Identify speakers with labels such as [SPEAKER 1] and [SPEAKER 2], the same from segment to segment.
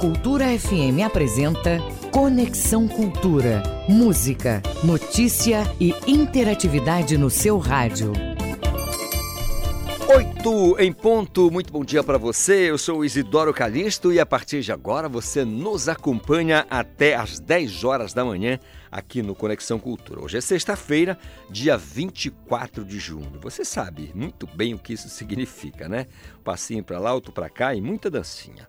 [SPEAKER 1] Cultura FM apresenta Conexão Cultura. Música, notícia e interatividade no seu rádio.
[SPEAKER 2] Oito em ponto, muito bom dia para você. Eu sou Isidoro Calixto e a partir de agora você nos acompanha até às 10 horas da manhã aqui no Conexão Cultura. Hoje é sexta-feira, dia 24 de junho. Você sabe muito bem o que isso significa, né? Passinho para lá, outro para cá e muita dancinha.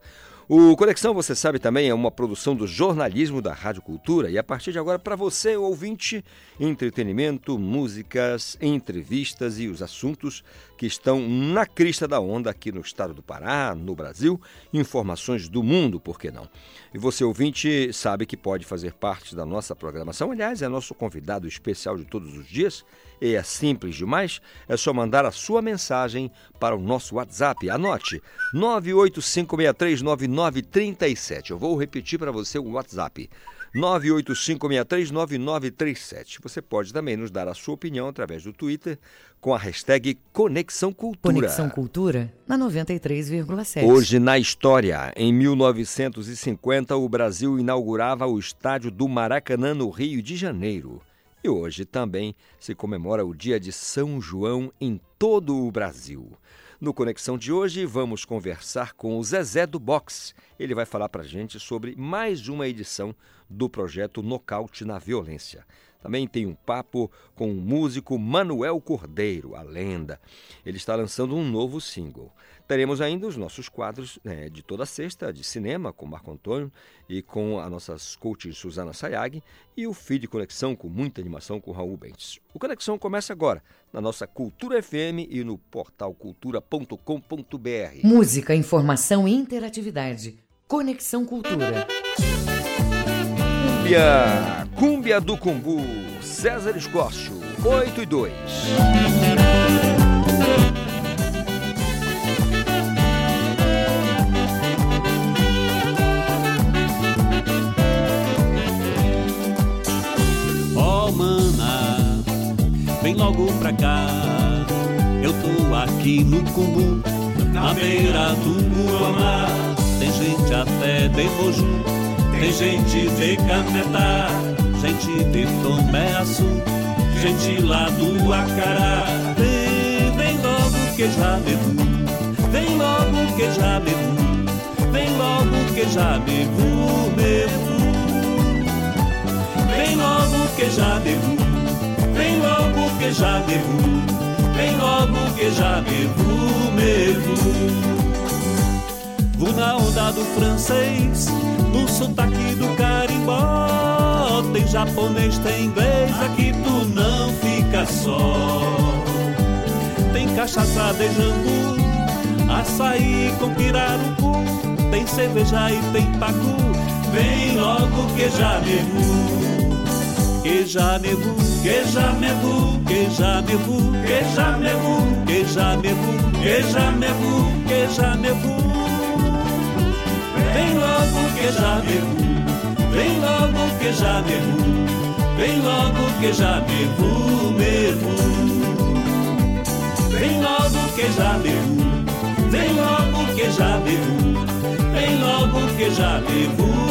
[SPEAKER 2] O Conexão, você sabe também, é uma produção do jornalismo da Rádio Cultura e a partir de agora, para você, ouvinte, entretenimento, músicas, entrevistas e os assuntos que estão na crista da onda aqui no estado do Pará, no Brasil, informações do mundo, por que não? E você, ouvinte, sabe que pode fazer parte da nossa programação. Aliás, é nosso convidado especial de todos os dias. E é simples demais, é só mandar a sua mensagem para o nosso WhatsApp. Anote 985639937. Eu vou repetir para você o WhatsApp. 985639937. Você pode também nos dar a sua opinião através do Twitter com a hashtag Conexão Cultura.
[SPEAKER 1] Conexão Cultura na 93,7.
[SPEAKER 2] Hoje na história, em 1950, o Brasil inaugurava o estádio do Maracanã no Rio de Janeiro. E hoje também se comemora o dia de São João em todo o Brasil. No Conexão de hoje, vamos conversar com o Zezé do Box. Ele vai falar para gente sobre mais uma edição do projeto Nocaute na Violência. Também tem um papo com o músico Manuel Cordeiro, a lenda. Ele está lançando um novo single. Teremos ainda os nossos quadros né, de toda sexta de cinema com Marco Antônio e com a nossa coach Suzana Sayag e o feed Conexão com muita animação com Raul Bentes. O Conexão começa agora na nossa Cultura FM e no portal cultura.com.br.
[SPEAKER 1] Música, informação e interatividade. Conexão Cultura.
[SPEAKER 2] Cúmbia, Cúmbia do Cumbu, César Escócio, 8 e 2.
[SPEAKER 3] vem logo pra cá. Eu tô aqui no Cumbu, na beira do Muamá. Tem gente até de tem gente de Cametá, gente de Tomé Açu, gente lá do Acará. Vem, vem logo que já me vu, vem logo que já me vu, vem logo que já me vu. Vem logo que já me vu. Vem logo que já me vu, vem logo que já me vu. Vou na onda do francês, no sotaque do carimbó. Tem japonês, tem inglês, aqui tu não fica só. Tem cachaça de jambu, açaí com pirarucu. Tem cerveja e tem pacu, vem logo que já me vu que já me vu, que já me vu, que já me vu, que já me vu, que já me vu, que já me vu, que já me vu. Vem logo que já me vu, vem logo que já me vu, vem logo que já me vu. Vem logo que já me vu, vem logo que já me vu, vem logo que já me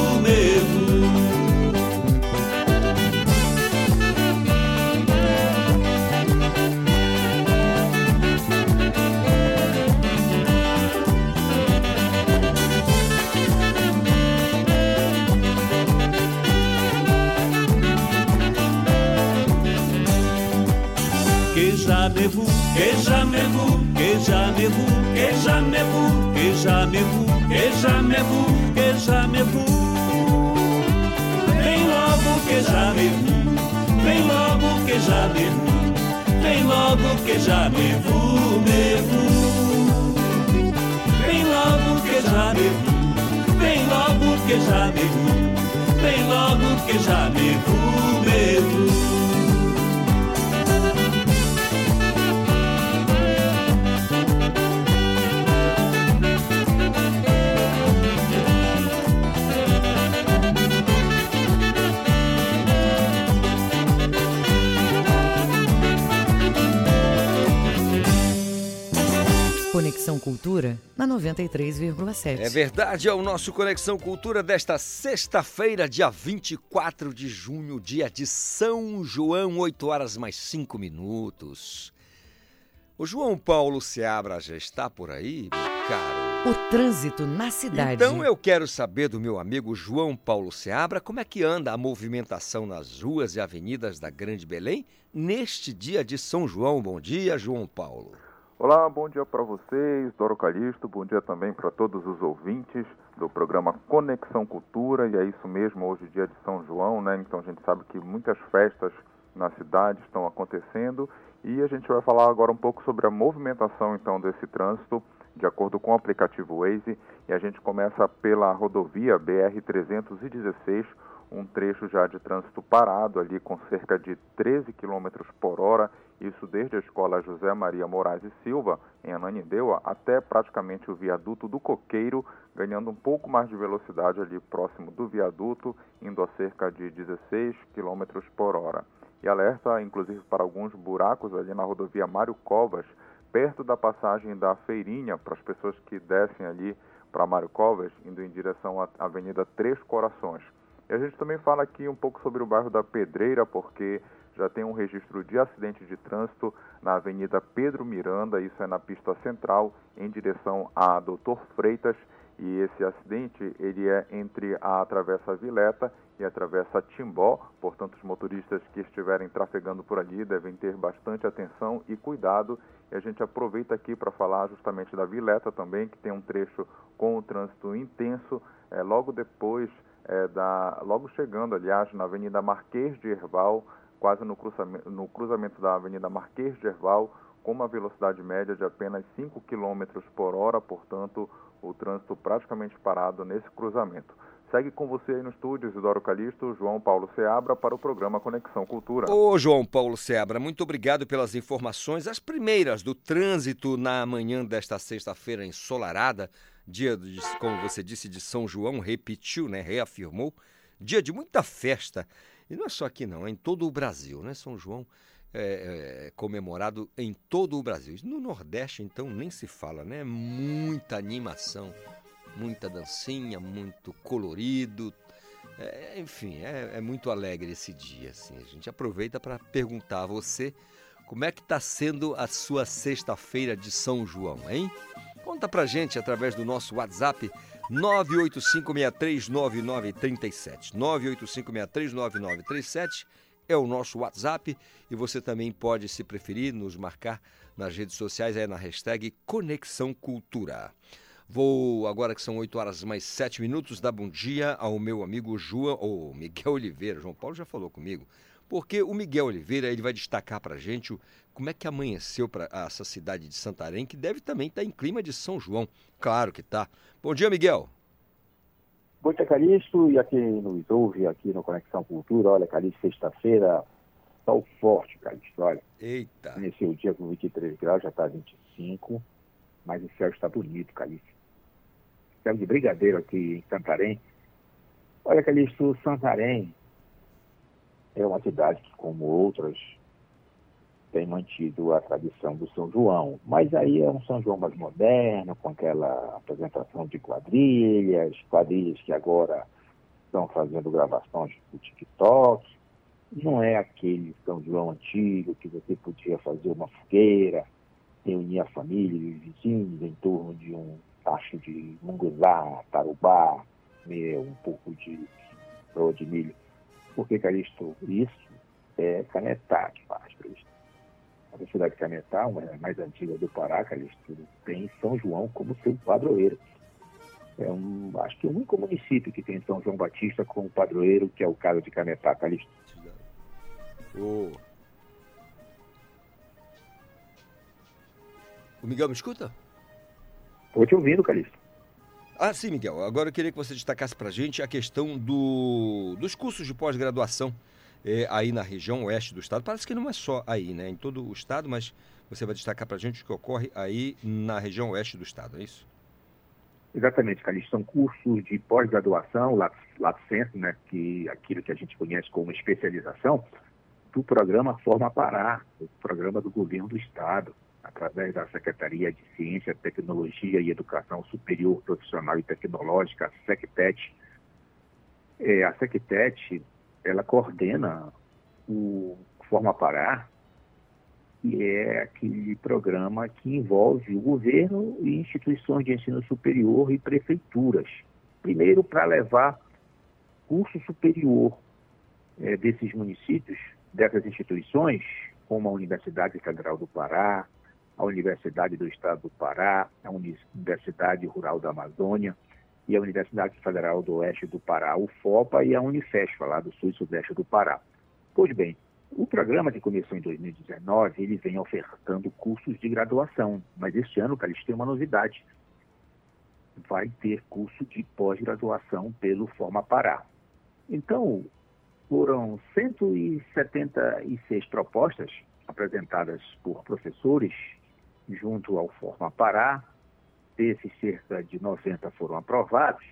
[SPEAKER 3] jamais-vous, que que jamais-vous, que jamais-vous, que jamais-vous, que jamais-vous, que jamais-vous. Vem logo que vem logo que vem logo que jamais-vous, me-vous. Vem logo que vem logo que vem logo que jamais-vous, me-vous.
[SPEAKER 1] Conexão Cultura Cultura, na 93,7.
[SPEAKER 2] É verdade, é o nosso Conexão Cultura desta sexta-feira, dia 24 de junho, dia de São João, 8 horas mais 5 minutos. O João Paulo Seabra já está por aí, meu caro?
[SPEAKER 1] O trânsito na cidade.
[SPEAKER 2] Então eu quero saber do meu amigo João Paulo Seabra como é que anda a movimentação nas ruas e avenidas da Grande Belém neste dia de São João. Bom dia, João Paulo.
[SPEAKER 4] Olá, bom dia para vocês, Doro Calixto, bom dia também para todos os ouvintes do programa Conexão Cultura, e é isso mesmo, hoje é dia de São João, né? Então a gente sabe que muitas festas na cidade estão acontecendo e a gente vai falar agora um pouco sobre a movimentação então desse trânsito de acordo com o aplicativo Waze, e a gente começa pela rodovia BR 316, um trecho já de trânsito parado ali com cerca de 13 km por hora, isso desde a escola José Maria Moraes e Silva, em Ananindeua, até praticamente o viaduto do Coqueiro, ganhando um pouco mais de velocidade ali próximo do viaduto, indo a cerca de 16 km por hora. E alerta, inclusive, para alguns buracos ali na rodovia Mário Covas, perto da passagem da Feirinha, para as pessoas que descem ali para Mário Covas, indo em direção à Avenida Três Corações. E a gente também fala aqui um pouco sobre o bairro da Pedreira, porque já tem um registro de acidente de trânsito na Avenida Pedro Miranda, isso é na pista central, em direção a Doutor Freitas, e esse acidente ele é entre a Travessa Vileta e a Travessa Timbó, portanto os motoristas que estiverem trafegando por ali devem ter bastante atenção e cuidado. E a gente aproveita aqui para falar justamente da Vileta também, que tem um trecho com o trânsito intenso, é, logo depois é, da, logo chegando, aliás, na Avenida Marquês de Herval, quase no cruzamento, no cruzamento da Avenida Marquês de Herval, com uma velocidade média de apenas 5 km por hora, portanto, o trânsito praticamente parado nesse cruzamento. Segue com você aí no estúdio, Isidoro Calixto, João Paulo Seabra, para o programa Conexão Cultura.
[SPEAKER 2] Ô, João Paulo Seabra, muito obrigado pelas informações, as primeiras do trânsito na manhã desta sexta-feira ensolarada, dia, de, como você disse, de São João, repetiu, né, reafirmou, dia de muita festa. E não é só aqui não, é em todo o Brasil, né, São João é, é, comemorado em todo o Brasil. No Nordeste, então, nem se fala, né? Muita animação, muita dancinha, muito colorido. É, enfim, é, é, muito alegre esse dia. Assim. A gente aproveita para perguntar a você como é que está sendo a sua sexta-feira de São João, hein? Conta pra gente através do nosso WhatsApp 985639937. 985639937 é o nosso WhatsApp e você também pode, se preferir, nos marcar nas redes sociais, é na hashtag Conexão Cultura. Vou, agora que são 8 horas mais 7 minutos, dar bom dia ao meu amigo João, ou Miguel Oliveira. João Paulo já falou comigo, porque o Miguel Oliveira ele vai destacar para a gente como é que amanheceu para essa cidade de Santarém, que deve também estar tá em clima de São João. Claro que tá. Bom dia, Miguel.
[SPEAKER 5] Bom dia, Calixto, e a quem nos ouve aqui no Conexão Cultura. Olha, Calixto, sexta-feira, sol forte, Calixto, olha.
[SPEAKER 2] Eita!
[SPEAKER 5] Iniciei o dia com 23 graus, já está 25, mas o céu está bonito, Calixto. Céu de brigadeiro aqui em Santarém. Olha, Calixto, Santarém é uma cidade que, como outras tem mantido a tradição do São João, mas aí é um São João mais moderno, com aquela apresentação de quadrilhas, quadrilhas que agora estão fazendo gravações do TikTok. Não é aquele São João antigo que você podia fazer uma fogueira, reunir a família e os vizinhos em torno de um tacho de munguzá, tarubá, meio, um pouco de broa de milho. Porque, Calixto, isso é canetar que faz, Calixto a cidade de Cametá, uma mais antiga do Pará, Calixto, tem São João como seu padroeiro. É um, acho que é o único município que tem São João Batista como padroeiro, que é o caso de Cametá, Calixto.
[SPEAKER 2] Oh. O Miguel me escuta?
[SPEAKER 5] Estou te ouvindo, Calixto.
[SPEAKER 2] Ah, sim, Miguel. Agora eu queria que você destacasse para a gente a questão do, dos cursos de pós-graduação é, aí na região oeste do estado. Parece que não é só aí, né? Em todo o estado, mas você vai destacar para a gente o que ocorre aí na região oeste do estado, é isso?
[SPEAKER 5] Exatamente, Calixto. São cursos de pós-graduação, lato senso, né? Que aquilo que a gente conhece como especialização, do programa Forma Pará, o programa do governo do estado. através da Secretaria de Ciência, Tecnologia e Educação Superior Profissional e Tecnológica, a SECTET. É, a SECTET, ela coordena o Forma Pará, que é aquele programa que envolve o governo e instituições de ensino superior e prefeituras. Primeiro, para levar curso superior é, desses municípios, dessas instituições, como a Universidade Federal do Pará, a Universidade do Estado do Pará, a Universidade Rural da Amazônia e a Universidade Federal do Oeste do Pará, o FOPA, e a Unifespa, lá do Sul e Sudeste do Pará. Pois bem, o programa que começou em 2019, ele vem ofertando cursos de graduação, mas este ano, eles têm uma novidade. Vai ter curso de pós-graduação pelo Forma Pará. Então, foram 176 propostas apresentadas por professores junto ao Forma Pará. Desses, cerca de 90 foram aprovados.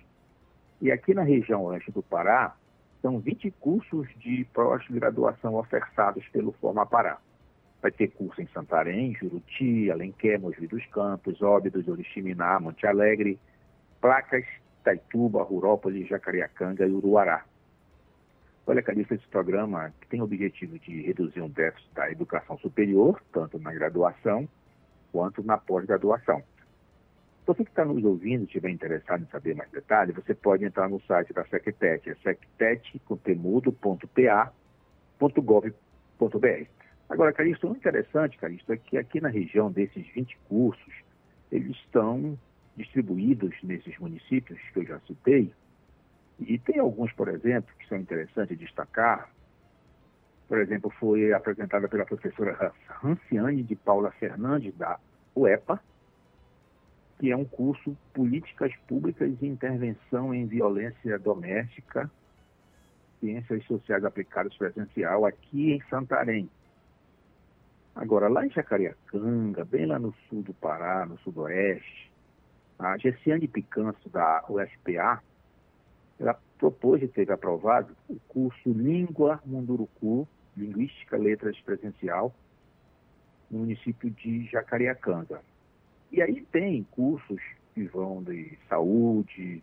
[SPEAKER 5] E aqui na região oeste do Pará, são 20 cursos de pós-graduação ofertados pelo Forma Pará. Vai ter curso em Santarém, Juruti, Alenquer, Mogi dos Campos, Óbidos, Oriximiná, Monte Alegre, Placas, Taituba, Rurópolis, Jacareacanga e Uruará. Olha, Calista, esse programa tem o objetivo de reduzir um déficit da educação superior, tanto na graduação quanto na pós-graduação. Você que está nos ouvindo, estiver interessado em saber mais detalhes, você pode entrar no site da Sectet, é sectet.temudo.pa.gov.br. Agora, Calixto, o interessante, Calixto, é que aqui na região desses 20 cursos, eles estão distribuídos nesses municípios que eu já citei, e tem alguns, por exemplo, que são interessantes de destacar. Por exemplo, foi apresentada pela professora Ranciane de Paula Fernandes, da UEPA, que é um curso Políticas Públicas e Intervenção em Violência Doméstica, Ciências Sociais Aplicadas Presencial, aqui em Santarém. Agora, lá em Jacareacanga, bem lá no sul do Pará, no sudoeste, a Gessiane Picanço, da UFPA, ela propôs e teve aprovado o curso Língua Munduruku, Linguística Letras Presencial, no município de Jacareacanga. E aí tem cursos que vão de saúde,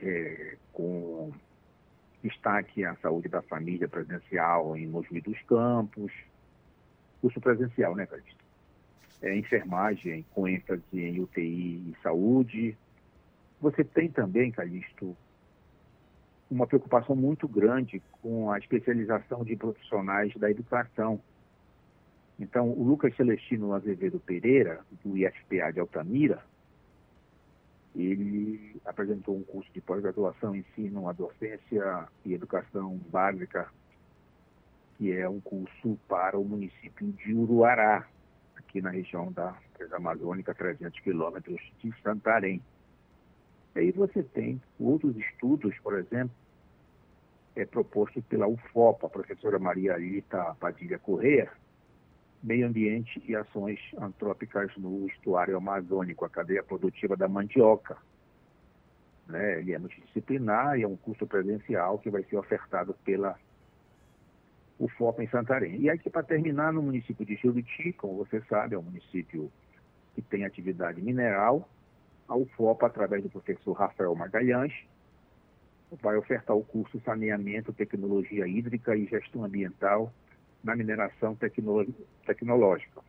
[SPEAKER 5] é, com destaque à saúde da família presencial em Mogi dos Campos, curso presencial, né, Calixto? É, enfermagem com ênfase em UTI e saúde. Você tem também, Calixto, uma preocupação muito grande com a especialização de profissionais da educação então, o Lucas Celestino Azevedo Pereira, do IFPA de Altamira, ele apresentou um curso de pós-graduação em ensino, a docência e educação básica, que é um curso para o município de Uruará, aqui na região da Amazônica, 300 quilômetros de Santarém. Aí você tem outros estudos, por exemplo, é proposto pela UFOPA, a professora Maria Alita Padilha Corrêa, meio ambiente e ações antrópicas no estuário amazônico, a cadeia produtiva da mandioca. Né? Ele é multidisciplinar e é um curso presencial que vai ser ofertado pela UFOP em Santarém. E aqui, para terminar, no município de Juruti, como você sabe, é um município que tem atividade mineral, a UFOPA, através do professor Rafael Magalhães, vai ofertar o curso Saneamento, Tecnologia Hídrica e Gestão Ambiental na mineração tecnológica.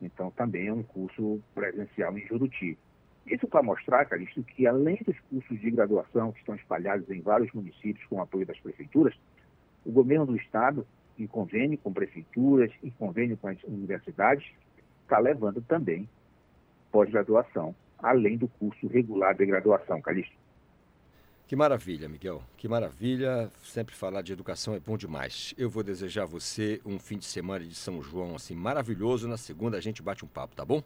[SPEAKER 5] Então, também é um curso presencial em Juruti. Isso para mostrar, Calixto, que além dos cursos de graduação que estão espalhados em vários municípios com apoio das prefeituras, o governo do Estado, em convênio com prefeituras, em convênio com as universidades, está levando também pós-graduação, além do curso regular de graduação, Calixto.
[SPEAKER 2] Que maravilha, Miguel. Que maravilha. Sempre falar de educação é bom demais. Eu vou desejar a você um fim de semana de São João assim maravilhoso. Na segunda a gente bate um papo, tá bom?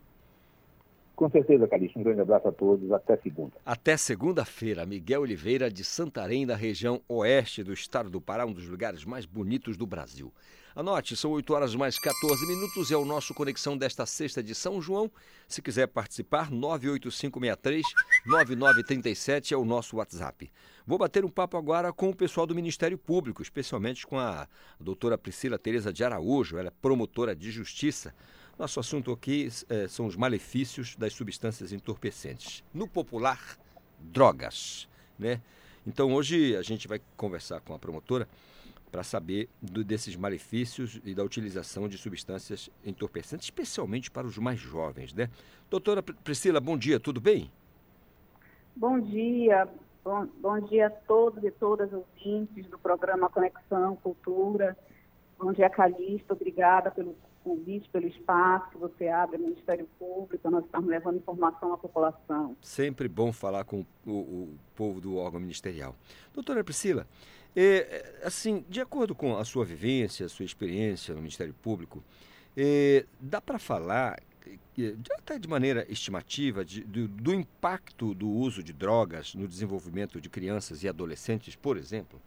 [SPEAKER 5] Com certeza, Calixto. Um grande abraço a todos. Até segunda.
[SPEAKER 2] Até segunda-feira. Miguel Oliveira, de Santarém, da região oeste do estado do Pará, um dos lugares mais bonitos do Brasil. Anote, são 8 horas mais 14 minutos e é o nosso Conexão desta sexta de São João. Se quiser participar, 98563-9937 é o nosso WhatsApp. Vou bater um papo agora com o pessoal do Ministério Público, especialmente com a doutora Priscila Tereza de Araújo, ela é promotora de justiça Nosso assunto aqui é, são os malefícios das substâncias entorpecentes. No popular, drogas, né? Então hoje a gente vai conversar com a promotora para saber do, desses malefícios e da utilização de substâncias entorpecentes, especialmente para os mais jovens, né? Doutora Priscila, bom dia, tudo bem?
[SPEAKER 6] Bom dia, bom, bom dia a todos e todas os ouvintes do programa Conexão Cultura. Bom dia, Calixto, obrigada pelo convite, pelo espaço que você abre no Ministério Público, nós estamos levando informação à população.
[SPEAKER 2] Sempre bom falar com o, o povo do órgão ministerial. Doutora Priscila, é, assim, de acordo com a sua vivência, a sua experiência no Ministério Público, é, dá para falar, até de maneira estimativa, de, do impacto do uso de drogas no desenvolvimento de crianças e adolescentes, por exemplo?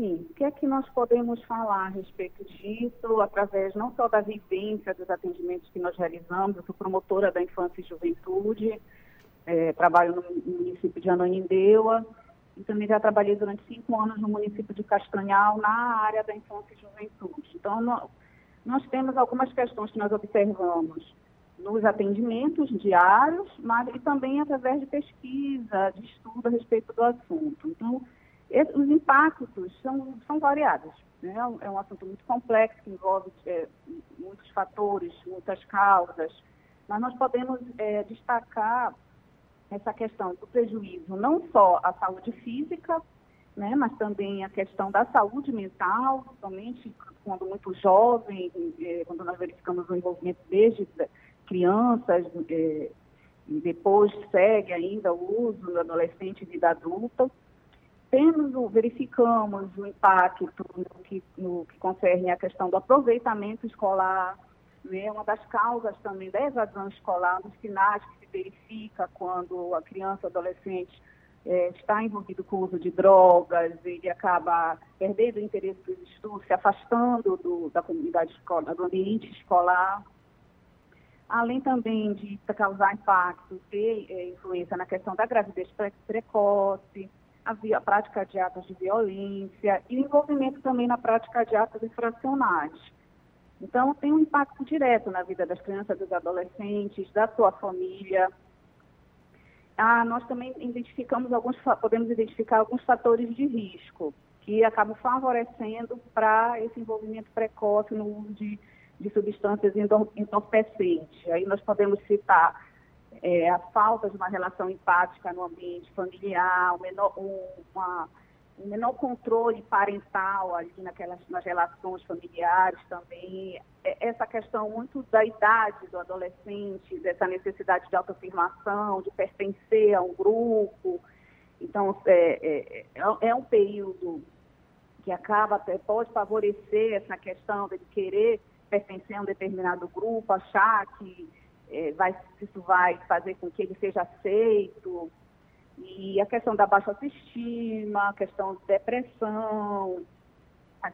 [SPEAKER 6] Sim, o que é que nós podemos falar a respeito disso, através não só da vivência dos atendimentos que nós realizamos, eu sou promotora da infância e juventude, é, trabalho no município de Ananindeua, e também já trabalhei durante cinco anos no município de Castanhal, na área da infância e juventude. Então, nós, nós temos algumas questões que nós observamos nos atendimentos diários, mas e também através de pesquisa, de estudo a respeito do assunto. Então, os impactos são, são variados. Né? É um assunto muito complexo, que envolve é, muitos fatores, muitas causas, mas nós podemos é, destacar essa questão do prejuízo não só à saúde física, né, mas também a questão da saúde mental, somente quando muito jovem, eh, quando nós verificamos o envolvimento desde crianças, eh, e depois segue ainda o uso no adolescente e vida adulta. Temos, verificamos o impacto no que, no que concerne a questão do aproveitamento escolar, né, uma das causas também da evasão escolar, dos sinais que se verifica quando a criança, adolescente é, está envolvido com o uso de drogas, ele acaba perdendo o interesse dos estudos, se afastando do, da comunidade escolar, do ambiente escolar. Além também de causar impacto, ter é, influência na questão da gravidez precoce, a, prática de atos de violência e envolvimento também na prática de atos infracionais. Então, tem um impacto direto na vida das crianças, dos adolescentes, da sua família. Ah, nós também identificamos alguns, podemos identificar alguns fatores de risco que acabam favorecendo para esse envolvimento precoce no uso de, de substâncias entorpecentes. Aí nós podemos citar é, a falta de uma relação empática no ambiente familiar, menor, uma um menor controle parental ali naquelas, nas relações familiares também, é, essa questão muito da idade do adolescente, dessa necessidade de autoafirmação, de pertencer a um grupo. Então, é, é, é, é um período que acaba, pode favorecer essa questão de querer pertencer a um determinado grupo, achar que é, vai, isso vai fazer com que ele seja aceito, e a questão da baixa autoestima, a questão de depressão,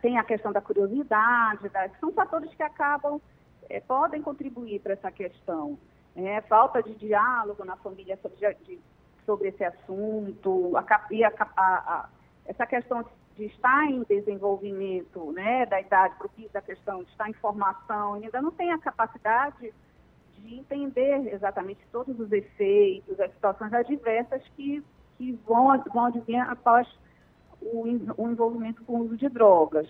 [SPEAKER 6] tem a questão da curiosidade, da, são fatores que acabam, é, podem contribuir para essa questão. É, falta de diálogo na família sobre, de, sobre esse assunto, a, e a, a, essa questão de estar em desenvolvimento né, da idade propícia, a questão de estar em formação, ainda não tem a capacidade de entender exatamente todos os efeitos, as situações adversas que, que vão, vão advir após o, o envolvimento com o uso de drogas.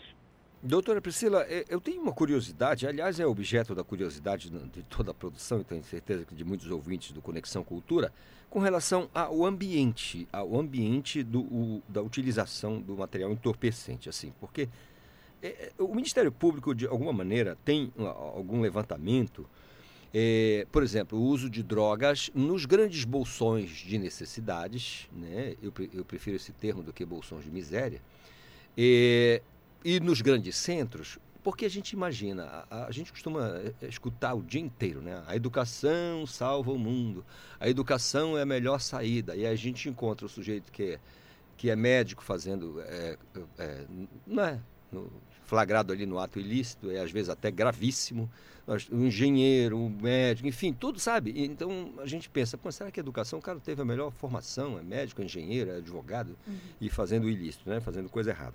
[SPEAKER 2] Doutora Priscila, é, eu tenho uma curiosidade, aliás, é objeto da curiosidade de toda a produção, e tenho certeza que de muitos ouvintes do Conexão Cultura, com relação ao ambiente, ao ambiente do, o, da utilização do material entorpecente, assim, porque é, é o Ministério Público, de alguma maneira, tem algum levantamento é, por exemplo, o uso de drogas nos grandes bolsões de necessidades, né? eu, eu prefiro esse termo do que bolsões de miséria, é, e nos grandes centros, porque a gente imagina, a, a, gente costuma é, escutar o dia inteiro, né? A educação salva o mundo, a educação é a melhor saída, e a gente encontra o sujeito que é, que é médico fazendo, é, é, não é, no, flagrado ali no ato ilícito, é às vezes até gravíssimo, o engenheiro, o médico, enfim, tudo, sabe? Então a gente pensa, será que a educação, o cara teve a melhor formação, é médico, é engenheiro, é advogado, uhum. e fazendo ilícito, né? fazendo coisa errada.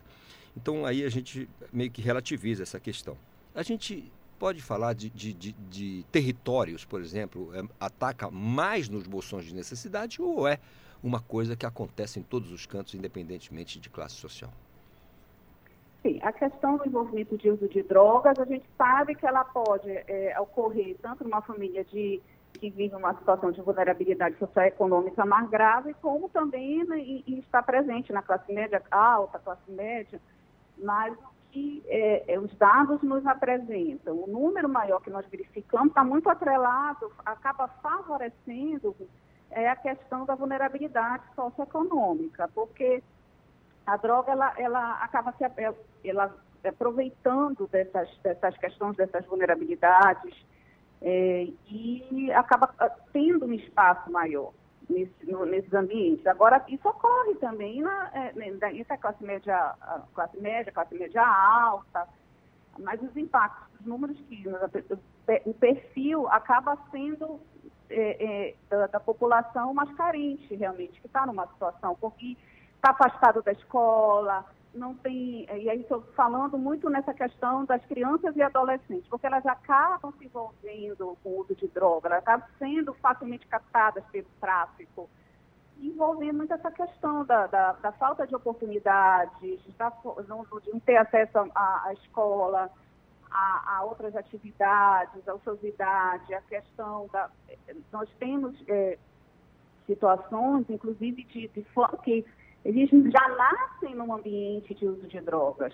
[SPEAKER 2] Então aí a gente meio que relativiza essa questão. A gente pode falar de, de, de, de territórios, por exemplo, é, ataca mais nos bolsões de necessidade ou é uma coisa que acontece em todos os cantos, independentemente de classe social?
[SPEAKER 6] Sim, a questão do envolvimento de uso de drogas, a gente sabe que ela pode é, ocorrer tanto numa família de, que vive uma situação de vulnerabilidade socioeconômica mais grave, como também e, e está presente na classe média alta, classe média, mas o que é, é, os dados nos apresentam, o número maior que nós verificamos está muito atrelado, acaba favorecendo é, a questão da vulnerabilidade socioeconômica, porque a droga ela, ela acaba se ela, aproveitando dessas, dessas questões, dessas vulnerabilidades, é, e acaba ah, tendo um espaço maior nesse, no, nesses ambientes. Agora, isso ocorre também na, é, entre a classe média, classe média, classe média alta, mas os impactos, os números que o perfil acaba sendo é, é, da, da, população mais carente, realmente, que está numa situação, porque está afastado da escola, não tem. E aí estou falando muito nessa questão das crianças e adolescentes, porque elas acabam se envolvendo com o uso de droga, elas acabam sendo facilmente captadas pelo tráfico, envolvendo muito essa questão da, da, da falta de oportunidades, da, de não ter acesso à, à escola, a, a, outras atividades, a ociosidade, a questão da. Nós temos é, situações, inclusive, de, de que eles já nascem num ambiente de uso de drogas.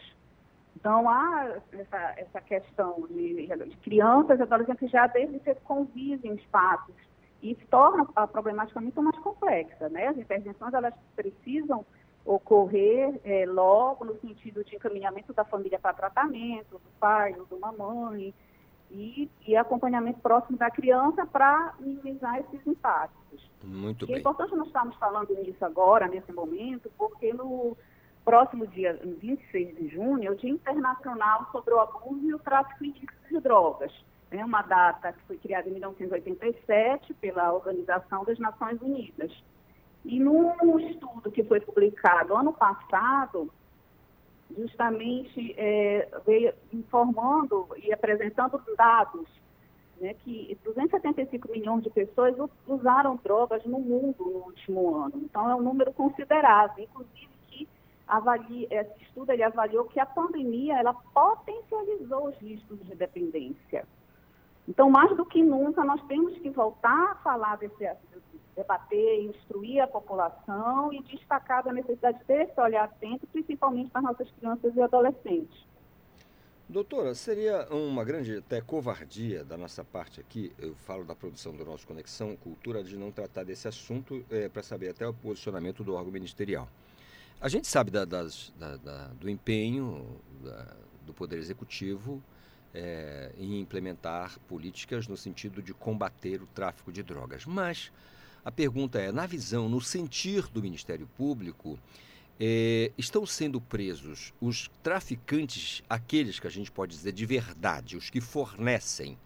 [SPEAKER 6] Então, há essa, essa questão de, de crianças e adolescentes que já desde cedo convivem em espaços. E isso torna a problemática muito mais complexa. Né? As intervenções elas precisam ocorrer é, logo no sentido de encaminhamento da família para tratamento, do pai ou uma mãe, e, e acompanhamento próximo da criança para minimizar esses impactos.
[SPEAKER 2] Muito
[SPEAKER 6] e
[SPEAKER 2] bem.
[SPEAKER 6] É importante nós estarmos falando nisso agora, nesse momento, porque no próximo dia 26 de junho é o Dia Internacional sobre o Abuso e o Tráfico Ilícito de Drogas. É uma data que foi criada em 1987 pela Organização das Nações Unidas. E num estudo que foi publicado ano passado, justamente é, veio informando e apresentando dados né, que 275 milhões de pessoas usaram drogas no mundo no último ano. Então, é um número considerável. Inclusive, que avalia, esse estudo ele avaliou que a pandemia ela potencializou os riscos de dependência. Então, mais do que nunca, nós temos que voltar a falar desse debater, instruir a população e destacar a necessidade de ter esse olhar atento, principalmente para nossas crianças e adolescentes.
[SPEAKER 2] Doutora, seria uma grande até covardia da nossa parte aqui, eu falo da produção do nosso Conexão Cultura, de não tratar desse assunto é, para saber até o posicionamento do órgão ministerial. A gente sabe da, das, da, da, do empenho do Poder Executivo é, em implementar políticas no sentido de combater o tráfico de drogas, mas a pergunta é: na visão, no sentir do Ministério Público, é, estão sendo presos os traficantes, aqueles que a gente pode dizer de verdade, os que fornecem,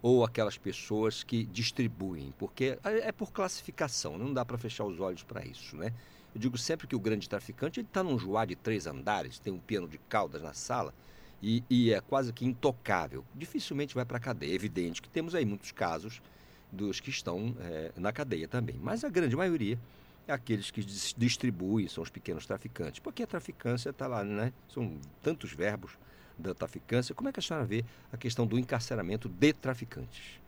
[SPEAKER 2] ou aquelas pessoas que distribuem? Porque é, é por classificação, não dá para fechar os olhos para isso, né? Eu digo sempre que o grande traficante está num joá de três andares, tem um piano de caudas na sala e, e é quase que intocável. Dificilmente vai para a cadeia. É evidente que temos aí muitos casos dos que estão é, na cadeia também. Mas a grande maioria é aqueles que distribuem, são os pequenos traficantes. Porque a traficância está lá, né? São tantos verbos da traficância. Como é que a senhora vê a questão do encarceramento de traficantes?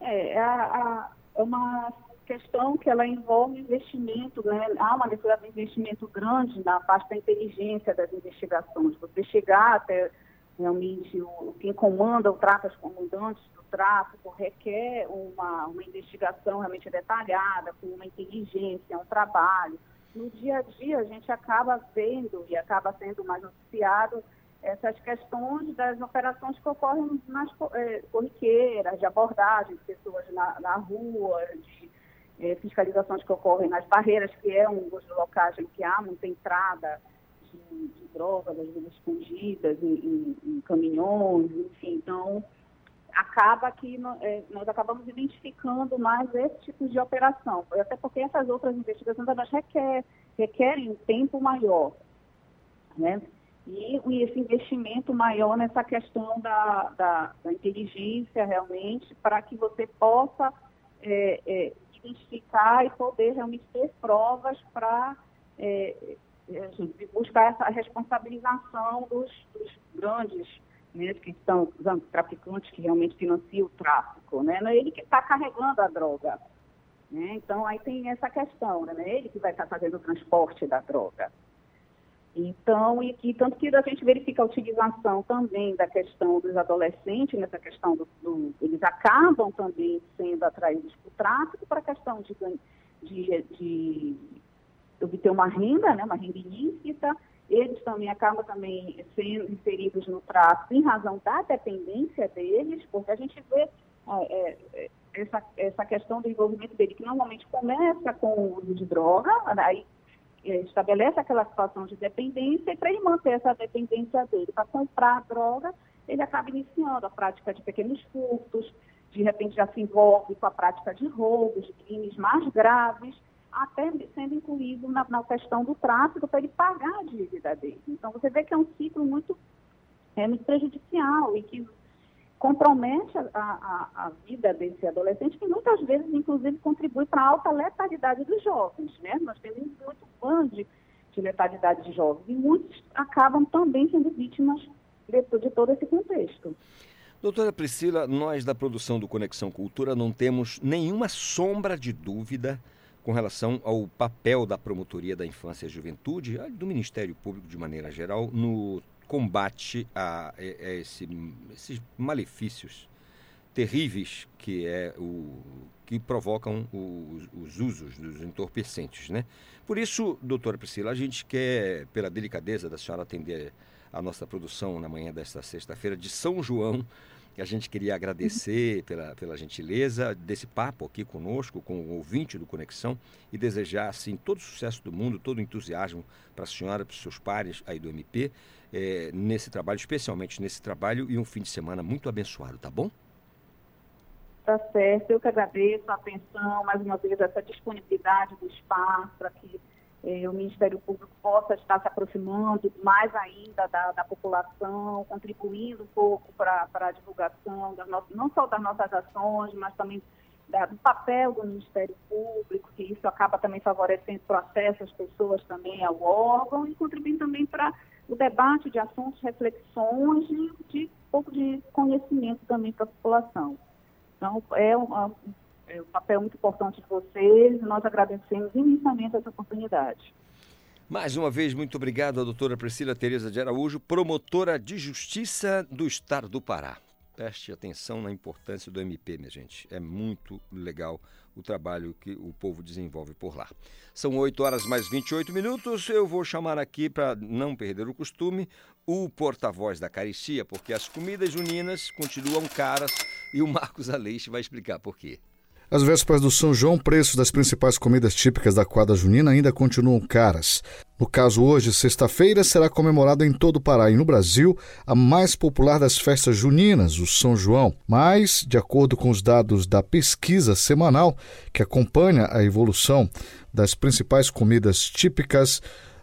[SPEAKER 6] É, a, a, é uma questão que ela envolve investimento, né? há uma necessidade de investimento grande na parte da inteligência das investigações. Você chegar até realmente o, quem comanda o tráfico, os comandantes do tráfico, requer uma, uma investigação realmente detalhada, com uma inteligência, um trabalho. No dia a dia, a gente acaba vendo e acaba sendo mais noticiado essas questões das operações que ocorrem nas é, corriqueiras, de abordagem de pessoas na, na rua, de é, fiscalizações que ocorrem nas barreiras, que é um dos locais em que há muita entrada de, de drogas, às vezes escondidas em, em, em, caminhões, enfim. Então, acaba que é, nós acabamos identificando mais esse tipo de operação, até porque essas outras investigações elas requer, requerem um tempo maior. Né? e, e esse investimento maior nessa questão da, da, da inteligência realmente, para que você possa é, é, identificar e poder realmente ter provas para é, é buscar essa responsabilização dos, dos grandes né, que são os traficantes que realmente financiam o tráfico, né? Não é ele que está carregando a droga. Né? Então, aí tem essa questão, né? É ele que vai estar tá fazendo o transporte da droga. Então, e, e, tanto que a gente verifica a utilização também da questão dos adolescentes, nessa questão do, do eles acabam também sendo atraídos para o tráfico para a questão de, de, de, obter uma renda, né, uma renda ilícita, eles também acabam também sendo inseridos no tráfico em razão da dependência deles, porque a gente vê é, é, essa, essa questão do envolvimento dele, que normalmente começa com o uso de droga, aí é, estabelece aquela situação de dependência e para ele manter essa dependência dele para comprar droga, ele acaba iniciando a prática de pequenos furtos, de repente já se envolve com a prática de roubos, crimes mais graves, até sendo incluído na, na questão do tráfico para ele pagar a dívida dele. Então você vê que é um ciclo muito, é, muito prejudicial e que compromete a, a, a, vida desse adolescente, que muitas vezes, inclusive, contribui para a alta letalidade dos jovens. Né? Nós temos muito de, de letalidade de jovens e muitos acabam também sendo vítimas de, de todo esse contexto.
[SPEAKER 2] Doutora Priscila, nós da produção do Conexão Cultura não temos nenhuma sombra de dúvida com relação ao papel da Promotoria da Infância e Juventude, do Ministério Público de maneira geral, no combate a, a, esse, esses malefícios terríveis que é o que provocam os, os, usos dos entorpecentes, né? Por isso, doutora Priscila, a gente quer, pela delicadeza da senhora atender a nossa produção na manhã desta sexta-feira de São João, a gente queria agradecer pela, pela gentileza desse papo aqui conosco, com o ouvinte do Conexão, e desejar, assim, todo o sucesso do mundo, todo o entusiasmo para a senhora, para os seus pares aí do MP, é, nesse trabalho, especialmente nesse trabalho, e um fim de semana muito abençoado, tá bom?
[SPEAKER 6] Tá certo, eu que agradeço a atenção, mais uma vez, essa disponibilidade do espaço para que eh, o Ministério Público possa estar se aproximando mais ainda da, da população, contribuindo um pouco para a divulgação, das nossas, não só das nossas ações, mas também da, do papel do Ministério Público, que isso acaba também favorecendo o acesso às pessoas também ao órgão e contribuindo também para o debate de assuntos, reflexões e de um pouco de conhecimento também para a população. Então, é um, é um papel muito importante de vocês nós agradecemos imensamente essa oportunidade.
[SPEAKER 2] Mais uma vez, muito obrigado à doutora Priscila Tereza de Araújo, promotora de Justiça do Estado do Pará. Preste atenção na importância do MP, minha gente. É muito legal o trabalho que o povo desenvolve por lá. São 8 horas mais 28 minutos. Eu vou chamar aqui, para não perder o costume, o porta-voz da caristia, porque as comidas juninas continuam caras e o Marcos Aleixo vai explicar por quê.
[SPEAKER 7] As vésperas do São João, preços das principais comidas típicas da quadra junina ainda continuam caras. No caso hoje, sexta-feira, será comemorada em todo o Pará e no Brasil a mais popular das festas juninas, o São João. Mas, de acordo com os dados da pesquisa semanal que acompanha a evolução das principais comidas típicas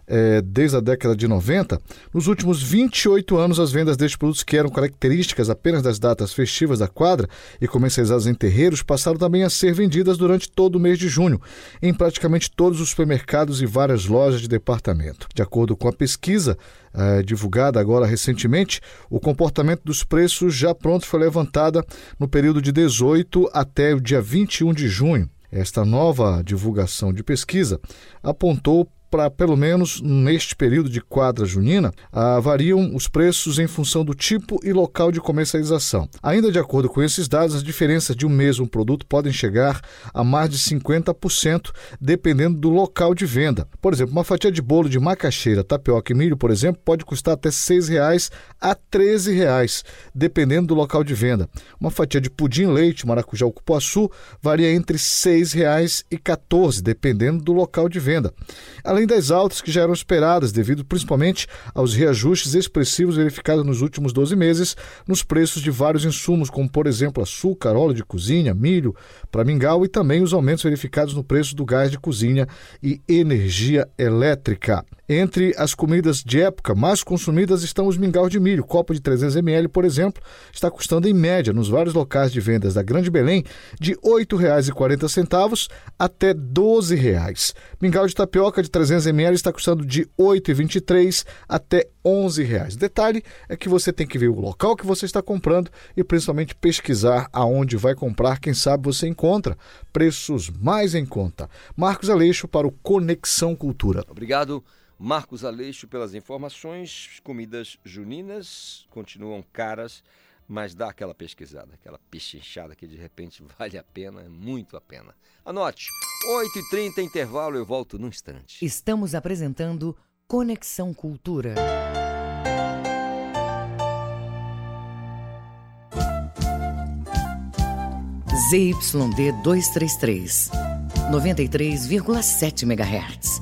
[SPEAKER 7] é, desde a década de 90, nos últimos 28 anos, as vendas destes produtos que eram características apenas das datas festivas da quadra e comercializadas em terreiros passaram também a ser vendidas durante todo o mês de junho, em praticamente todos os supermercados e várias lojas de departamento. De acordo com a pesquisa é, divulgada agora recentemente, o comportamento dos preços já pronto foi levantada no período de 18 até o dia 21 de junho. Esta nova divulgação de pesquisa apontou para, pelo menos neste período de quadra junina, ah, variam os preços em função do tipo e local de comercialização. Ainda de acordo com esses dados, as diferenças de um mesmo produto podem chegar a mais de 50%, dependendo do local de venda. Por exemplo, uma fatia de bolo de macaxeira, tapioca e milho, por exemplo, pode custar até R$ 6,00 a R$ 13,00, dependendo do local de venda. Uma fatia de pudim leite, maracujá ou cupuaçu varia entre R$ 6,00 e R$ 14,00, dependendo do local de venda. Além além das altas que já eram esperadas, devido principalmente aos reajustes expressivos verificados nos últimos 12 meses nos preços de vários insumos, como por exemplo açúcar, óleo de cozinha, milho para mingau e também os aumentos verificados no preço do gás de cozinha e energia elétrica. Entre as comidas de época mais consumidas estão os mingau de milho. Copo de 300 ml, por exemplo, está custando em média, nos vários locais de vendas da Grande Belém, de R$ 8,40 até R$ 12,00. Mingau de tapioca de 300 ml está custando de R$ 8,23 até R$ 11,00. Detalhe é que você tem que ver o local que você está comprando e principalmente pesquisar aonde vai comprar. Quem sabe você encontra preços mais em conta. Marcos Aleixo para o Conexão Cultura.
[SPEAKER 2] Obrigado. Marcos Aleixo pelas informações. Comidas juninas continuam caras, mas dá aquela pesquisada, aquela pechinchada que de repente vale a pena, muito a pena. Anote, 8h30 intervalo, eu volto num instante.
[SPEAKER 1] Estamos apresentando Conexão Cultura. ZYD 233, 93,7 MHz.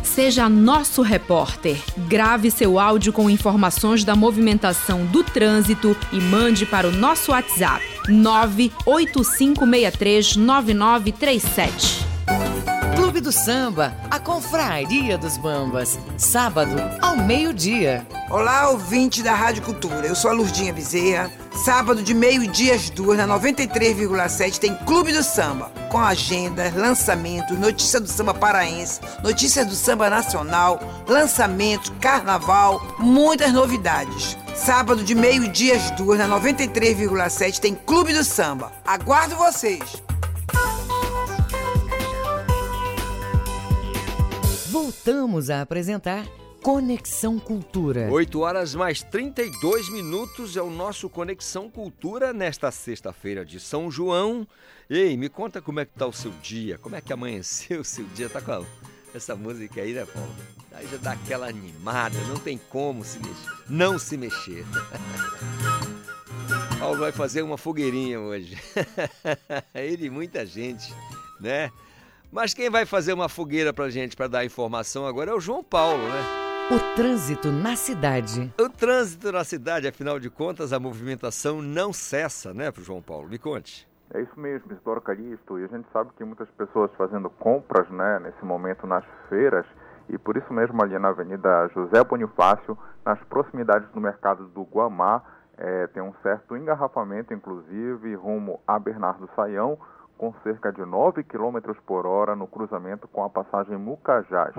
[SPEAKER 8] seja nosso repórter. Grave seu áudio com informações da movimentação do trânsito e mande para o nosso WhatsApp 985639937.
[SPEAKER 1] Clube do Samba, a Confraria dos Bambas, sábado ao meio-dia.
[SPEAKER 9] Olá, ouvinte da Rádio Cultura. Eu sou a Lurdinha Bezerra. Sábado de meio-dia às duas, na 93,7, tem Clube do Samba, com agenda, lançamentos, notícia do samba paraense, notícias do samba nacional, lançamentos, carnaval, muitas novidades. Sábado de meio-dia às duas, na 93,7, tem Clube do Samba. Aguardo vocês!
[SPEAKER 1] Voltamos a apresentar Conexão Cultura.
[SPEAKER 2] 8 horas mais 32 minutos é o nosso Conexão Cultura nesta sexta-feira de São João. Ei, me conta como é que tá o seu dia, como é que amanheceu o seu dia, tá com essa música aí, né, Paulo? Aí já dá aquela animada, não tem como se mexer, não se mexer. Paulo vai fazer uma fogueirinha hoje. Ele e muita gente, né? Mas quem vai fazer uma fogueira pra gente para dar informação agora é o João Paulo, né?
[SPEAKER 1] O trânsito na cidade.
[SPEAKER 2] O trânsito na cidade, afinal de contas, a movimentação não cessa, né, pro João Paulo? Me conte.
[SPEAKER 4] É isso mesmo, Isidoro Calixto, e a gente sabe que muitas pessoas fazendo compras, né, nesse momento nas feiras, e por isso mesmo ali na Avenida José Bonifácio, nas proximidades do mercado do Guamá, é, tem um certo engarrafamento, inclusive, rumo a Bernardo Saião, com cerca de 9 km por hora no cruzamento com a passagem Mucajás.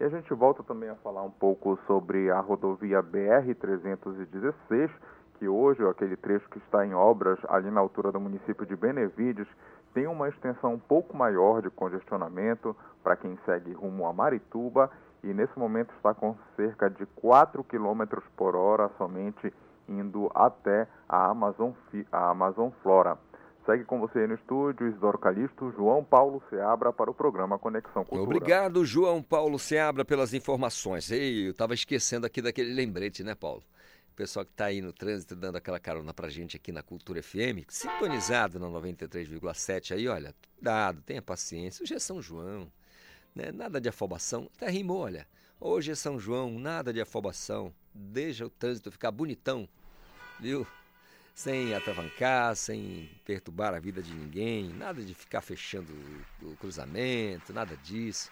[SPEAKER 4] E a gente volta também a falar um pouco sobre a rodovia BR-316, que hoje, aquele trecho que está em obras ali na altura do município de Benevides, tem uma extensão um pouco maior de congestionamento para quem segue rumo a Marituba e nesse momento está com cerca de 4 km por hora somente indo até a Amazon, a Amazon Flora. Segue com você aí no estúdio, Isidoro Calixto, João Paulo Seabra para o programa Conexão Cultura.
[SPEAKER 2] Obrigado, João Paulo Seabra, pelas informações. Ei, eu estava esquecendo aqui daquele lembrete, né, Paulo? O pessoal que está aí no trânsito dando aquela carona pra gente aqui na Cultura FM, sintonizado na 93,7 aí, olha, dado, tenha paciência. Hoje é São João, né? Nada de afobação. Até rimou, olha. Hoje é São João, nada de afobação. Deixa o trânsito ficar bonitão, viu? Sem atravancar, sem perturbar a vida de ninguém, nada de ficar fechando o cruzamento, nada disso.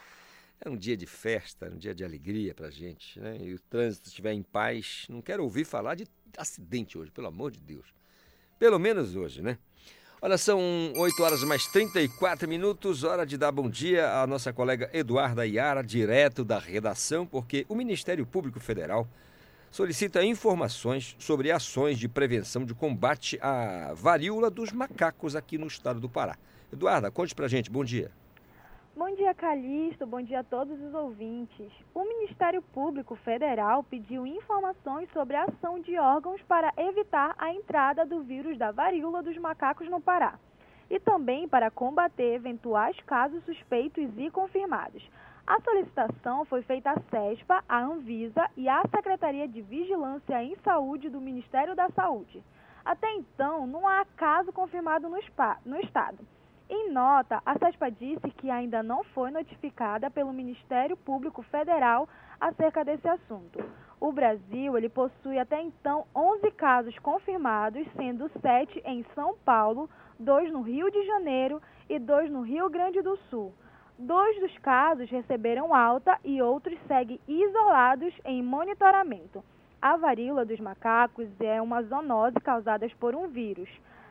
[SPEAKER 2] É um dia de festa, um dia de alegria para a gente, né? E o trânsito estiver em paz, não quero ouvir falar de acidente hoje, pelo amor de Deus. Pelo menos hoje, né? Olha, são 8 horas mais 34 minutos, hora de dar bom dia à nossa colega Eduarda Iara, direto da redação, porque o Ministério Público Federal solicita informações sobre ações de prevenção de combate à varíola dos macacos aqui no estado do Pará. Eduarda, conte pra gente, bom dia.
[SPEAKER 10] Bom dia, Calixto. Bom dia a todos os ouvintes. O Ministério Público Federal pediu informações sobre a ação de órgãos para evitar a entrada do vírus da varíola dos macacos no Pará e também para combater eventuais casos suspeitos e confirmados. A solicitação foi feita à CESPA, à Anvisa e à Secretaria de Vigilância em Saúde do Ministério da Saúde. Até então, não há caso confirmado no, spa, no estado. Em nota, a SESPA disse que ainda não foi notificada pelo Ministério Público Federal acerca desse assunto. O Brasil ele possui até então 11 casos confirmados, sendo 7 em São Paulo, 2 no Rio de Janeiro e 2 no Rio Grande do Sul. Dois dos casos receberam alta e outros seguem isolados em monitoramento. A varíola dos macacos é uma zoonose causada por um vírus.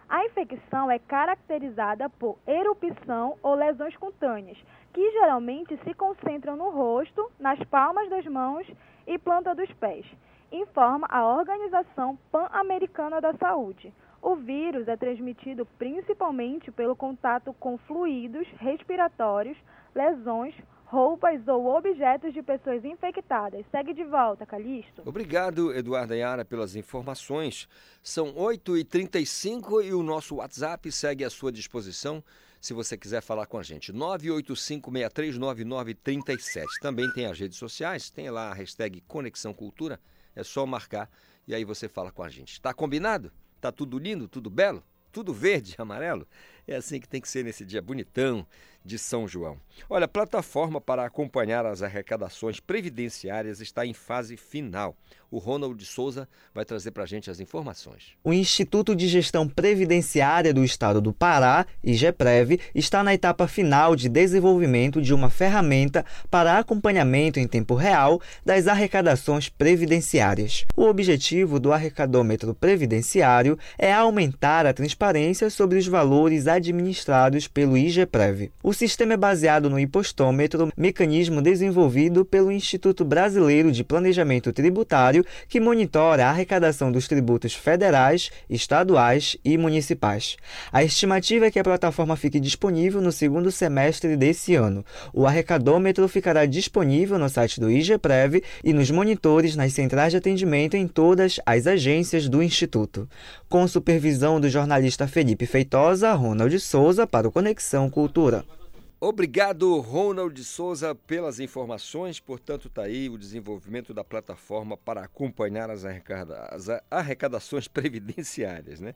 [SPEAKER 10] A infecção é caracterizada por erupção ou lesões cutâneas, que geralmente se concentram no rosto, nas palmas das mãos e planta dos pés, informa a Organização Pan-Americana da Saúde. O vírus é transmitido principalmente pelo contato com fluidos respiratórios, lesões, roupas ou objetos de pessoas infectadas. Segue de volta, Calixto.
[SPEAKER 2] Obrigado, Eduardo Ayara, pelas informações. São 8h35 e o nosso WhatsApp segue à sua disposição se você quiser falar com a gente. 985639937. Também tem as redes sociais, tem lá a hashtag Conexão Cultura. É só marcar e aí você fala com a gente. Está combinado? Tá tudo lindo, tudo belo? Tudo verde, amarelo? É assim que tem que ser nesse dia bonitão de São João. Olha, a plataforma para acompanhar as arrecadações previdenciárias está em fase final. O Ronald de Souza vai trazer para a gente as informações.
[SPEAKER 11] O Instituto de Gestão Previdenciária do Estado do Pará, IGEPREV, está na etapa final de desenvolvimento de uma ferramenta para acompanhamento em tempo real das arrecadações previdenciárias. O objetivo do arrecadômetro previdenciário é aumentar a transparência sobre os valores administrados pelo IGEPREV. O sistema é baseado no impostômetro, mecanismo desenvolvido pelo Instituto Brasileiro de Planejamento Tributário, que monitora a arrecadação dos tributos federais, estaduais e municipais. A estimativa é que a plataforma fique disponível no segundo semestre desse ano. O arrecadômetro ficará disponível no site do IGEPREV e nos monitores nas centrais de atendimento em todas as agências do Instituto. Com supervisão do jornalista Felipe Feitosa, Ronald Souza para o Conexão Cultura.
[SPEAKER 2] Obrigado, Ronald Souza, pelas informações. Portanto, está aí o desenvolvimento da plataforma para acompanhar as, arrecada as arrecadações previdenciárias, né?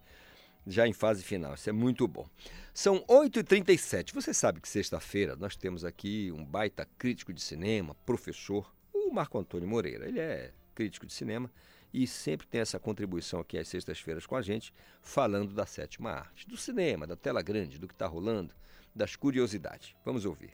[SPEAKER 2] Já em fase final. Isso é muito bom. São 8h37. Você sabe que sexta-feira nós temos aqui um baita crítico de cinema, professor, o Marco Antônio Moreira. Ele é crítico de cinema e sempre tem essa contribuição aqui às sextas-feiras com a gente, falando da sétima arte, do cinema, da tela grande, do que está rolando, das curiosidades. Vamos ouvir.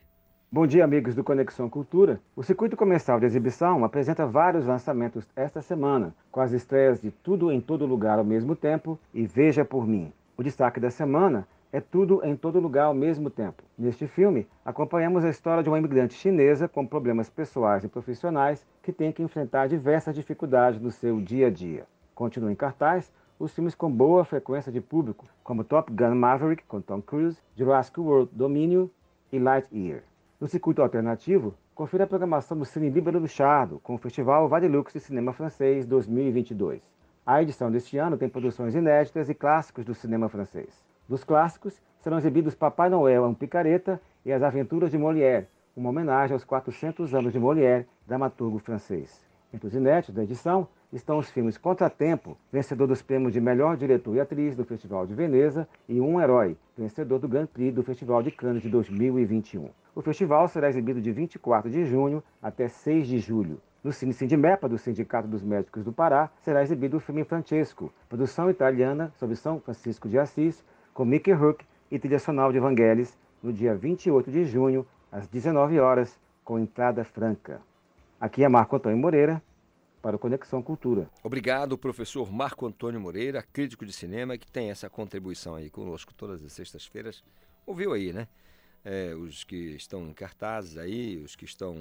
[SPEAKER 12] Bom dia, amigos do Conexão Cultura. O circuito comercial de exibição apresenta vários lançamentos esta semana, com as estreias de Tudo em Todo Lugar ao mesmo tempo e Veja por Mim. O destaque da semana é tudo em todo lugar ao mesmo tempo. Neste filme, acompanhamos a história de uma imigrante chinesa com problemas pessoais e profissionais que tem que enfrentar diversas dificuldades no seu dia a dia. Continua em cartaz os filmes com boa frequência de público, como Top Gun Maverick com Tom Cruise, Jurassic World Domínio e Lightyear. No circuito alternativo, confira a programação do Cine Líbero do Chardo com o Festival Vadelux de Cinema Francês 2022. A edição deste ano tem produções inéditas e clássicos do cinema francês. Dos clássicos, serão exibidos Papai Noel é um Picareta e As Aventuras de Molière, uma homenagem aos 400 anos de Molière, dramaturgo francês. Entre os inéditos da edição estão os filmes Contratempo, vencedor dos prêmios de melhor diretor e atriz do Festival de Veneza, e Um Herói, vencedor do Grand Prix do Festival de Cannes de 2021. O festival será exibido de 24 de junho até 6 de julho. No Cine Sindimepa, do Sindicato dos Médicos do Pará, será exibido o filme Francesco, produção italiana sobre São Francisco de Assis, com Mickey Rourke e trilha sonora de Vangelis, no dia 28 de junho, às 19 horas, com entrada franca. Aqui é Marco Antônio Moreira, para Conexão Cultura.
[SPEAKER 2] Obrigado, professor Marco Antônio Moreira, crítico de cinema, que tem essa contribuição aí conosco todas as sextas-feiras. Ouviu aí, né? É, os que estão em cartazes aí, os que estão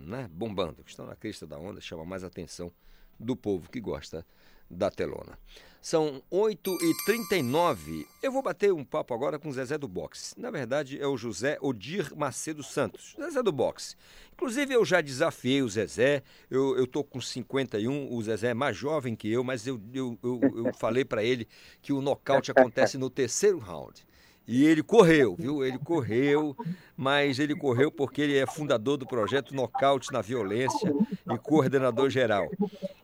[SPEAKER 2] né, bombando, que estão na crista da onda, chama mais atenção do povo que gosta da telona. São 8h39. Eu vou bater um papo agora com o Zezé do Boxe. Na verdade, é o José Odir Macedo Santos. Zezé do Boxe. Inclusive, eu já desafiei o Zezé. Eu, eu tô com 51, o Zezé é mais jovem que eu, mas eu, eu, eu, eu falei para ele que o nocaute acontece no terceiro round. E ele correu, viu? Ele correu, mas ele correu porque ele é fundador do projeto Nocaute na Violência e coordenador geral.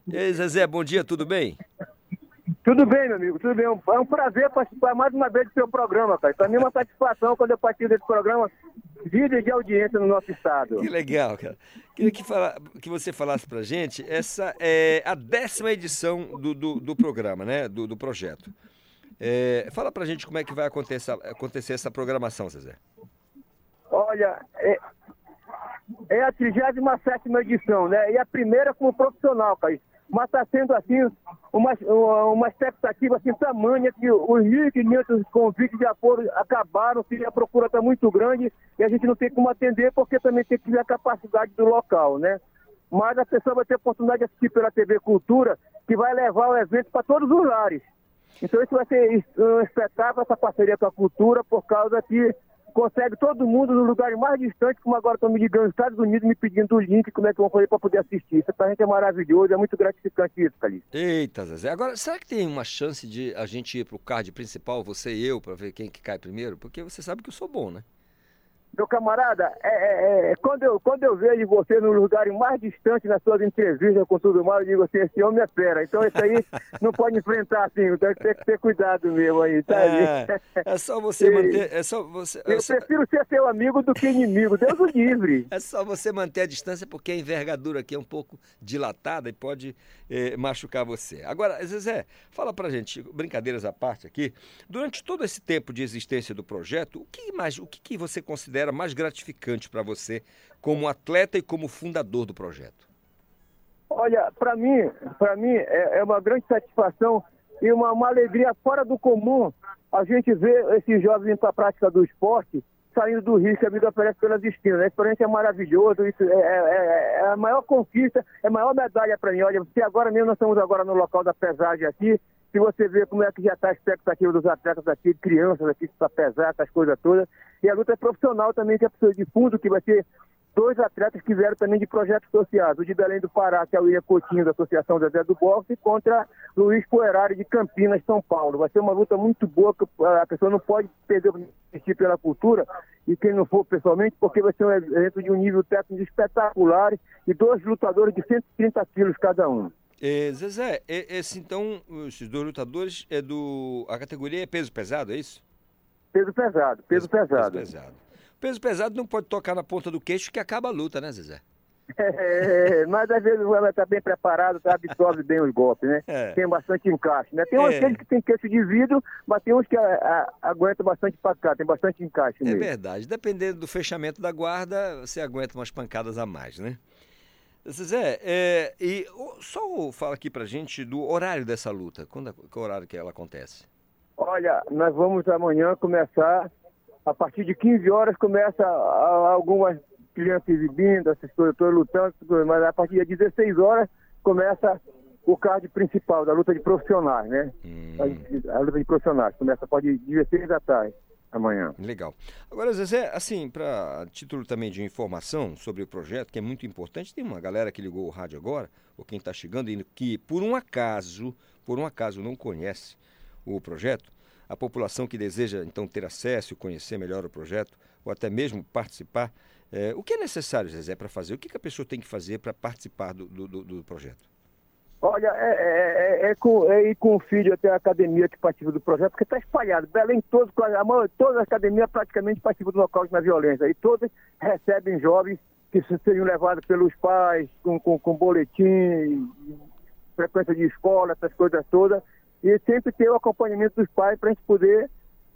[SPEAKER 2] E aí, Zezé, bom dia, tudo bem?
[SPEAKER 13] Tudo bem, meu amigo, tudo bem. É um prazer participar mais uma vez do seu programa, cara. Para mim é uma satisfação quando eu participo desse programa, líder de audiência no nosso estado.
[SPEAKER 2] Que legal, cara. Queria que, fala, que você falasse pra gente, essa é a décima edição do, do, do programa, né? Do, do projeto. É, fala pra gente como é que vai acontecer, acontecer essa programação, Zezé.
[SPEAKER 13] Olha, é, é a 37 edição, né? E a primeira como profissional, cara mas está sendo assim uma, uma expectativa assim tamanha que os 1.500 convites de apoio acabaram, que a procura está muito grande e a gente não tem como atender porque também tem que ver a capacidade do local, né? Mas a pessoa vai ter a oportunidade de assistir pela TV Cultura, que vai levar o evento para todos os lares. Então isso vai ser um espetáculo, essa parceria com a cultura, por causa que consegue todo mundo no lugar mais distante, como agora estão me ligando nos Estados Unidos, me pedindo o link, como é que vou fazer para poder assistir. Isso pra gente é maravilhoso, é muito gratificante isso, Calixto.
[SPEAKER 2] Eita, Zezé. Agora, será que tem uma chance de a gente ir pro card principal, você e eu, para ver quem que cai primeiro? Porque você sabe que eu sou bom, né?
[SPEAKER 13] Meu camarada, é, é, é, quando, eu, quando eu vejo você no lugar mais distante nas suas entrevistas com tudo mais, eu digo assim, esse homem é fera. Então isso aí não pode enfrentar assim, então tem que ter cuidado mesmo aí, tá
[SPEAKER 2] é, é só você e, manter. É só você,
[SPEAKER 13] eu
[SPEAKER 2] só...
[SPEAKER 13] prefiro ser seu amigo do que inimigo, Deus o livre.
[SPEAKER 2] É só você manter a distância, porque a envergadura aqui é um pouco dilatada e pode eh, machucar você. Agora, Zezé, fala pra gente, brincadeiras à parte aqui, durante todo esse tempo de existência do projeto, o que mais, o que, que você considera considera mais gratificante para você como atleta e como fundador do projeto?
[SPEAKER 13] Olha, para mim, para mim é, é, uma grande satisfação e uma, uma, alegria fora do comum a gente ver esses jovens para a prática do esporte saindo do risco que a vida oferece pelas esquinas. A experiência é maravilhosa, isso é, é, é, é a maior conquista, é a maior medalha para mim. Olha, se agora mesmo nós estamos agora no local da pesagem aqui, se você vê como é que já está a expectativa dos atletas aqui, crianças aqui para pesar, essas coisas todas, e a luta é profissional também, que é pessoa de fundo, que vai ser dois atletas que vieram também de projetos sociais. O de Belém do Pará, que é o William Coutinho, da Associação Zé do Boxe, contra Luiz Poerari, de Campinas, São Paulo. Vai ser uma luta muito boa, que a pessoa não pode perder o assistir pela cultura, e quem não for pessoalmente, porque vai ser um evento de um nível técnico espetacular, e dois lutadores de 130 quilos cada um.
[SPEAKER 2] É, Zezé, esse então, esses dois lutadores, é do. A categoria é peso pesado, é isso?
[SPEAKER 13] Peso pesado, peso, peso pesado.
[SPEAKER 2] Peso pesado. Peso pesado não pode tocar na ponta do queixo que acaba a luta, né, Zezé?
[SPEAKER 13] É, mas às vezes ela está bem preparado, tá, absorve bem os golpes, né? É. Tem bastante encaixe, né? Tem uns é. que tem queixo de vidro, mas tem uns que a, a, aguentam bastante para cá, tem bastante encaixe
[SPEAKER 2] É mesmo. verdade. Dependendo do fechamento da guarda, você aguenta umas pancadas a mais, né? Zezé, é, e só fala aqui pra gente do horário dessa luta. Quando, qual horário que ela acontece?
[SPEAKER 13] Olha, nós vamos amanhã começar, a partir de 15 horas começa algumas crianças exibindo, essas coisas todas lutando, mas a partir de 16 horas começa o card principal da luta de profissionais, né? Hum. A, a, luta de profissionais começa a partir de 16 da tarde amanhã.
[SPEAKER 2] Legal. Agora, Zezé, assim, para título também de informação sobre o projeto, que é muito importante, tem uma galera que ligou o rádio agora, ou quem está chegando, que por um acaso, por um acaso não conhece o projeto, a população que deseja então ter acesso conhecer melhor o projeto, ou até mesmo participar, é, o que é necessário, Zezé, para fazer? O que, que, a pessoa tem que fazer para participar do, do, do, projeto?
[SPEAKER 13] Olha, é, é, é, é, com, é ir com o filho até a academia que participa do projeto, porque está espalhado. Belém, todos, a maior, todas as academias praticamente participam do local na violência. E todas recebem jovens que seriam levados pelos pais, com, com, com boletim, frequência de escola, essas coisas todas e sempre ter o acompanhamento dos pais para a gente poder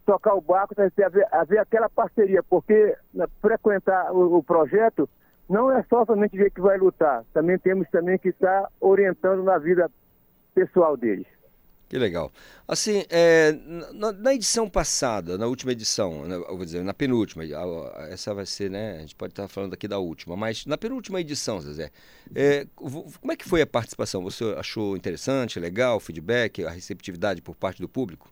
[SPEAKER 13] tocar o barco, haver, haver aquela parceria, porque né, frequentar o, o, projeto não é só somente ver que vai lutar, também temos também que estar orientando na vida pessoal deles.
[SPEAKER 2] Que legal. Assim, é, na, na, edição passada, na última edição, né, vou dizer, na penúltima, essa vai ser, né? A gente pode estar falando aqui da última, mas na penúltima edição, Zezé, é, como é que foi a participação? Você achou interessante, legal, feedback, a receptividade por parte do público?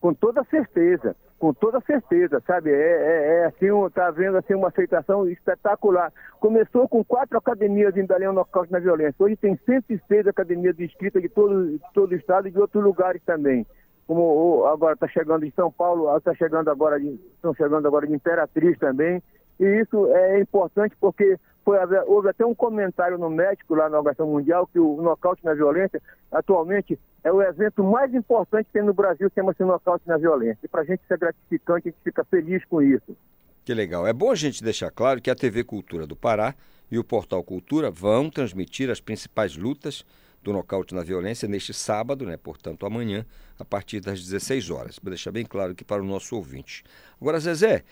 [SPEAKER 13] Com toda certeza com toda certeza, sabe? É, é, é assim, tá vendo assim uma aceitação espetacular. Começou com quatro academias em Belém Nocaute na Violência. Hoje tem 106 academias de escrita de todo, de todo o estado e de outros lugares também. Como agora está chegando de São Paulo, está chegando agora de, estão chegando agora de Imperatriz também. E isso é importante porque foi, houve até um comentário no México, lá na Organização Mundial, que o nocaute na violência, atualmente, é o evento mais importante que tem no Brasil, chama-se nocaute na violência. E para a gente isso é gratificante, a gente fica feliz com isso.
[SPEAKER 2] Que legal. É bom a gente deixar claro que a TV Cultura do Pará e o Portal Cultura vão transmitir as principais lutas do nocaute na violência neste sábado, né, portanto amanhã, a partir das 16 horas. Vou deixar bem claro aqui para o nosso ouvinte. Agora, Zezé,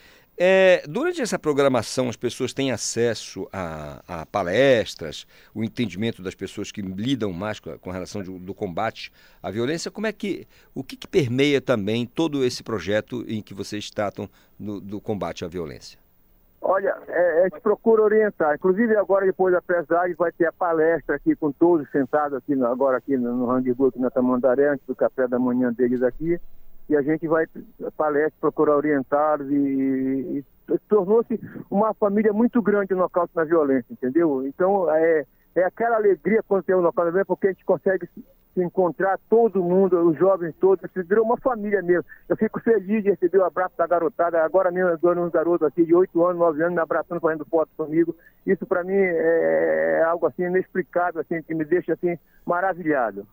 [SPEAKER 2] é, durante essa programação, as pessoas têm acesso a, a, palestras, o entendimento das pessoas que lidam mais com, com relação de, do combate à violência. Como é que o que, que, permeia também todo esse projeto em que vocês tratam do, do combate à violência?
[SPEAKER 13] Olha, é, a gente procura orientar. Inclusive agora depois da pesagem vai ter a palestra aqui com todos sentados aqui agora aqui no, no aqui na Tamandaré, antes do café da manhã deles aqui e a gente vai palestra procurar orientá-los e, e, tornou-se uma família muito grande no nocaute na violência, entendeu? Então é, é aquela alegria quando tem o nocaute na violência porque a gente consegue se, encontrar todo mundo, os jovens todos, se virou uma família mesmo. Eu fico feliz de receber o abraço da garotada, agora mesmo eu um garoto aqui de 8 anos, 9 anos, me abraçando, fazendo foto comigo. Isso para mim é, é algo assim inexplicável, assim, que me deixa assim maravilhado.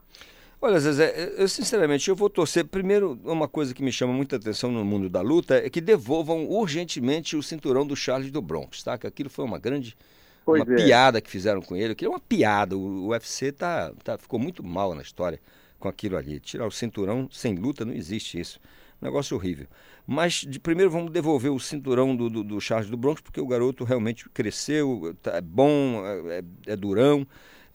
[SPEAKER 2] Olha, Zezé, eu sinceramente eu vou torcer. Primeiro, uma coisa que me chama muita atenção no mundo da luta é que devolvam urgentemente o cinturão do Charles do Bronx, tá? Que aquilo foi uma grande pois uma é. piada que fizeram com ele. Aquilo é uma piada. O UFC tá, tá, ficou muito mal na história com aquilo ali. Tirar o cinturão sem luta não existe isso. Negócio horrível. Mas de primeiro vamos devolver o cinturão do, do, do Charles do Bronx, porque o garoto realmente cresceu, tá, é bom, é, é durão,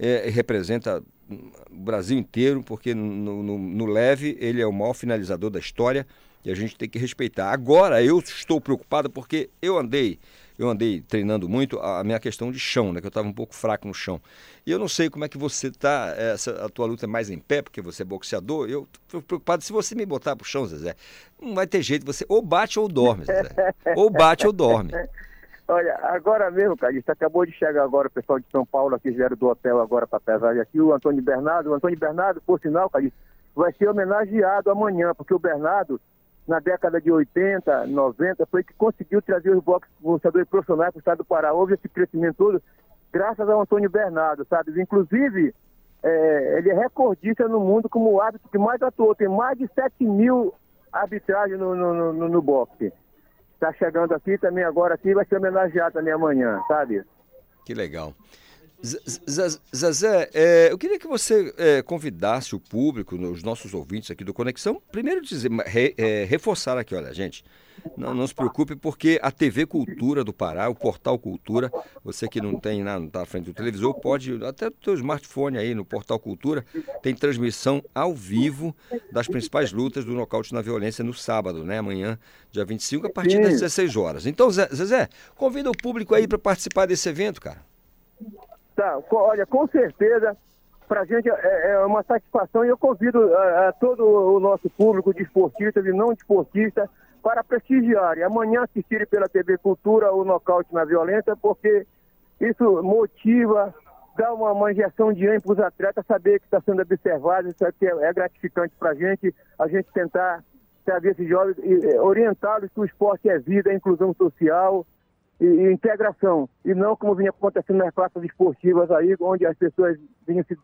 [SPEAKER 2] é, representa o Brasil inteiro, porque no, no, no, leve ele é o maior finalizador da história e a gente tem que respeitar. Agora eu estou preocupado porque eu andei, eu andei treinando muito a minha questão de chão, né? Que eu estava um pouco fraco no chão. E eu não sei como é que você está, essa, a tua luta é mais em pé, porque você é boxeador. Eu estou preocupado, se você me botar para o chão, Zezé, não vai ter jeito, você ou bate ou dorme, Zezé. ou bate ou dorme.
[SPEAKER 13] Olha, agora mesmo, Calista, acabou de chegar agora o pessoal de São Paulo, aqui vieram do hotel agora para pesar aqui, o Antônio Bernardo. O Antônio Bernardo, por sinal, Calista, vai ser homenageado amanhã, porque o Bernardo, na década de 80, 90, foi que conseguiu trazer os boxeadores profissionais para o estado do Pará. Houve esse crescimento todo graças ao Antônio Bernardo, sabe? Inclusive, é, ele é recordista no mundo como o árbitro que mais atuou. Tem mais de 7 mil arbitragens no, no, no, no boxe está chegando aqui também agora aqui vai ser homenageado também amanhã, sabe?
[SPEAKER 2] Que legal. Zezé, é, eu queria que você é, convidasse o público, os nossos ouvintes aqui do Conexão, primeiro dizer, re, é, reforçar aqui, olha, gente, não, não, se preocupe porque a TV Cultura do Pará, o Portal Cultura, você que não tem nada, não está à frente do televisor, pode, até o seu smartphone aí no Portal Cultura, tem transmissão ao vivo das principais lutas do nocaute na violência no sábado, né? Amanhã, dia 25, a partir das 16 horas. Então, Zezé, convida o público aí para participar desse evento, cara.
[SPEAKER 13] Tá, olha, com certeza, para a gente é, é, uma satisfação e eu convido a, a, todo o nosso público de esportistas e não esportistas para prestigiarem. Amanhã assistirem pela TV Cultura o nocaute na violência, porque isso motiva, dá uma, uma injeção de ânimo para os atletas, saber que está sendo observado, isso aqui é, é gratificante para a gente, a gente tentar trazer esses jovens, orientá-los que o esporte é vida, é inclusão social, e, e, integração, e não como vinha acontecendo nas praças esportivas aí, onde as pessoas vinham se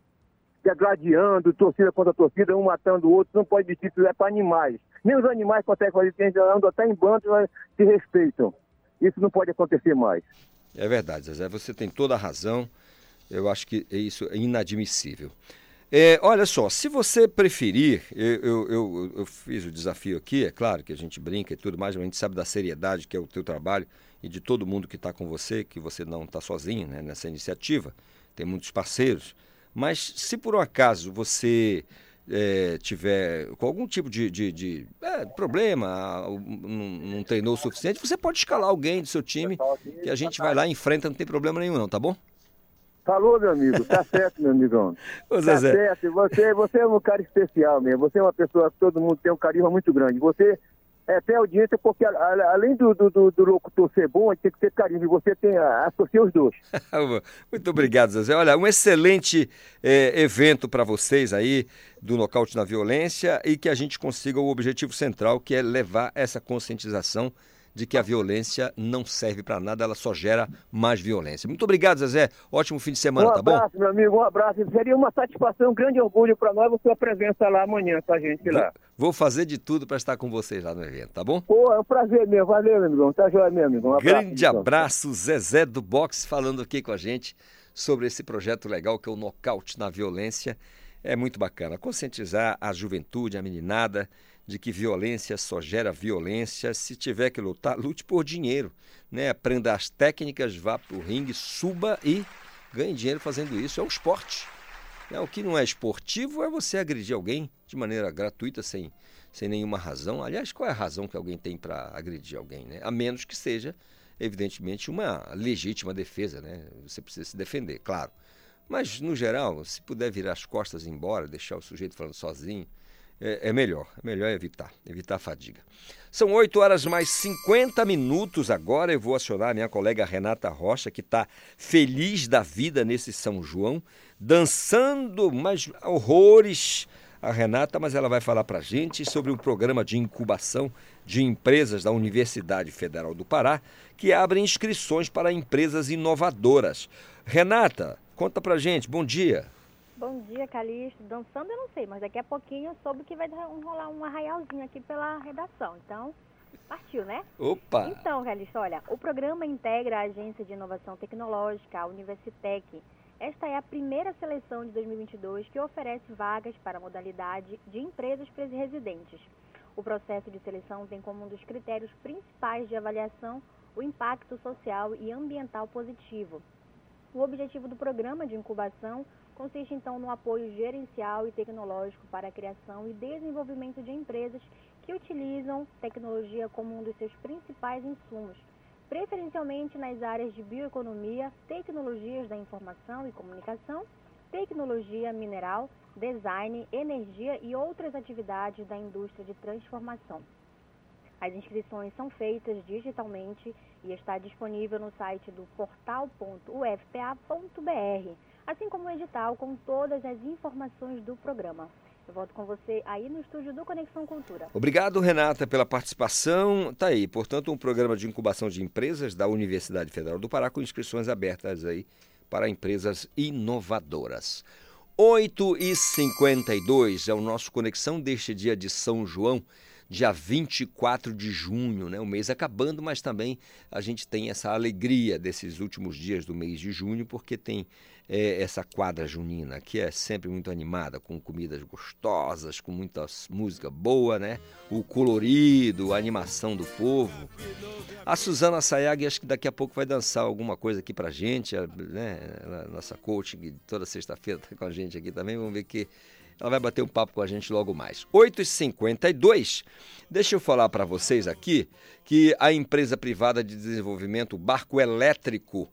[SPEAKER 13] degladiando, torcida contra torcida, um matando o outro, não pode existir, isso é para animais. Nem os animais conseguem fazer isso, andam até em bando, se respeitam. Isso não pode acontecer mais.
[SPEAKER 2] É verdade, Zezé, você tem toda a razão. Eu acho que isso é inadmissível. É, olha só, se você preferir, eu, eu, eu, eu, fiz o desafio aqui, é claro que a gente brinca e tudo mais, mas a gente sabe da seriedade que é o teu trabalho e de todo mundo que está com você, que você não está sozinho né, nessa iniciativa, tem muitos parceiros. Mas se por um acaso você é, tiver com algum tipo de, de, de é, problema, não, não treinou o suficiente, você pode escalar alguém do seu time que a gente vai lá e enfrenta, não tem problema nenhum não, tá bom?
[SPEAKER 13] Falou, meu amigo. Tá certo, meu amigão. Ô, tá certo. Você, você é um cara especial mesmo. Você é uma pessoa que todo mundo tem um carisma muito grande. Você é, tem audiência porque, a, a, além do, do, do, locutor ser bom, tem que ter carisma. E você tem a, associar os dois.
[SPEAKER 2] muito obrigado, Zezé. Olha, um excelente é, evento para vocês aí do Nocaute na Violência e que a gente consiga o objetivo central, que é levar essa conscientização de que a violência não serve para nada, ela só gera mais violência. Muito obrigado, Zezé. Ótimo fim de semana,
[SPEAKER 13] um
[SPEAKER 2] tá bom?
[SPEAKER 13] Um abraço, meu amigo, um abraço. Seria uma satisfação, um grande orgulho para nós a sua presença lá amanhã com a gente lá.
[SPEAKER 2] Vou fazer de tudo para estar com vocês lá no evento, tá bom?
[SPEAKER 13] Pô, é um prazer mesmo. Valeu, meu amigão. Tá joia, meu amigo. Um
[SPEAKER 2] abraço, grande abraço, Zezé do Box, falando aqui com a gente sobre esse projeto legal que é o Nocaute na Violência. É muito bacana conscientizar a juventude, a meninada, de que violência só gera violência. Se tiver que lutar, lute por dinheiro. Né? Aprenda as técnicas, vá para o ringue, suba e ganhe dinheiro fazendo isso. É um esporte. É, o que não é esportivo é você agredir alguém de maneira gratuita, sem, sem nenhuma razão. Aliás, qual é a razão que alguém tem para agredir alguém? Né? A menos que seja, evidentemente, uma legítima defesa. Né? Você precisa se defender, claro. Mas, no geral, se puder virar as costas e ir embora, deixar o sujeito falando sozinho, é, é, melhor, é melhor evitar, evitar a fadiga. São 8 horas mais 50 minutos agora. Eu vou acionar a minha colega Renata Rocha, que está feliz da vida nesse São João, dançando, mas horrores. A Renata, mas ela vai falar para a gente sobre um programa de incubação de empresas da Universidade Federal do Pará, que abre inscrições para empresas inovadoras. Renata, conta para a gente. Bom dia.
[SPEAKER 14] Bom dia, Calixto. Dançando eu não sei, mas daqui a pouquinho eu soube que vai rolar um arraialzinho aqui pela redação. Então, partiu, né?
[SPEAKER 2] Opa!
[SPEAKER 14] Então, Calixto, olha, o programa integra a Agência de Inovação Tecnológica, a Universitec. Esta é a primeira seleção de 2022 que oferece vagas para a modalidade de empresas residentes. O processo de seleção tem como um dos critérios principais de avaliação o impacto social e ambiental positivo. O objetivo do programa de incubação consiste então no apoio gerencial e tecnológico para a criação e desenvolvimento de empresas que utilizam tecnologia como um dos seus principais insumos, preferencialmente nas áreas de bioeconomia, tecnologias da informação e comunicação, tecnologia mineral, design, energia e outras atividades da indústria de transformação. As inscrições são feitas digitalmente e está disponível no site do portal.ufpa.br assim como o edital com todas as informações do programa. Eu volto com você aí no estúdio do Conexão Cultura.
[SPEAKER 2] Obrigado, Renata, pela participação. Tá aí, portanto, um programa de incubação de empresas da Universidade Federal do Pará com inscrições abertas aí para empresas inovadoras. 8h52 é o nosso Conexão deste dia de São João dia 24 de junho, né? O mês acabando, mas também a gente tem essa alegria desses últimos dias do mês de junho, porque tem é, essa quadra junina, que é sempre muito animada, com comidas gostosas, com muita música boa, né? O colorido, a animação do povo. A Suzana Sayag, acho que daqui a pouco vai dançar alguma coisa aqui pra gente, né? Nossa coaching, toda sexta-feira tá com a gente aqui também, vamos ver que ela vai bater um papo com a gente logo mais. 8h52. Deixa eu falar para vocês aqui que a empresa privada de desenvolvimento Barco Elétrico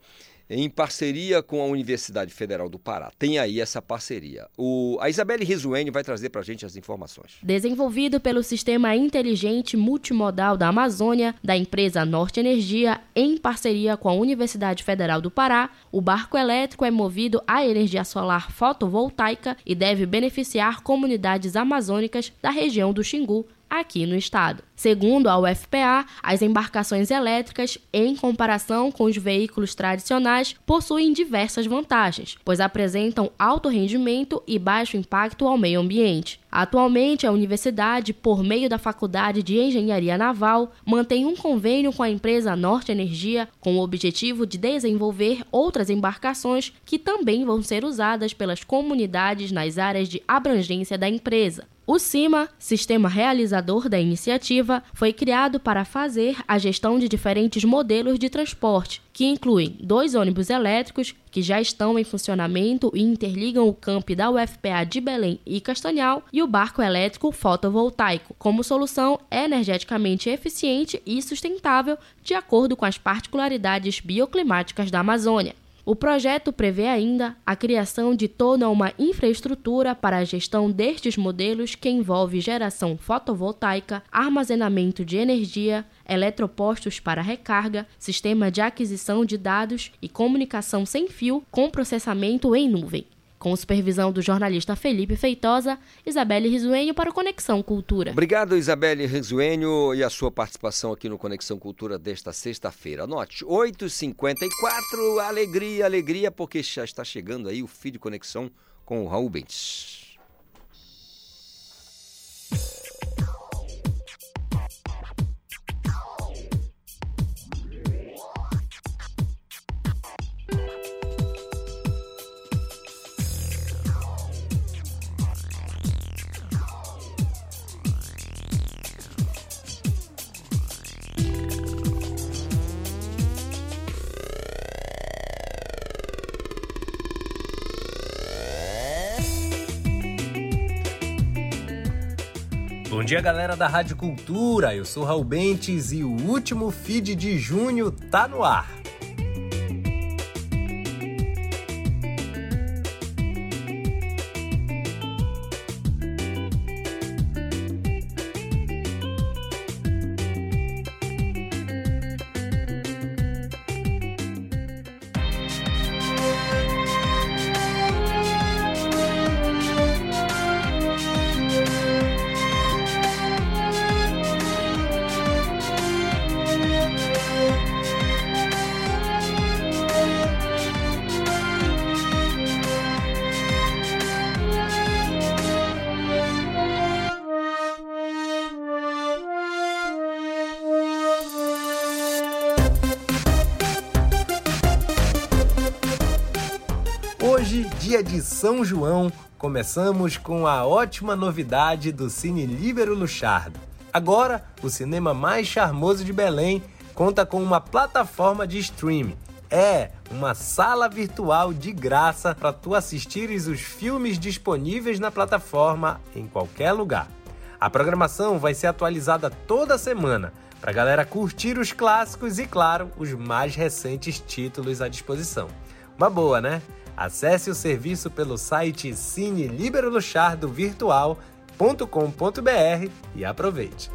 [SPEAKER 2] em parceria com a Universidade Federal do Pará. Tem aí essa parceria. O, a Isabelle Rizuene vai trazer para a gente as informações.
[SPEAKER 15] Desenvolvido pelo Sistema Inteligente Multimodal da Amazônia, da empresa Norte Energia, em parceria com a Universidade Federal do Pará, o barco elétrico é movido a energia solar fotovoltaica e deve beneficiar comunidades amazônicas da região do Xingu, aqui no estado. Segundo a UFPA, as embarcações elétricas, em comparação com os veículos tradicionais, possuem diversas vantagens, pois apresentam alto rendimento e baixo impacto ao meio ambiente. Atualmente, a universidade, por meio da Faculdade de Engenharia Naval, mantém um convênio com a empresa Norte Energia com o objetivo de desenvolver outras embarcações que também vão ser usadas pelas comunidades nas áreas de abrangência da empresa. O CIMA, Sistema Realizador da Iniciativa, foi criado para fazer a gestão de diferentes modelos de transporte, que incluem dois ônibus elétricos que já estão em funcionamento e interligam o campo da UFPA de Belém e Castanhal e o barco elétrico fotovoltaico, como solução energeticamente eficiente e sustentável de acordo com as particularidades bioclimáticas da Amazônia. O projeto prevê ainda a criação de toda uma infraestrutura para a gestão destes modelos que envolve geração fotovoltaica, armazenamento de energia, eletropostos para recarga, sistema de aquisição de dados e comunicação sem fio com processamento em nuvem. Com supervisão do jornalista Felipe Feitosa, Isabelle Risuenho para o Conexão Cultura.
[SPEAKER 2] Obrigado, Isabelle Risuenho, e a sua participação aqui no Conexão Cultura desta sexta-feira. Anote, 8h54, alegria, alegria, porque já está chegando aí o fim de conexão com o Raul Bentes.
[SPEAKER 16] Dia, galera da Rádio Cultura. Eu sou Raul Bentes e o último feed de junho tá no ar. São João, começamos com a ótima novidade do Cine Líbero Luchardo. Agora, o cinema mais charmoso de Belém conta com uma plataforma de streaming. É, uma sala virtual de graça para tu assistires os filmes disponíveis na plataforma em qualquer lugar. A programação vai ser atualizada toda semana para a galera curtir os clássicos e, claro, os mais recentes títulos à disposição. Uma boa, né? Acesse o serviço pelo site cineliberoluchardovirtual.com.br e aproveite.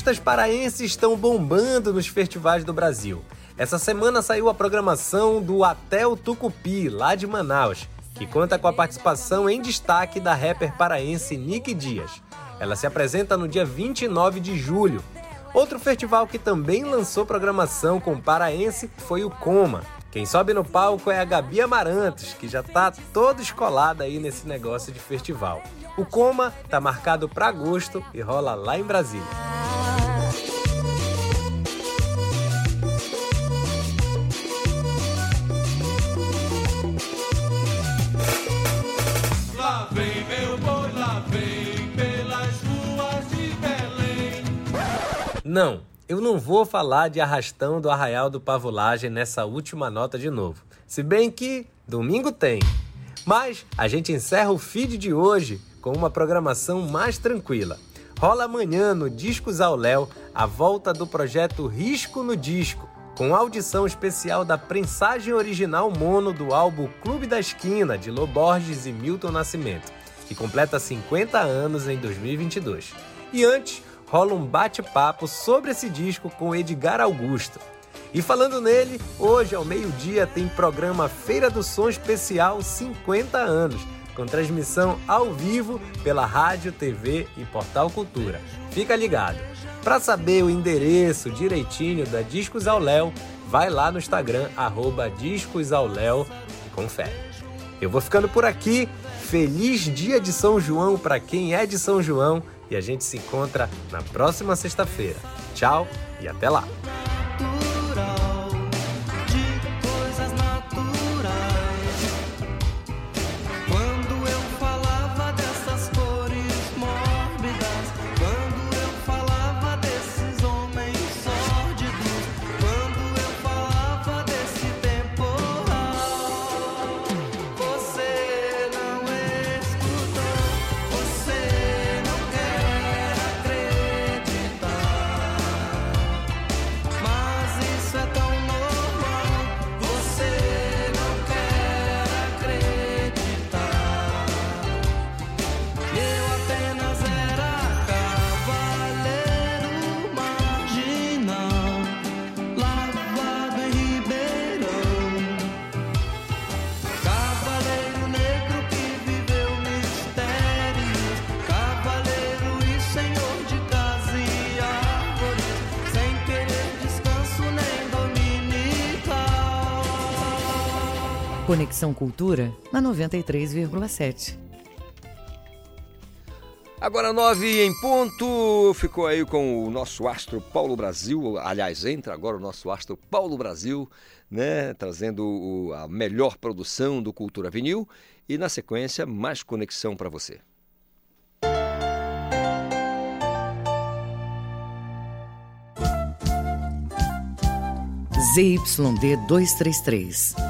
[SPEAKER 16] Artistas paraenses estão bombando nos festivais do Brasil. Essa semana saiu a programação do Até o Tucupi, lá de Manaus, que conta com a participação em destaque da rapper paraense Nick Dias. Ela se apresenta no dia 29 de julho. Outro festival que também lançou programação com paraense foi o Coma. Quem sobe no palco é a Gabi Amarantos, que já tá toda escolada aí nesse negócio de festival. O Coma tá marcado para agosto e rola lá em Brasília.
[SPEAKER 3] Lá vem meu boi, lá vem pelas ruas de Belém.
[SPEAKER 16] Não, eu não vou falar de arrastão do Arraial do Pavulagem nessa última nota de novo. Se bem que domingo tem. Mas a gente encerra o feed de hoje com uma programação mais tranquila. Rola amanhã no Discos ao Léo a volta do projeto Risco no Disco, com audição especial da prensagem original mono do álbum Clube da Esquina, de Lô Borges e Milton Nascimento, que completa 50 anos em 2022. E antes, rola um bate-papo sobre esse disco com Edgar Augusto. E falando nele, hoje ao meio-dia tem programa Feira do Som Especial 50 anos, com transmissão ao vivo pela Rádio, TV e Portal Cultura. Fica ligado. Para saber o endereço direitinho da Discos ao Léo, vai lá no Instagram, arroba Discos ao Léo e confere. Eu vou ficando por aqui. Feliz dia de São João para quem é de São João e a gente se encontra na próxima sexta-feira. Tchau e até lá!
[SPEAKER 1] Conexão Cultura na 93,7.
[SPEAKER 2] Agora nove em ponto, ficou aí com o nosso astro Paulo Brasil, aliás, entra agora o nosso astro Paulo Brasil, né, trazendo o, a melhor produção do Cultura Vinil e na sequência mais conexão para você.
[SPEAKER 1] ZYD 233,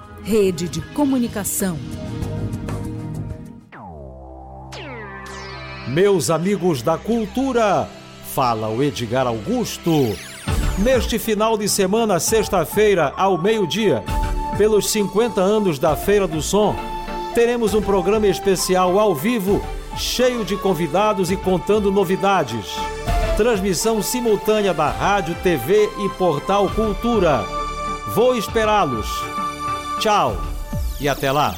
[SPEAKER 17] Rede de Comunicação.
[SPEAKER 18] Meus amigos da cultura, fala o Edgar Augusto. Neste final de semana, sexta-feira, ao meio-dia, pelos 50 anos da Feira do Som, teremos um programa especial ao vivo, cheio de convidados e contando novidades. Transmissão simultânea da Rádio, TV e Portal Cultura. Vou esperá-los. Tchau e até lá.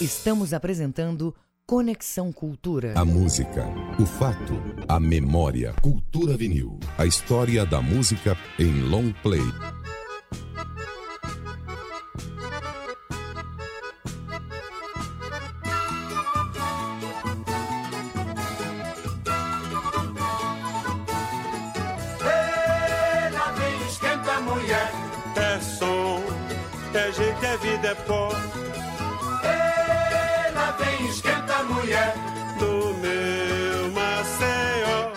[SPEAKER 1] Estamos apresentando Conexão Cultura.
[SPEAKER 19] A música, o fato, a memória. Cultura vinil. A história da música em long play.
[SPEAKER 20] Ela vem esquenta a mulher do meu Maceió.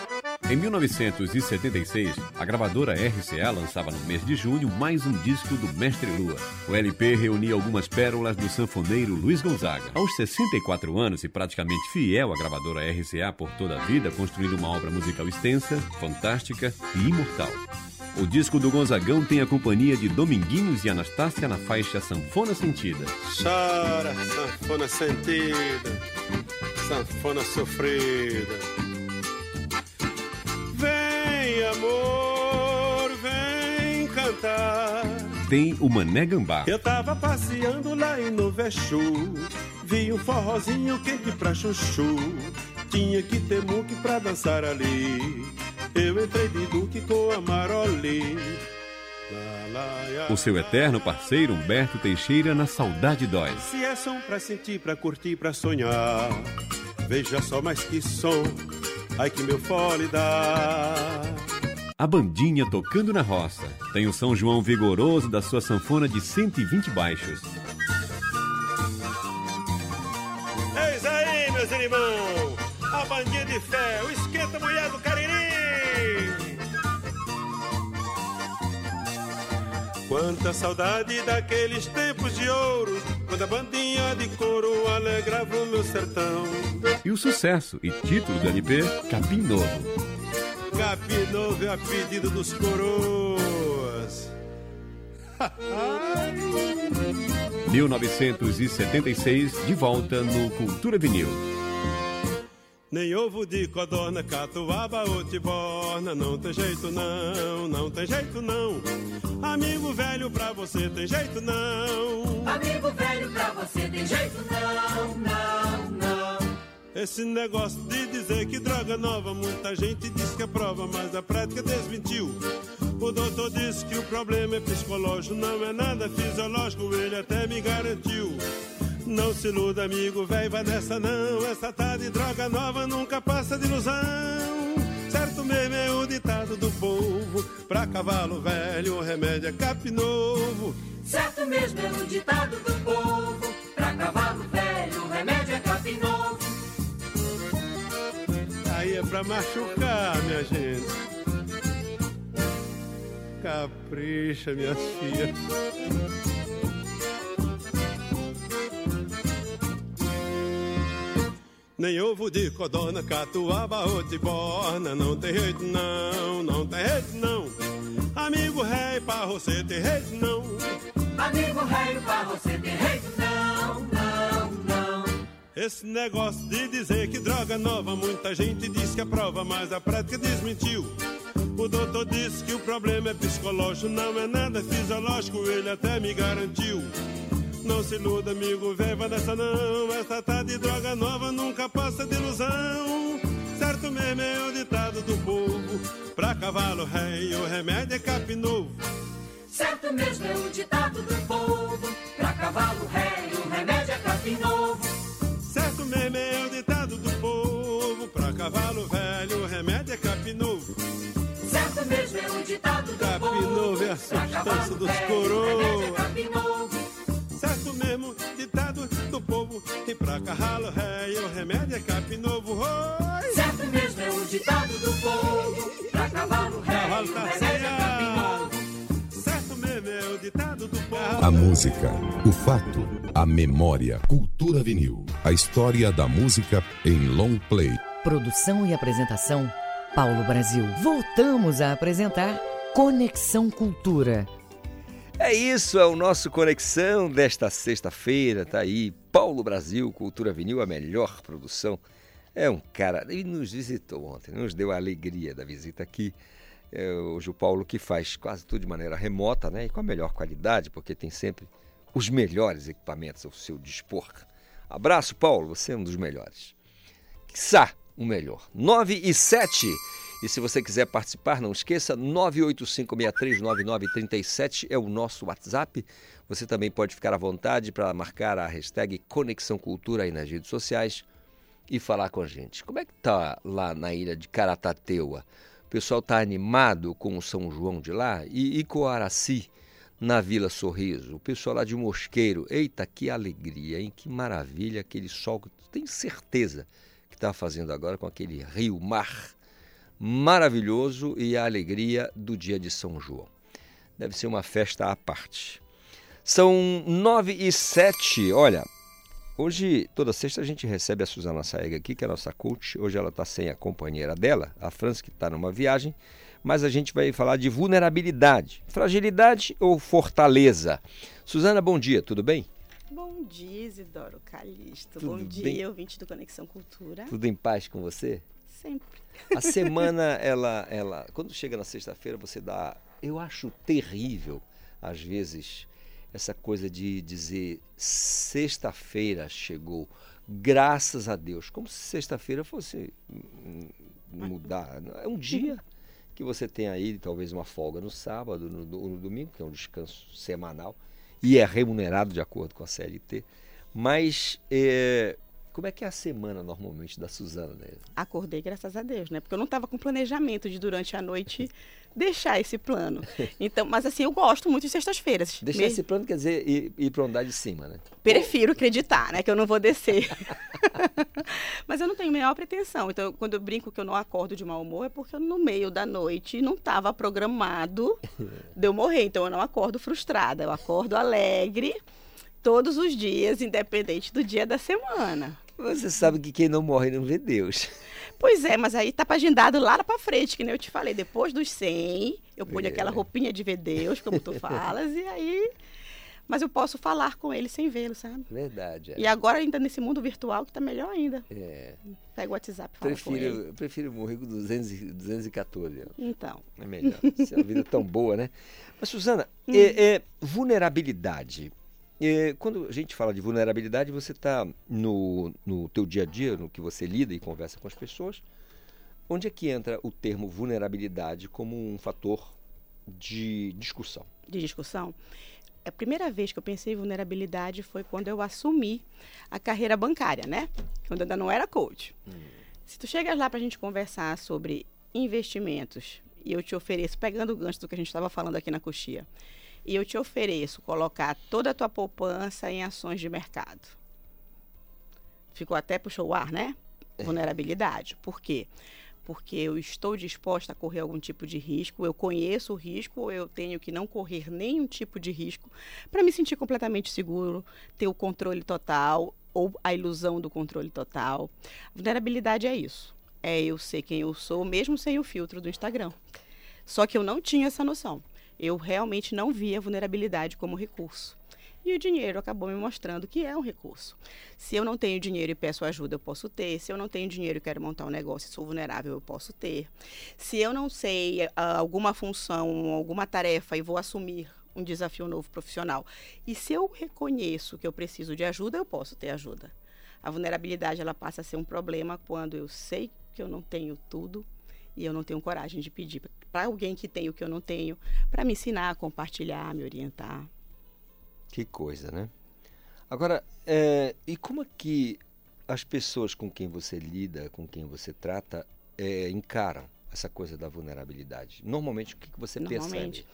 [SPEAKER 21] Em 1976, a gravadora RCA lançava no mês de junho mais um disco do Mestre Lua. O LP reunia algumas pérolas do sanfoneiro Luiz Gonzaga. Aos 64 anos e praticamente fiel à gravadora RCA por toda a vida, construindo uma obra musical extensa, fantástica e imortal. O disco do Gonzagão tem a companhia de Dominguinhos e Anastácia na faixa Sanfona Sentida.
[SPEAKER 20] Chora, sanfona sentida, sanfona sofrida. Vem, amor, vem cantar.
[SPEAKER 21] Tem o Mané Gambá.
[SPEAKER 20] Eu tava passeando lá em Novexu, vi um forrozinho quente pra chuchu. Tinha que ter muque pra dançar ali. Eu entrei de Duque com.
[SPEAKER 21] O seu eterno parceiro Humberto Teixeira na Saudade Dói.
[SPEAKER 20] Se é som pra sentir, pra curtir, pra sonhar. Veja só mais que som, ai que meu fole dá.
[SPEAKER 21] A bandinha tocando na roça. Tem o São João vigoroso da sua sanfona de 120 baixos.
[SPEAKER 20] Eis aí, meus irmãos, a bandinha de fé, o esquenta mulher do Cariri. Quanta saudade daqueles tempos de ouro, quando a bandinha de couro alegrava o meu sertão.
[SPEAKER 21] E o sucesso e título do LP, Capim Novo.
[SPEAKER 20] Capim Novo é a pedido dos coroas.
[SPEAKER 21] 1976, de volta no Cultura Vinil.
[SPEAKER 20] Nem ovo de codorna, catuaba ou tiborna. Não tem jeito não, não tem jeito não. Amigo velho pra você tem jeito não.
[SPEAKER 22] Amigo velho pra você tem jeito não, não, não.
[SPEAKER 20] Esse negócio de dizer que droga nova Muita gente diz que é prova, mas a prática desmentiu. O doutor disse que o problema é psicológico Não é nada fisiológico, ele até me garantiu não se iluda, amigo, véi, vai nessa não. Essa tá tarde droga nova nunca passa de ilusão. Certo mesmo é o ditado do povo. Pra cavalo velho, o remédio é cap novo.
[SPEAKER 22] Certo mesmo é o ditado do povo.
[SPEAKER 20] Pra cavalo velho, o remédio é cap novo. Aí é pra machucar, minha gente. Capricha, minha filha. Nem ovo de codona, catuaba ou de borna. Não tem jeito não, não tem jeito não. Amigo rei, pra você tem jeito não.
[SPEAKER 22] Amigo rei, pra você tem jeito não, não, não.
[SPEAKER 20] Esse negócio de dizer que droga nova, muita gente diz que é prova, mas a prática desmentiu. O doutor disse que o problema é psicológico, não é nada fisiológico, ele até me garantiu. Não se iluda, amigo, velho, dessa não. Essa tá de droga nova nunca passa de ilusão. Certo mesmo é o ditado do povo. Pra cavalo rei, o remédio é capim novo.
[SPEAKER 22] Certo mesmo é o ditado do povo. Pra cavalo rei, o remédio é capim novo.
[SPEAKER 20] Certo mesmo é o ditado do povo. Pra cavalo velho, o remédio é capim novo.
[SPEAKER 22] Certo mesmo é o ditado do povo.
[SPEAKER 20] Capim novo é a substância dos coroas certo mesmo, ditado do povo. E pra carralo rei, o remédio é capim novo. Oi!
[SPEAKER 22] Certo mesmo é o ditado do povo. Pra cavalo rei,
[SPEAKER 20] Cavalo
[SPEAKER 22] o
[SPEAKER 20] tá
[SPEAKER 22] remédio é capim novo.
[SPEAKER 20] Certo mesmo é o ditado do povo.
[SPEAKER 19] A música, o fato, a memória, cultura vinil. A história da música em long play.
[SPEAKER 1] Produção e apresentação, Paulo Brasil. Voltamos a apresentar Conexão Cultura.
[SPEAKER 2] É isso, é o nosso Conexão desta sexta-feira. Tá aí, Paulo Brasil, Cultura Vinil, a melhor produção. É um cara, ele nos visitou ontem, nos deu a alegria da visita aqui. É, hoje o Paulo que faz quase tudo de maneira remota, né? E com a melhor qualidade, porque tem sempre os melhores equipamentos ao seu dispor. Abraço, Paulo, você é um dos melhores. Quiçá o melhor. 9 e 7. E se você quiser participar, não esqueça, 985639937 é o nosso WhatsApp. Você também pode ficar à vontade para marcar a hashtag Conexão Cultura aí nas redes sociais e falar com a gente. Como é que tá lá na ilha de Caratateua? O pessoal está animado com o São João de lá? E, e Coaraci, na Vila Sorriso? O pessoal lá de Mosqueiro? Eita, que alegria, hein? Que maravilha aquele sol. Tenho certeza que está fazendo agora com aquele rio-mar maravilhoso e a alegria do dia de São João. Deve ser uma festa à parte. São nove e sete. Olha, hoje, toda sexta, a gente recebe a Suzana Saega aqui, que é a nossa coach. Hoje ela está sem a companheira dela, a França, que está numa viagem. Mas a gente vai falar de vulnerabilidade, fragilidade ou fortaleza. Suzana, bom dia, tudo bem?
[SPEAKER 23] Bom dia, Isidoro Calixto.
[SPEAKER 2] Tudo
[SPEAKER 23] bom dia,
[SPEAKER 2] bem?
[SPEAKER 23] ouvinte do Conexão Cultura.
[SPEAKER 2] Tudo em paz com você?
[SPEAKER 23] Sempre.
[SPEAKER 2] A semana, ela, ela, quando chega na sexta-feira, você dá. Eu acho terrível, às vezes, essa coisa de dizer sexta-feira chegou, graças a Deus, como se sexta-feira fosse hum, mudar. É um dia que você tem aí, talvez uma folga no sábado, no, no domingo, que é um descanso semanal, e é remunerado de acordo com a CLT. Mas é, como é que é a semana normalmente da Suzana? Né?
[SPEAKER 23] Acordei, graças a Deus, né? Porque eu não estava com planejamento de durante a noite deixar esse plano. Então, mas assim, eu gosto muito de sextas-feiras.
[SPEAKER 2] Deixar
[SPEAKER 23] Mesmo-
[SPEAKER 2] esse plano quer dizer ir, ir para andar de cima, né?
[SPEAKER 23] Prefiro acreditar, né? Que eu não vou descer. Mas eu não tenho a menor pretensão. Então, quando eu brinco que eu não acordo de mau humor, é porque no meio da noite não estava programado de eu morrer. Então, eu não acordo frustrada. Eu acordo alegre todos os dias, independente do dia da semana.
[SPEAKER 2] Você sabe que quem não morre não vê Deus.
[SPEAKER 23] Pois é, mas aí tá agendado lá pra frente, que nem eu te falei. Depois dos 100, eu ponho
[SPEAKER 2] É.
[SPEAKER 23] aquela roupinha de ver Deus, como tu falas, e aí... Mas eu posso falar com ele sem vê-lo, sabe?
[SPEAKER 2] Verdade. É.
[SPEAKER 23] E agora, ainda nesse mundo virtual, que tá melhor ainda.
[SPEAKER 2] É.
[SPEAKER 23] Pega o WhatsApp e fala com ele.
[SPEAKER 2] Prefiro, prefiro morrer com 200, e- 214 anos.
[SPEAKER 23] Então.
[SPEAKER 2] É melhor. Se é uma vida tão boa, né? Mas, Suzana,
[SPEAKER 23] Hum.
[SPEAKER 2] é, é, vulnerabilidade. É, quando a gente fala de vulnerabilidade, você está no, no teu dia a dia, no que você lida e conversa com as pessoas. Onde é que entra o termo vulnerabilidade como um fator de discussão?
[SPEAKER 23] de discussão. A primeira vez que eu pensei em vulnerabilidade foi quando eu assumi a carreira bancária, né? Quando eu ainda não era coach. Se tu chegas lá para a gente conversar sobre investimentos e eu te ofereço, pegando o gancho do que a gente estava falando aqui na coxia, e eu te ofereço colocar toda a tua poupança em ações de mercado. Ficou até puxou o ar, né? Vulnerabilidade. Por quê? porque eu estou disposta a correr algum tipo de risco, eu conheço o risco, eu tenho que não correr nenhum tipo de risco para me sentir completamente seguro, ter o controle total ou a ilusão do controle total. Vulnerabilidade é isso. É eu ser quem eu sou, mesmo sem o filtro do Instagram. Só que eu não tinha essa noção. Eu realmente não via vulnerabilidade como recurso. E o dinheiro acabou me mostrando que é um recurso. Se eu não tenho dinheiro e peço ajuda, eu posso ter. Se eu não tenho dinheiro e quero montar um negócio e sou vulnerável, eu posso ter. Se eu não sei uh, alguma função, alguma tarefa e vou assumir um desafio novo profissional. E se eu reconheço que eu preciso de ajuda, eu posso ter ajuda. A vulnerabilidade ela passa a ser um problema quando eu sei que eu não tenho tudo e eu não tenho coragem de pedir para alguém que tem o que eu não tenho, para me ensinar, compartilhar, me orientar.
[SPEAKER 2] Que coisa, né? Agora, é, e como é que as pessoas com quem você lida, com quem você trata, é, encaram essa coisa da vulnerabilidade? Normalmente, o que, que você
[SPEAKER 23] Normalmente.
[SPEAKER 2] percebe?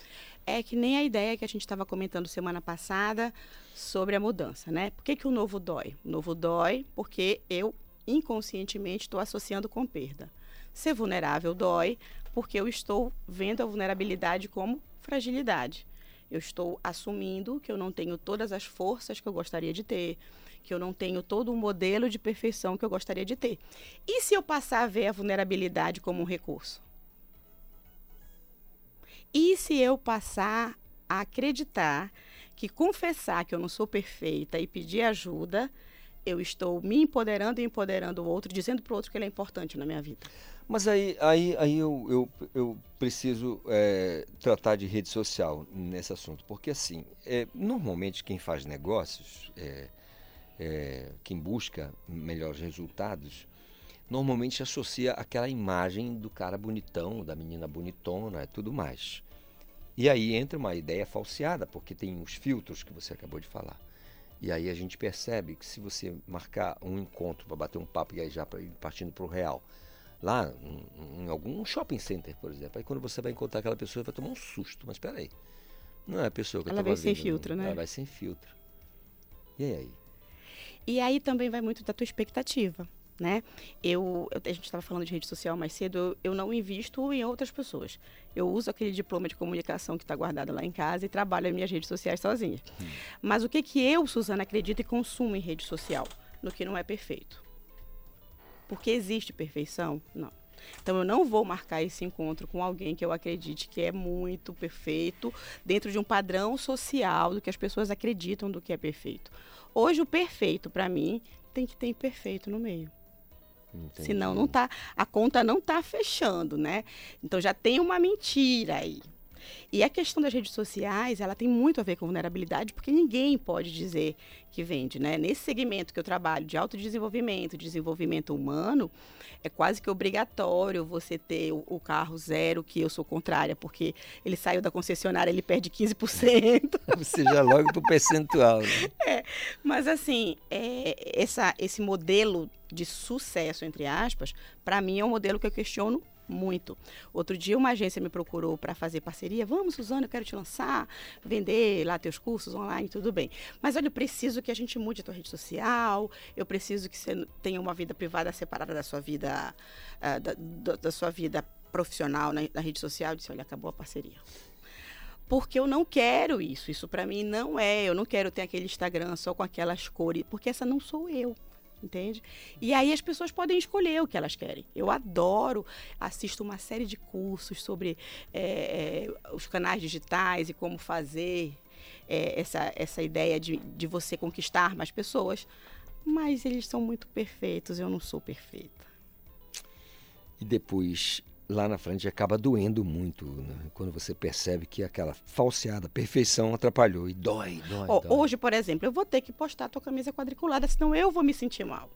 [SPEAKER 23] É que nem a ideia que a gente estava comentando semana passada sobre a mudança, né? Por que, que o novo dói? O novo dói porque eu inconscientemente estou associando com perda. Ser vulnerável dói porque eu estou vendo a vulnerabilidade como fragilidade. Eu estou assumindo que eu não tenho todas as forças que eu gostaria de ter, que eu não tenho todo o modelo de perfeição que eu gostaria de ter. E se eu passar a ver a vulnerabilidade como um recurso? E se eu passar a acreditar que confessar que eu não sou perfeita e pedir ajuda, eu estou me empoderando e empoderando o outro, dizendo para o outro que ele é importante na minha vida.
[SPEAKER 2] Mas aí, aí, aí eu, eu, eu preciso é, tratar de rede social nesse assunto, porque assim, é, normalmente quem faz negócios, é, é quem busca melhores resultados, normalmente associa aquela imagem do cara bonitão, da menina bonitona tudo mais. E aí entra uma ideia falseada, porque tem os filtros que você acabou de falar. E aí a gente percebe que se você marcar um encontro para bater um papo e aí já partindo para o real, lá em, algum shopping center, por exemplo, aí quando você vai encontrar aquela pessoa, vai tomar um susto. Mas espera aí, não é a pessoa que
[SPEAKER 23] Ela
[SPEAKER 2] eu
[SPEAKER 23] vai sem filtro, né?
[SPEAKER 2] Ela vai sem filtro. E aí?
[SPEAKER 23] E aí também vai muito da tua expectativa né? Eu, eu, a gente estava falando de rede social mais cedo, eu, eu, não invisto em outras pessoas. Eu uso aquele diploma de comunicação que está guardado lá em casa e trabalho as minhas redes sociais sozinha. Hum. Mas o que que eu, Suzana, acredito e consumo em rede social? No que não é perfeito. Porque existe perfeição? Não. Então eu não vou marcar esse encontro com alguém que eu acredite que é muito perfeito dentro de um padrão social do que as pessoas acreditam do que é perfeito. Hoje o perfeito para mim tem que ter imperfeito no meio. Entendi. Senão não tá, a conta não está fechando, né? Então já tem uma mentira aí. E a questão das redes sociais, ela tem muito a ver com vulnerabilidade, porque ninguém pode dizer que vende, né? Nesse segmento que eu trabalho de autodesenvolvimento, desenvolvimento humano, é quase que obrigatório você ter o, o carro zero, que eu sou contrária, porque ele saiu da concessionária, ele perde 15%.
[SPEAKER 2] você já logo pro percentual, né?
[SPEAKER 23] É, mas assim, é, essa, esse modelo de sucesso, entre aspas, para mim é um modelo que eu questiono muito. Outro dia uma agência me procurou para fazer parceria. Vamos, Suzana, eu quero te lançar, vender lá teus cursos online, tudo bem. Mas olha, eu preciso que a gente mude a tua rede social, eu preciso que você tenha uma vida privada separada da sua vida, uh, da, da, da, sua vida profissional na, na rede social. Eu disse, olha, acabou a parceria porque eu não quero isso. Isso para mim não é. Eu não quero ter aquele Instagram só com aquelas cores, porque essa não sou eu entende? E aí as pessoas podem escolher o que elas querem. Eu adoro, assisto uma série de cursos sobre é, os canais digitais e como fazer é, essa, essa ideia de, de você conquistar mais pessoas, mas eles são muito perfeitos, eu não sou perfeita.
[SPEAKER 2] E depois lá na frente acaba doendo muito né? quando você percebe que aquela falseada perfeição atrapalhou e dói, dói,
[SPEAKER 23] oh,
[SPEAKER 2] dói.
[SPEAKER 23] Hoje, por exemplo, eu vou ter que postar a tua camisa quadriculada, senão eu vou me sentir mal.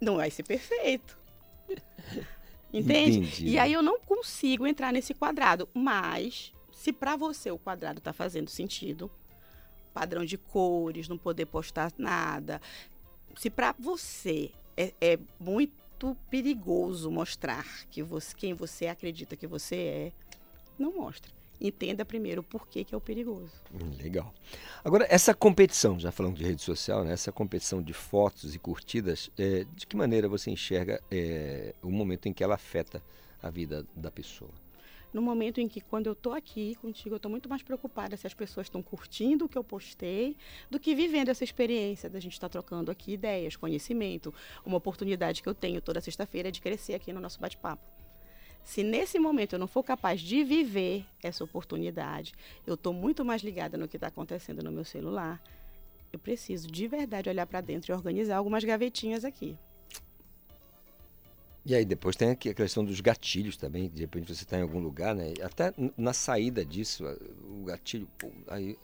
[SPEAKER 23] Não vai ser perfeito. Entende? Entendi. E aí eu não consigo entrar nesse quadrado, mas se para você o quadrado está fazendo sentido, padrão de cores, não poder postar nada, se para você é, é muito muito perigoso mostrar que você, quem você acredita que você é. Não mostre. entenda primeiro por que, que é o perigoso.
[SPEAKER 2] Hum, legal. Agora, essa competição, já falamos de rede social, né? essa competição de fotos e curtidas, é, de que maneira você enxerga é, o momento em que ela afeta a vida da pessoa?
[SPEAKER 23] No momento em que, quando eu estou aqui contigo, eu estou muito mais preocupada se as pessoas estão curtindo o que eu postei do que vivendo essa experiência da gente estar tá trocando aqui ideias, conhecimento, uma oportunidade que eu tenho toda sexta-feira de crescer aqui no nosso bate-papo. Se nesse momento eu não for capaz de viver essa oportunidade, eu estou muito mais ligada no que está acontecendo no meu celular. Eu preciso de verdade olhar para dentro e organizar algumas gavetinhas aqui.
[SPEAKER 2] E aí depois tem aqui a questão dos gatilhos também, de repente você está em algum lugar, né? Até na saída disso, o gatilho, aí,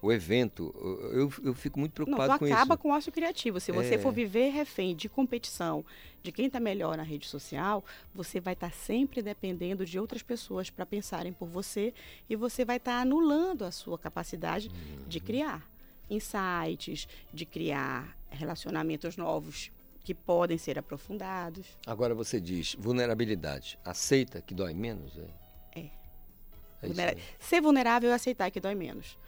[SPEAKER 2] o evento, eu, eu fico muito preocupado
[SPEAKER 23] Não,
[SPEAKER 2] com isso.
[SPEAKER 23] acaba com o ócio criativo. Se você
[SPEAKER 2] É.
[SPEAKER 23] for viver refém de competição, de quem está melhor na rede social, você vai estar sempre dependendo de outras pessoas para pensarem por você e você vai estar anulando a sua capacidade de criar insights, de criar relacionamentos novos que podem ser aprofundados.
[SPEAKER 2] Agora você diz, vulnerabilidade, aceita que dói menos? É.
[SPEAKER 23] É.
[SPEAKER 2] É
[SPEAKER 23] Vulnera-. Ser vulnerável é aceitar que dói menos.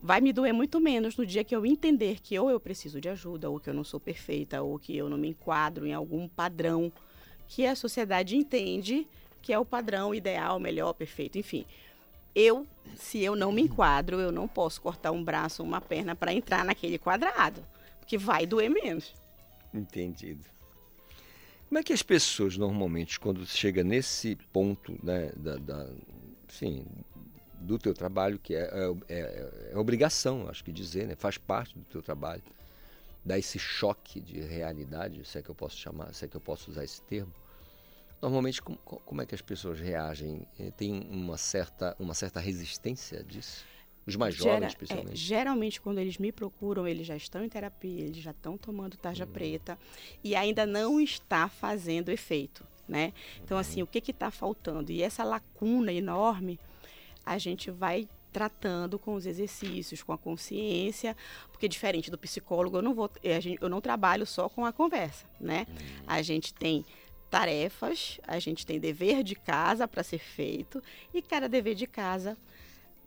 [SPEAKER 23] Vai me doer muito menos no dia que eu entender que ou eu preciso de ajuda, ou que eu não sou perfeita, ou que eu não me enquadro em algum padrão que a sociedade entende que é o padrão ideal, melhor, perfeito, enfim. Eu, se eu não me enquadro, eu não posso cortar um braço ou uma perna para entrar naquele quadrado, porque vai doer menos.
[SPEAKER 2] Entendido. Como é que as pessoas normalmente, quando chega nesse ponto, né, da, da- enfim, do teu trabalho, que é, é, é- é obrigação, acho que dizer, né, faz parte do teu trabalho, dá esse choque de realidade, se é que eu posso chamar, se é que eu posso usar esse termo, normalmente como, como é que as pessoas reagem? Eh, Tem uma certa, uma certa resistência disso? Os mais
[SPEAKER 23] Gera-
[SPEAKER 2] jovens,
[SPEAKER 23] é,
[SPEAKER 2] especialmente.
[SPEAKER 23] geralmente, quando eles me procuram, eles já estão em terapia, eles já estão tomando tarja
[SPEAKER 2] Uhum.
[SPEAKER 23] preta e ainda não está fazendo efeito, né? Então, assim, o que está faltando? E essa lacuna enorme, a gente vai tratando com os exercícios, com a consciência, porque diferente do psicólogo, eu não vou, eh, eu não trabalho só com a conversa, né? A gente tem tarefas, a gente tem dever de casa para ser feito e cada dever de casa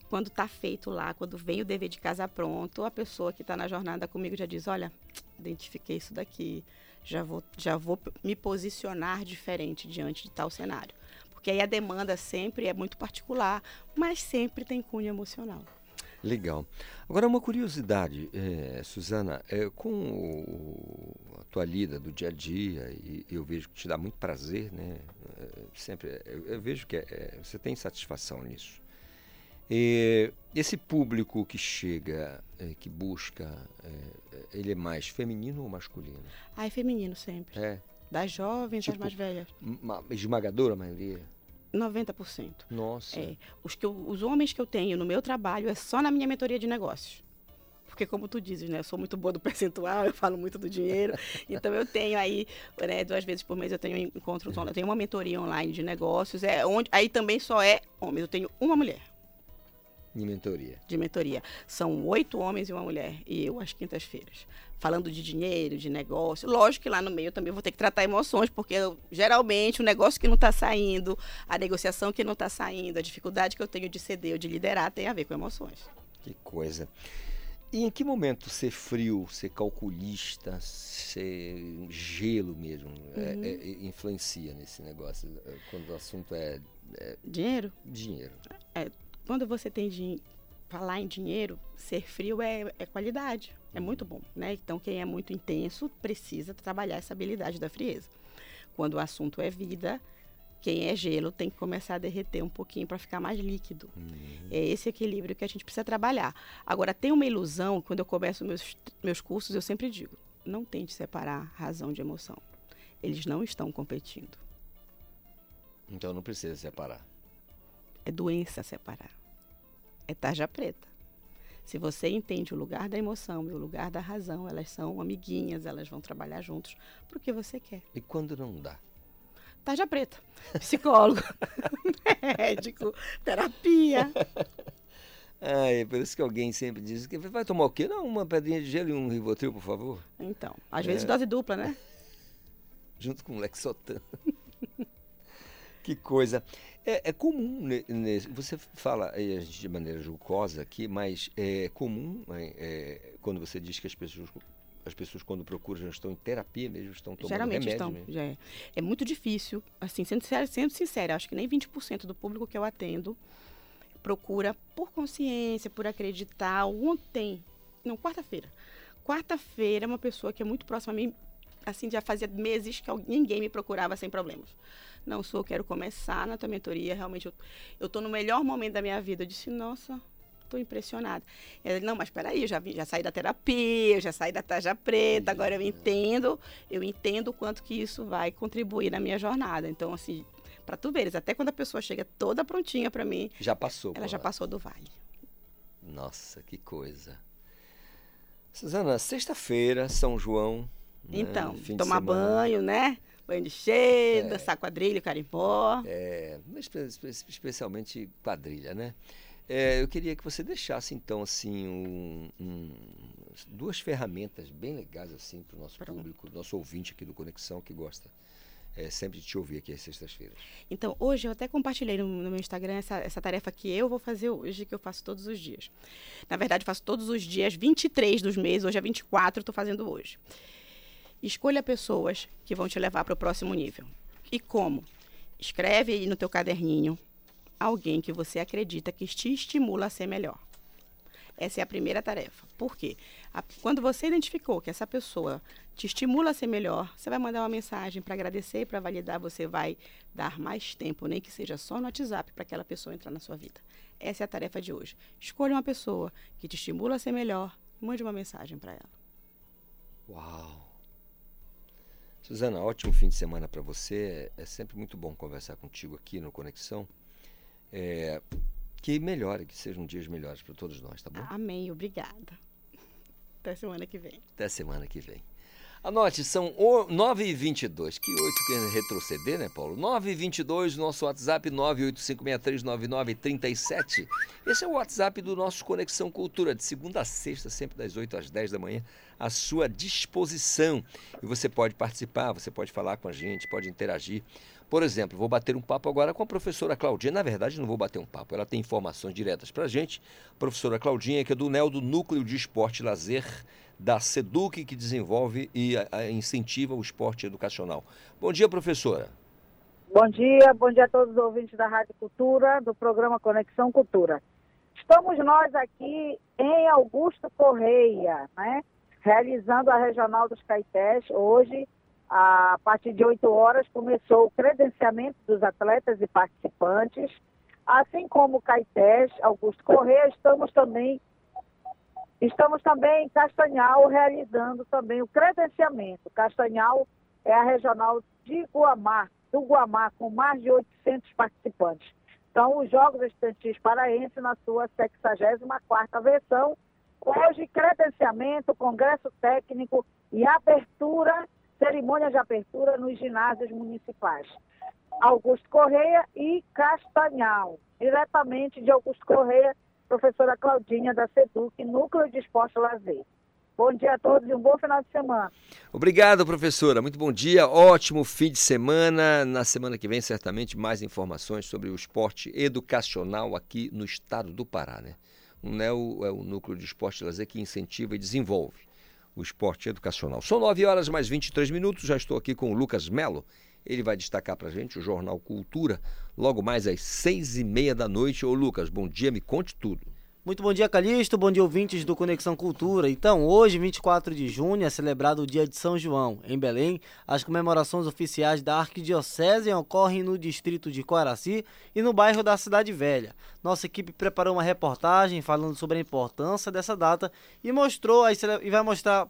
[SPEAKER 23] quando está feito lá, quando vem o dever de casa pronto, a pessoa que está na jornada comigo já diz, olha, identifiquei isso daqui, já vou, já vou me posicionar diferente diante de tal cenário. Porque aí a demanda sempre é muito particular, mas sempre tem cunho emocional.
[SPEAKER 2] Legal. Agora, uma curiosidade, eh, Suzana, eh, com o- a tua lida do dia a dia, e eu vejo que te dá muito prazer, né? Eh, sempre, eu, eu vejo que é- é, você tem satisfação nisso. Eh, esse público que chega, eh, que busca, eh, ele é mais feminino ou masculino?
[SPEAKER 23] Ah, é feminino sempre.
[SPEAKER 2] É.
[SPEAKER 23] Das jovens às
[SPEAKER 2] Tipo,
[SPEAKER 23] mais velhas.
[SPEAKER 2] Esmagadora maioria?
[SPEAKER 23] 90%.
[SPEAKER 2] Nossa.
[SPEAKER 23] É. Os, que eu- os homens que eu tenho no meu trabalho é só na minha mentoria de negócios. Porque, como tu dizes, né? Eu sou muito boa do percentual, eu falo muito do dinheiro. então, eu tenho aí, né, duas vezes por mês, eu tenho encontros online. Eu tenho uma mentoria online de negócios. É onde, aí também só é homens. Eu tenho uma mulher
[SPEAKER 2] Em mentoria.
[SPEAKER 23] de mentoria. São oito homens e uma mulher. E eu às quintas-feiras. Falando de dinheiro, de negócio. Lógico que lá no meio eu também vou ter que tratar emoções, porque eu, geralmente o negócio que não está saindo, a negociação que não está saindo, a dificuldade que eu tenho de ceder ou de liderar tem a ver com emoções.
[SPEAKER 2] Que coisa. E em que momento ser frio, ser calculista, ser gelo mesmo, é-
[SPEAKER 23] Uhum.
[SPEAKER 2] é- influencia nesse negócio? é, Quando o assunto é. é
[SPEAKER 23] Dinheiro?
[SPEAKER 2] Dinheiro.
[SPEAKER 23] É, quando você tem de falar em dinheiro, ser frio é, é qualidade. É muito bom, né? Então, quem é muito intenso precisa trabalhar essa habilidade da frieza. Quando o assunto é vida, quem é gelo tem que começar a derreter um pouquinho para ficar mais líquido. É esse equilíbrio que a gente precisa trabalhar. Agora, tem uma ilusão, quando eu começo meus, meus cursos, eu sempre digo: não tente separar razão de emoção. Eles não estão competindo.
[SPEAKER 2] Então não precisa separar.
[SPEAKER 23] É doença separar. É tarja preta. Se você entende o lugar da emoção e o lugar da razão, elas são amiguinhas, elas vão trabalhar juntos pro que você quer.
[SPEAKER 2] E quando não dá?
[SPEAKER 23] Tarja preta. Psicólogo, médico, terapia.
[SPEAKER 2] Ah, é por isso que alguém sempre diz que vai tomar o quê? Não, uma pedrinha de gelo e um Rivotril, por favor.
[SPEAKER 23] Então, às vezes
[SPEAKER 2] É.
[SPEAKER 23] dose dupla, né?
[SPEAKER 2] Junto com o Lexotan. Que coisa. É, é comum, né, você fala de maneira jocosa aqui, mas é comum é, é, quando você diz que as pessoas, as pessoas quando procuram já estão em terapia mesmo, estão tomando
[SPEAKER 23] Geralmente
[SPEAKER 2] remédio
[SPEAKER 23] estão,
[SPEAKER 2] mesmo.
[SPEAKER 23] já é. É muito difícil, assim, sendo, sincera- sendo sincera, acho que nem 20% do público que eu atendo procura por consciência, por acreditar. Ontem, não, quarta-feira. Quarta-feira, uma pessoa que é muito próxima a mim, assim, já fazia meses que ninguém me procurava sem problemas. Não sou, quero começar na tua mentoria, realmente eu, eu tô no melhor momento da minha vida. Eu disse, nossa, tô impressionada. Ela, não, mas peraí, eu já, já saí da terapia, eu já saí da tarja preta, agora eu entendo, eu entendo o quanto que isso vai contribuir na minha jornada. Então, assim, para tu veres, até quando a pessoa chega toda prontinha para mim,
[SPEAKER 2] Já passou.
[SPEAKER 23] ela já
[SPEAKER 2] lá.
[SPEAKER 23] passou do vale.
[SPEAKER 2] Nossa, que coisa. Suzana, sexta-feira, São João. né,
[SPEAKER 23] Então,
[SPEAKER 2] de
[SPEAKER 23] tomar banho, né? Banho de cheio, dançar quadrilha, carimbó.
[SPEAKER 2] É, especialmente quadrilha, né? É, eu queria que você deixasse, então, assim, um- um- duas ferramentas bem legais, assim, para o nosso público, nosso ouvinte aqui do Conexão, que gosta é, sempre de te ouvir aqui às sextas-feiras.
[SPEAKER 23] Então, hoje eu até compartilhei no, no meu Instagram essa, essa tarefa que eu vou fazer hoje, que eu faço todos os dias. Na verdade, eu faço todos os dias, 23 dos meses, hoje é 24, estou fazendo hoje. Escolha pessoas que vão te levar para o próximo nível. E como? Escreve aí no teu caderninho alguém que você acredita que te estimula a ser melhor. Essa é a primeira tarefa. Por quê? A- quando você identificou que essa pessoa te estimula a ser melhor, você vai mandar uma mensagem para agradecer, para validar, você vai dar mais tempo, nem que seja só no WhatsApp, para aquela pessoa entrar na sua vida. Essa é a tarefa de hoje. Escolha uma pessoa que te estimula a ser melhor, mande uma mensagem para ela.
[SPEAKER 2] Uau! Suzana, ótimo fim de semana para você. É sempre muito bom conversar contigo aqui no Conexão. É, que melhore, que sejam dias melhores para todos nós, tá bom?
[SPEAKER 23] Amém, obrigada. Até semana que vem.
[SPEAKER 2] Até semana que vem. Anote, são o- 9h22. Que 8 que retroceder, né, Paulo? 9h22, nosso WhatsApp 985639937. Esse é o WhatsApp do nosso Conexão Cultura, de segunda a sexta, sempre das 8 às 10 da manhã, à sua disposição. E você pode participar, você pode falar com a gente, pode interagir. Por exemplo, vou bater um papo agora com a professora Claudinha. Na verdade, não vou bater um papo, ela tem informações diretas para a gente. Professora Claudinha, que é do NEL, do Núcleo de Esporte e Lazer da SEDUC, que desenvolve e incentiva o esporte educacional. Bom dia, professora.
[SPEAKER 24] Bom dia, bom dia a todos os ouvintes da Rádio Cultura, do programa Conexão Cultura. Estamos nós aqui em Augusto Correia, né? Realizando a Regional dos Caetés. Hoje, a partir de 8 horas, começou o credenciamento dos atletas e participantes. Assim como Caetés, Augusto Correia, estamos também Estamos também em Castanhal realizando também o credenciamento. Castanhal é a regional de Guamá, do Guamá, com mais de 800 participantes. Então, os Jogos Estudantis Paraense na sua 64ª versão. Hoje, credenciamento, congresso técnico e abertura, cerimônia de abertura nos ginásios municipais. Augusto Correia e Castanhal. Diretamente de Augusto Correia, professora Claudinha da SEDUC, Núcleo de Esporte Lazer. Bom dia a todos e um bom final de semana.
[SPEAKER 2] Obrigado, professora. Muito bom dia. Ótimo fim de semana. Na semana que vem, certamente, mais informações sobre o esporte educacional aqui no estado do Pará. Né? O NEL é o Núcleo de Esporte e Lazer que incentiva e desenvolve o esporte educacional. São 9 horas mais 23 minutos. Já estou aqui com o Lucas Melo. Ele vai destacar para a gente o Jornal Cultura logo mais às seis e meia da noite. Ô, Lucas, bom dia. Me conte tudo.
[SPEAKER 25] Muito bom dia, Calixto. Bom dia, ouvintes do Conexão Cultura. Então, hoje, 24 de junho, é celebrado o Dia de São João. Em Belém, as comemorações oficiais da Arquidiocese ocorrem no distrito de Coaraci e no bairro da Cidade Velha. Nossa equipe preparou uma reportagem falando sobre a importância dessa data e mostrou e vai mostrar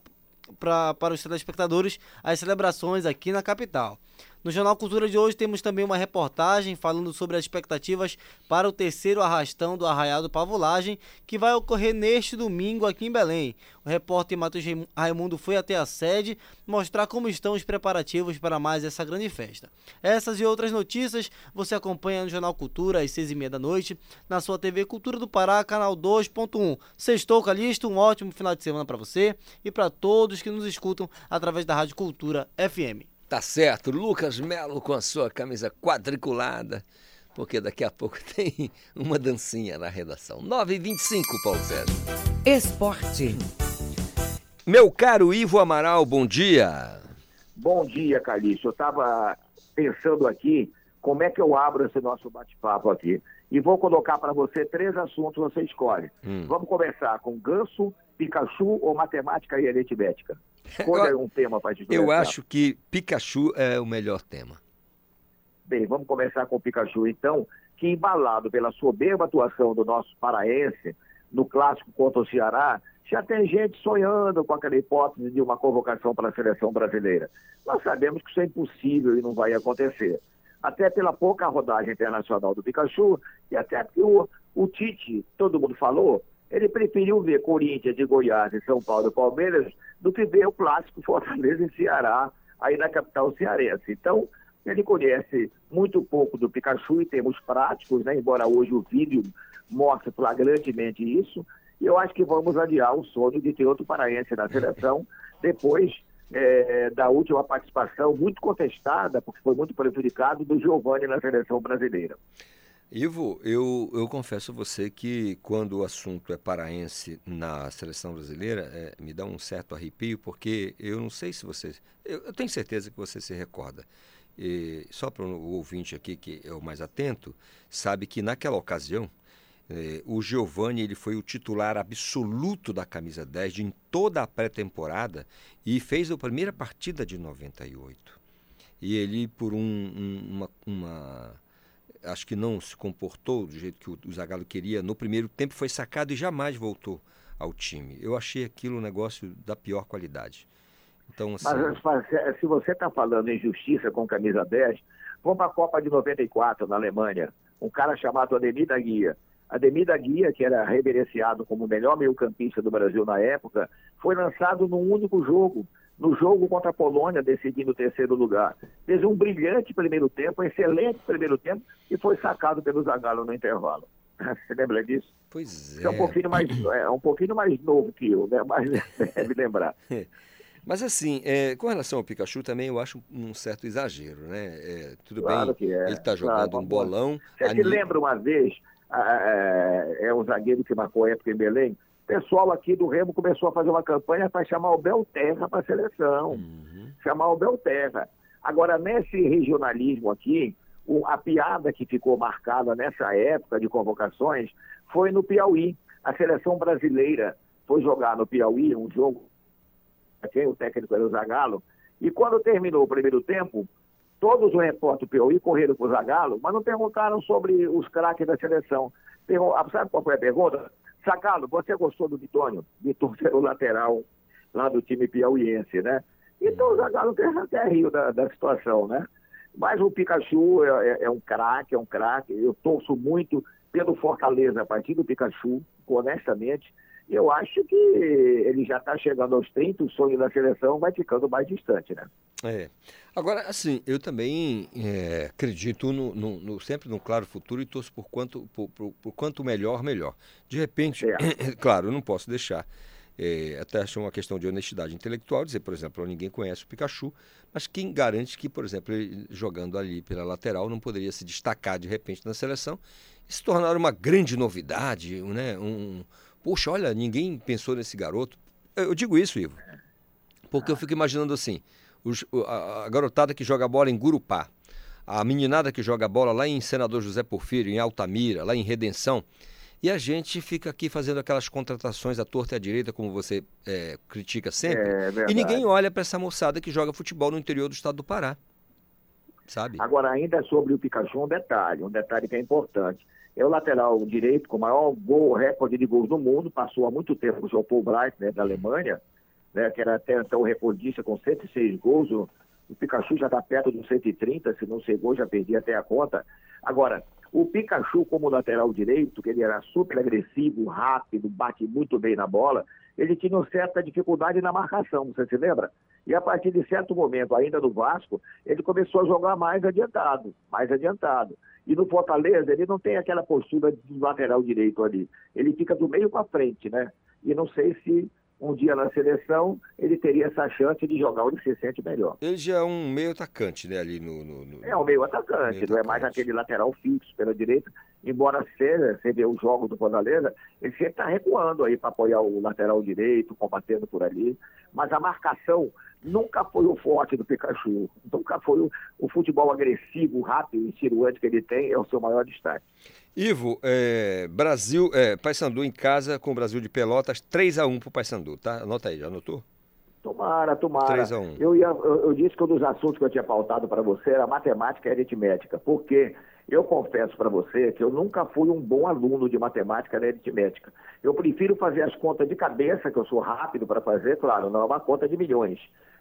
[SPEAKER 25] pra, para os telespectadores as celebrações aqui na capital. No Jornal Cultura de hoje temos também uma reportagem falando sobre as expectativas para o terceiro arrastão do Arraial do Pavulagem, que vai ocorrer neste domingo aqui em Belém. O repórter Matheus Raim- Raimundo foi até a sede mostrar como estão os preparativos para mais essa grande festa. Essas e outras notícias você acompanha no Jornal Cultura às seis e meia da noite, na sua TV Cultura do Pará, canal 2.1. Sextou, Calixto, um ótimo final de semana para você e para todos que nos escutam através da Rádio Cultura FM.
[SPEAKER 2] Tá certo, Lucas Melo com a sua camisa quadriculada, porque daqui a pouco tem uma dancinha na redação. 9h25, Paulo César.
[SPEAKER 1] Esporte.
[SPEAKER 2] Meu caro Ivo Amaral, bom dia.
[SPEAKER 26] Bom dia, Calixto. Eu estava pensando aqui como é que eu abro esse nosso bate-papo aqui. E vou colocar para você três assuntos, você escolhe.
[SPEAKER 2] Hum.
[SPEAKER 26] Vamos começar com ganso, Pikachu ou matemática e aritmética? Escolha um tema para a gente
[SPEAKER 2] Eu acho que Pikachu é o melhor tema.
[SPEAKER 26] Bem, vamos começar com o Pikachu, então, que embalado pela soberba atuação do nosso paraense no clássico contra o Ceará, já tem gente sonhando com aquela hipótese de uma convocação para a seleção brasileira. Nós sabemos que isso é impossível e não vai acontecer. Até pela pouca rodagem internacional do Pikachu e até porque o, o Tite, todo mundo falou, ele preferiu ver Corinthians de Goiás e São Paulo e Palmeiras do que ver o clássico Fortaleza e Ceará aí na capital cearense. Então, ele conhece muito pouco do Pikachu em termos práticos, né? embora hoje o vídeo mostre flagrantemente isso. E eu acho que vamos adiar o sonho de ter outro paraense na seleção depois eh, da última participação muito contestada, porque foi muito prejudicado, do Giovani na seleção brasileira.
[SPEAKER 2] Ivo, eu, eu confesso a você que quando o assunto é paraense na seleção brasileira, é, me dá um certo arrepio, porque eu não sei se você. Eu, eu tenho certeza que você se recorda. E, só para o ouvinte aqui, que é o mais atento, sabe que naquela ocasião, eh, o Giovani ele foi o titular absoluto da camisa 10 de, em toda a pré-temporada e fez a primeira partida de 98. E ele, por um, um, uma, uma acho que não se comportou do jeito que o, Zagallo queria. No primeiro tempo foi sacado e jamais voltou ao time. Eu achei aquilo um negócio da pior qualidade. Então, assim,
[SPEAKER 26] Mas, mas, se você está falando em justiça com camisa 10, vamos para a Copa de 94 na Alemanha. Um cara chamado Ademir da Guia. Ademir da Guia, que era reverenciado como o melhor meio-campista do Brasil na época, foi lançado num único jogo, no jogo contra a Polônia, decidindo o terceiro lugar. Fez um brilhante primeiro tempo, um excelente primeiro tempo, e foi sacado pelo Zagallo no intervalo. Você lembra disso?
[SPEAKER 2] Pois
[SPEAKER 26] Você é um pouquinho mais, é um pouquinho mais novo que eu, né? Mas deve lembrar.
[SPEAKER 2] Mas assim, é, com relação ao Pikachu também eu acho um certo exagero, né? É, tudo
[SPEAKER 26] Claro
[SPEAKER 2] bem,
[SPEAKER 26] que é,
[SPEAKER 2] ele está jogando
[SPEAKER 26] claro,
[SPEAKER 2] um bolão.
[SPEAKER 26] Você
[SPEAKER 2] a
[SPEAKER 26] se lembra uma vez, ah, é, é um zagueiro que marcou a época em Belém, pessoal aqui do Remo começou a fazer uma campanha para chamar o Belterra para a seleção.
[SPEAKER 2] Uhum.
[SPEAKER 26] Chamar o Belterra. Agora, nesse regionalismo aqui, o- a piada que ficou marcada nessa época de convocações foi no Piauí. A seleção brasileira foi jogar no Piauí um jogo, quem o técnico era o Zagallo, e quando terminou o primeiro tempo, todos os repórteres do Piauí correram para o Zagallo, mas não perguntaram sobre os craques da seleção. Pergun- ah, Sabe qual foi a pergunta? Zagallo, você gostou do Vitônio? Vitônio era o lateral lá do time piauiense, né? Então o Zagallo até, riu da, da situação, né? Mas o Pikachu é, é- é um craque, é um craque. Eu torço muito pelo Fortaleza a partir do Pikachu, honestamente. Eu acho que ele já está chegando aos 30, o sonho da seleção vai ficando mais distante, né?
[SPEAKER 2] É. Agora, assim, eu também é, acredito no, no- no- sempre no claro futuro e torço por quanto, por, por- por quanto melhor, melhor. De repente, claro, eu não posso deixar. é, até acho uma questão de honestidade intelectual, dizer, por exemplo, ninguém conhece o Pikachu, mas quem garante que, por exemplo, ele jogando ali pela lateral não poderia se destacar de repente na seleção e se tornar uma grande novidade, né? Um, poxa, olha, ninguém pensou nesse garoto. Eu, eu digo isso, Ivo, porque eu fico imaginando assim, os- a, a garotada que joga bola em Gurupá, a meninada que joga bola lá em Senador José Porfírio, em Altamira, lá em Redenção, e a gente fica aqui fazendo aquelas contratações à torta e à direita, como você é, critica sempre,
[SPEAKER 26] É verdade.
[SPEAKER 2] e ninguém olha para essa moçada que joga futebol no interior do estado do Pará, sabe?
[SPEAKER 26] Agora, ainda sobre o Pikachu, um detalhe, um detalhe que é importante. É o lateral direito com o maior gol, recorde de gols do mundo, passou há muito tempo com o João Paul Bright, né, da Alemanha, né, que era até então recordista com 106 gols. O, o Pikachu já está perto dos 130, se não chegou, já perdi até a conta. Agora, o Pikachu como lateral direito, que ele era super agressivo, rápido, bate muito bem na bola, ele tinha uma certa dificuldade na marcação, você se lembra? E a partir de certo momento, ainda no Vasco, ele começou a jogar mais adiantado, mais adiantado. E no Fortaleza, ele não tem aquela postura de lateral direito ali. Ele fica do meio para frente, né? E não sei se um dia na seleção, ele teria essa chance de jogar onde se sente melhor.
[SPEAKER 2] Ele já é um meio atacante, né, ali no... no, no...
[SPEAKER 26] É um meio atacante, meio não atacante. é mais aquele lateral fixo pela direita, embora seja, você vê os jogos do Fortaleza, ele sempre está recuando aí para apoiar o lateral direito, combatendo por ali, mas a marcação nunca foi o forte do Pikachu, nunca foi o, o futebol agressivo, rápido e ciruante que ele tem, é o seu maior destaque.
[SPEAKER 2] Ivo, é, Brasil, é, Paysandu em casa com o Brasil de Pelotas, 3 a 1 pro Paysandu, tá? Anota aí, já anotou?
[SPEAKER 26] Tomara, tomara. 3 a 1. Eu, ia, eu, eu, disse que um dos assuntos que eu tinha pautado para você era matemática e aritmética, porque eu confesso para você que eu nunca fui um bom aluno de matemática e aritmética. Eu prefiro fazer as contas de cabeça, que eu sou rápido para fazer, claro, não é uma conta de milhões,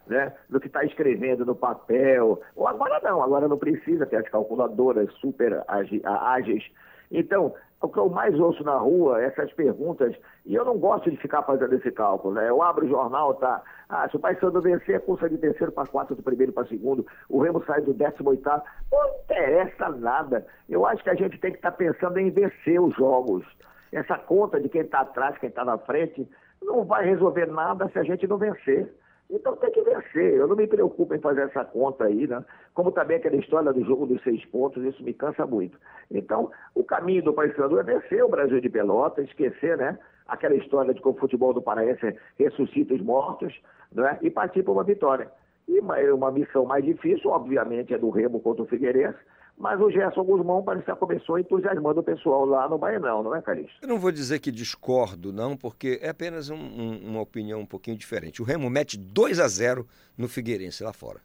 [SPEAKER 26] né? Do que está escrevendo no papel. Ou agora não, agora não precisa ter as calculadoras super ágeis. Então, o que eu mais ouço na rua, essas perguntas, e eu não gosto de ficar fazendo esse cálculo, né? Eu abro o jornal, tá? Ah, se o Paysandu vencer, é cursa de terceiro para quarto, do primeiro para segundo, o Remo sai do décimo oitavo. Não interessa nada. Eu acho que a gente tem que estar tá pensando em vencer os jogos. Essa conta de quem está atrás, quem está na frente, não vai resolver nada se a gente não vencer. Então tem que vencer. Eu não me preocupo em fazer essa conta aí, né? Como também aquela história do jogo dos seis pontos, isso me cansa muito. Então, o caminho do Paysandu é vencer o Brasil de Pelota, esquecer, né? Aquela história de que o futebol do Paraense ressuscita os mortos, né? E partir para uma vitória. E uma, uma missão mais difícil, obviamente, é do Remo contra o Figueirense, mas o Gerson Guzmão parece que começou entusiasmando o pessoal lá no Bainão, não é, Calixto?
[SPEAKER 2] Eu não vou dizer que discordo, não, porque é apenas um, um, uma opinião um pouquinho diferente. O Remo mete 2 a 0 no Figueirense lá fora.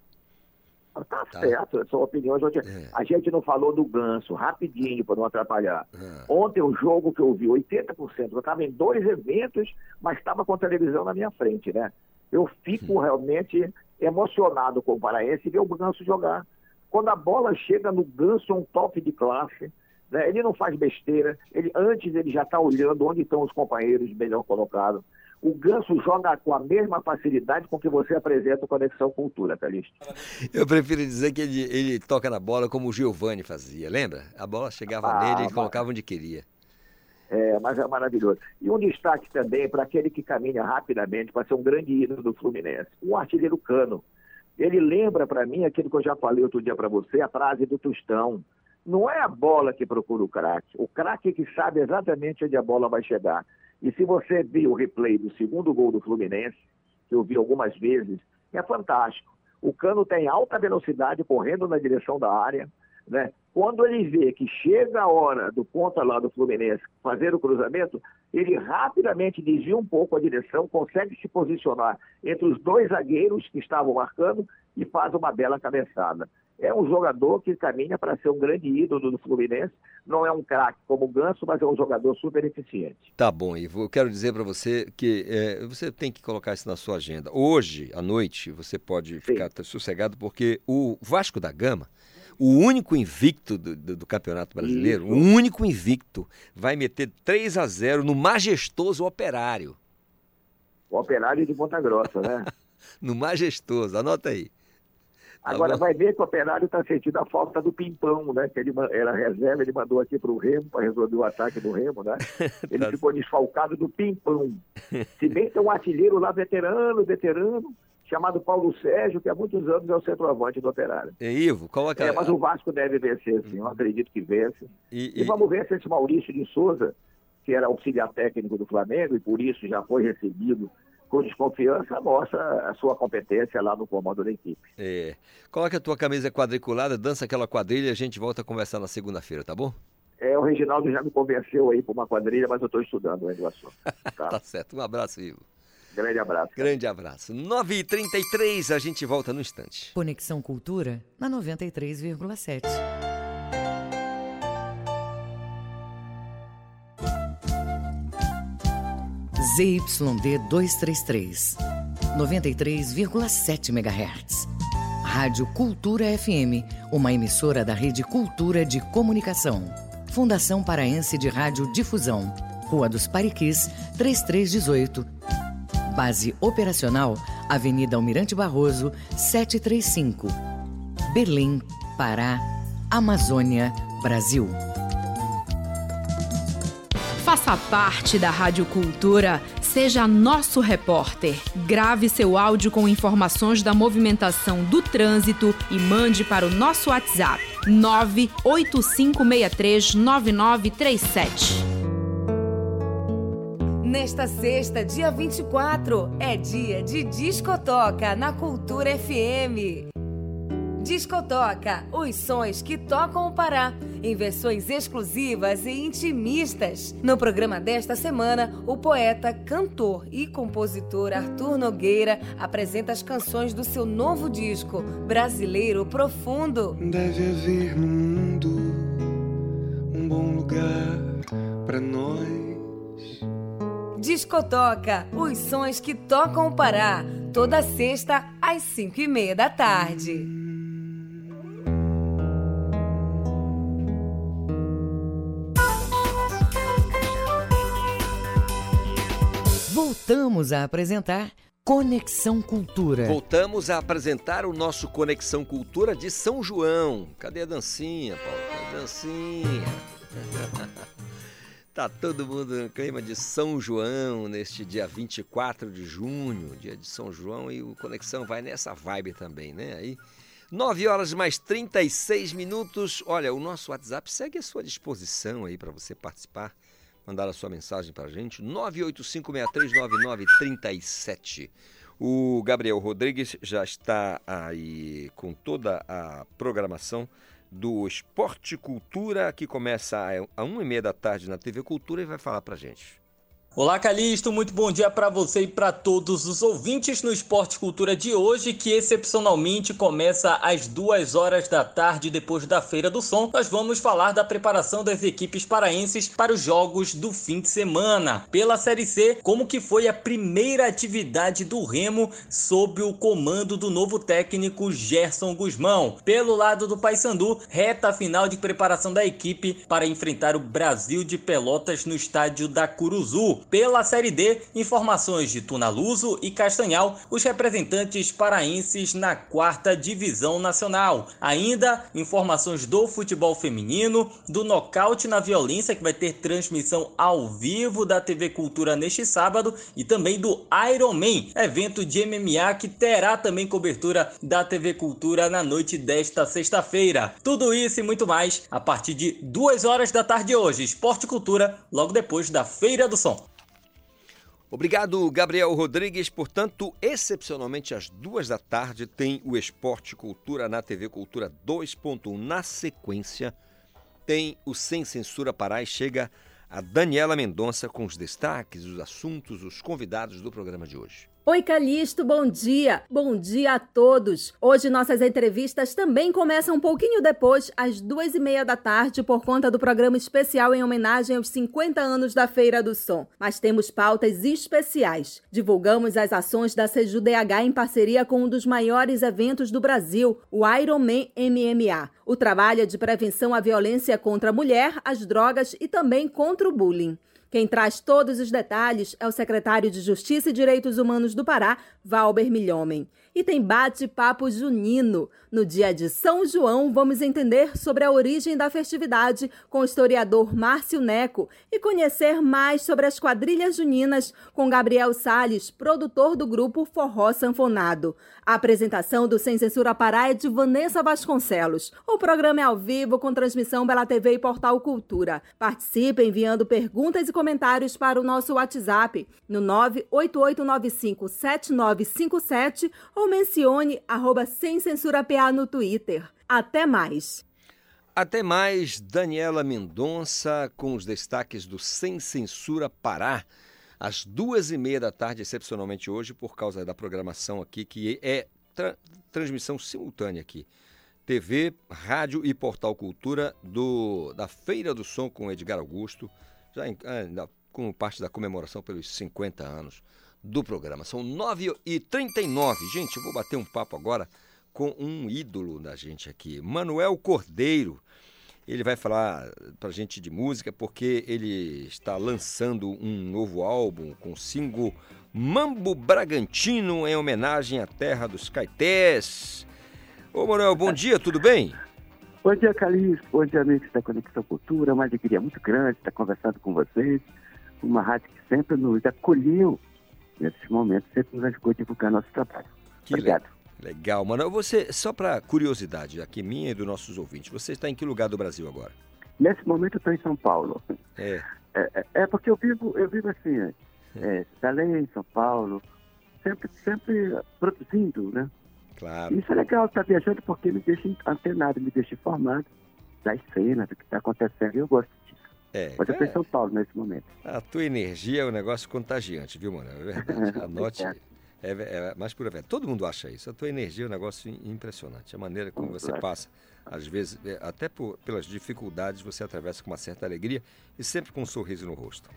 [SPEAKER 26] Ah, tá, tá, certo, são opiniões. É. A gente não falou do ganso, rapidinho, para não atrapalhar. É. Ontem, o jogo que eu vi, 80%, eu estava em dois eventos, mas estava com a televisão na minha frente, né? Eu fico realmente emocionado com o Paraense e ver o Ganso jogar. Quando a bola chega no Ganso, é um toque de classe. Né? Ele não faz besteira. Ele, antes ele já está olhando onde estão os companheiros melhor colocados. O Ganso joga com a mesma facilidade com que você apresenta o Conexão Cultura, Calixto.
[SPEAKER 2] Eu prefiro dizer que ele, ele toca na bola como o Giovani fazia, lembra? A bola chegava ah, nele e ele colocava onde queria.
[SPEAKER 26] É, mas é maravilhoso. E um destaque também para aquele que caminha rapidamente para ser um grande ídolo do Fluminense, o artilheiro Cano. Ele lembra para mim aquilo que eu já falei outro dia para você, a frase do Tostão. Não é a bola que procura o craque, o craque que sabe exatamente onde a bola vai chegar. E se você viu o replay do segundo gol do Fluminense, que eu vi algumas vezes, é fantástico. O Cano tem alta velocidade correndo na direção da área, né? Quando ele vê que chega a hora do ponta lá do Fluminense fazer o cruzamento, ele rapidamente desvia um pouco a direção, consegue se posicionar entre os dois zagueiros que estavam marcando e faz uma bela cabeçada. É um jogador que caminha para ser um grande ídolo do Fluminense. Não é um craque como o Ganso, mas é um jogador super eficiente.
[SPEAKER 2] Tá bom, Ivo. Eu quero dizer para você que é, você tem que colocar isso na sua agenda. Hoje, à noite, você pode Sim. ficar sossegado, porque o Vasco da Gama o único invicto do, do, do Campeonato Brasileiro, Isso. o único invicto, vai meter 3 a 0 no majestoso Operário.
[SPEAKER 26] O Operário de Ponta Grossa, né?
[SPEAKER 2] no majestoso, anota aí.
[SPEAKER 26] Agora vai ver que o Operário está sentindo a falta do Pimpão, né? Que ele era reserva, ele mandou aqui para o Remo para resolver o ataque do Remo, né? Ele tá. ficou desfalcado do Pimpão. Se bem que tem um artilheiro lá veterano, veterano, chamado Paulo Sérgio, que há muitos anos é o centroavante do Operário.
[SPEAKER 2] É, Ivo, coloca...
[SPEAKER 26] É, mas o Vasco deve vencer, sim, eu acredito que vence. E, e... e vamos ver se esse Maurício de Souza, que era auxiliar técnico do Flamengo e por isso já foi recebido com desconfiança, mostra a sua competência lá no comando da equipe.
[SPEAKER 2] É. Coloca a tua camisa quadriculada, dança aquela quadrilha e a gente volta a conversar na segunda-feira, tá bom?
[SPEAKER 26] É, o Reginaldo já me convenceu aí para uma quadrilha, mas eu estou estudando ainda o assunto.
[SPEAKER 2] Tá? tá certo. Um abraço, Ivo.
[SPEAKER 26] Grande abraço.
[SPEAKER 2] Cara. Grande abraço. 9h33, a gente volta no instante.
[SPEAKER 1] Conexão Cultura na 93,7. ZYD 233, 93,7 MHz. Rádio Cultura FM, uma emissora da Rede Cultura de Comunicação. Fundação Paraense de Rádio Difusão. Rua dos Pariquis, 3318 Base operacional, Avenida Almirante Barroso, 735. Belém, Pará, Amazônia, Brasil.
[SPEAKER 27] Faça parte da Rádio Cultura
[SPEAKER 8] Seja nosso repórter. Grave seu áudio com informações da movimentação do trânsito e mande para o nosso WhatsApp 985639937.
[SPEAKER 27] Nesta sexta, dia 24, é dia de discotoca na Cultura FM. Discotoca, os sons que tocam o Pará, em versões exclusivas e intimistas. No programa desta semana, o poeta, cantor e compositor Arthur Nogueira apresenta as canções do seu novo disco, Brasileiro Profundo.
[SPEAKER 28] Deve haver no mundo um bom lugar
[SPEAKER 27] Discotoca, os sons que tocam o Pará, toda sexta às cinco e meia da tarde. Voltamos a apresentar Conexão Cultura.
[SPEAKER 2] Voltamos a apresentar o nosso Conexão Cultura de São João. Cadê a dancinha, Paulo? Cadê a dancinha? Tá todo mundo no clima de São João neste dia 24 de junho, dia de São João, e o Conexão vai nessa vibe também, né? Aí, 9 horas mais 36 minutos. Olha, o nosso WhatsApp segue à sua disposição aí para você participar mandar a sua mensagem para a gente, 985639937. O Gabriel Rodrigues já está aí com toda a programação do Esporte Cultura, que começa a uma e meia da tarde na TV Cultura e vai falar para gente.
[SPEAKER 3] Olá, Calixto, muito bom dia para você e para todos os ouvintes no Esporte Cultura de hoje, que excepcionalmente começa às duas horas da tarde depois da Feira do Som. Nós vamos falar da preparação das equipes paraenses para os jogos do fim de semana. Pela Série C, como que foi a primeira atividade do Remo sob o comando do novo técnico Gerson Guzmão. Pelo lado do Paysandu, reta final de preparação da equipe para enfrentar o Brasil de Pelotas no estádio da Curuzu. Pela Série D, informações de Tunaluso e Castanhal, os representantes paraenses na quarta divisão nacional. Ainda informações do futebol feminino, do nocaute na violência, que vai ter transmissão ao vivo da TV Cultura neste sábado, e também do Iron Man, evento de MMA que terá também cobertura da TV Cultura na noite desta sexta-feira. Tudo isso e muito mais a partir de duas horas da tarde hoje. Esporte Cultura, logo depois da Feira do Som.
[SPEAKER 2] Obrigado, Gabriel Rodrigues. Portanto, excepcionalmente às duas da tarde tem o Esporte Cultura na TV Cultura 2.1. Na sequência, tem o Sem Censura Pará e chega a Daniela Mendonça com os destaques, os assuntos, os convidados do programa de hoje.
[SPEAKER 29] Oi, Calixto, bom dia. Bom dia a todos. Hoje nossas entrevistas também começam um pouquinho depois, às duas e meia da tarde, por conta do programa especial em homenagem aos 50 anos da Feira do Som. Mas temos pautas especiais. Divulgamos as ações da CJUDH em parceria com um dos maiores eventos do Brasil, o Ironman MMA. O trabalho é de prevenção à violência contra a mulher, as drogas e também contra o bullying. Quem traz todos os detalhes é o secretário de Justiça e Direitos Humanos do Pará, Valber Milhomem. E tem bate-papo junino. No dia de São João, vamos entender sobre a origem da festividade com o historiador Márcio Neco e conhecer mais sobre as quadrilhas juninas com Gabriel Sales, produtor do grupo Forró Sanfonado. A apresentação do Sem Censura Pará é de Vanessa Vasconcelos. O programa é ao vivo com transmissão pela TV e Portal Cultura. Participe enviando perguntas e comentários para o nosso WhatsApp no 988957957 ou mencione arroba Sem Censura PA no Twitter. Até mais!
[SPEAKER 2] Até mais, Daniela Mendonça, com os destaques do Sem Censura Pará, às duas e meia da tarde, excepcionalmente hoje, por causa da programação aqui, que é tra transmissão simultânea aqui. TV, rádio e portal Cultura do, da Feira do Som com Edgar Augusto, já em, ainda como parte da comemoração pelos 50 anos do programa. São 9h39. Gente, eu vou bater um papo agora com um ídolo da gente aqui, Manuel Cordeiro. Ele vai falar pra gente de música porque ele está lançando um novo álbum com o single Mambo Bragantino em homenagem à terra dos Caetés. Ô Manuel, bom dia, tudo bem?
[SPEAKER 30] Bom dia, Calixto. Bom dia, amigos da Conexão Cultura. Uma alegria muito grande estar conversando com vocês uma rádio que sempre nos acolheu nesses momentos, sempre nos ajudou a divulgar nosso trabalho.
[SPEAKER 2] Que Obrigado. Legal, mano. Você, só para curiosidade aqui minha e dos nossos ouvintes, você está em que lugar do Brasil agora?
[SPEAKER 30] Nesse momento eu estou em São Paulo.
[SPEAKER 2] É.
[SPEAKER 30] É, é, é porque eu vivo, eu vivo assim, é, Belém, São Paulo, sempre, sempre produzindo, né?
[SPEAKER 2] Claro.
[SPEAKER 30] Isso é legal, estar tá viajando porque me deixa antenado, me deixa informado das cenas, do que está acontecendo, eu gosto.
[SPEAKER 2] É,
[SPEAKER 30] eu estou em São Paulo nesse momento.
[SPEAKER 2] A tua energia é um negócio contagiante, viu, mano? É verdade. Anote. É, é mais pura verdade. Todo mundo acha isso. A tua energia é um negócio impressionante. A maneira como você passa, às vezes, é, até por, pelas dificuldades, você atravessa com uma certa alegria e sempre com um sorriso no rosto.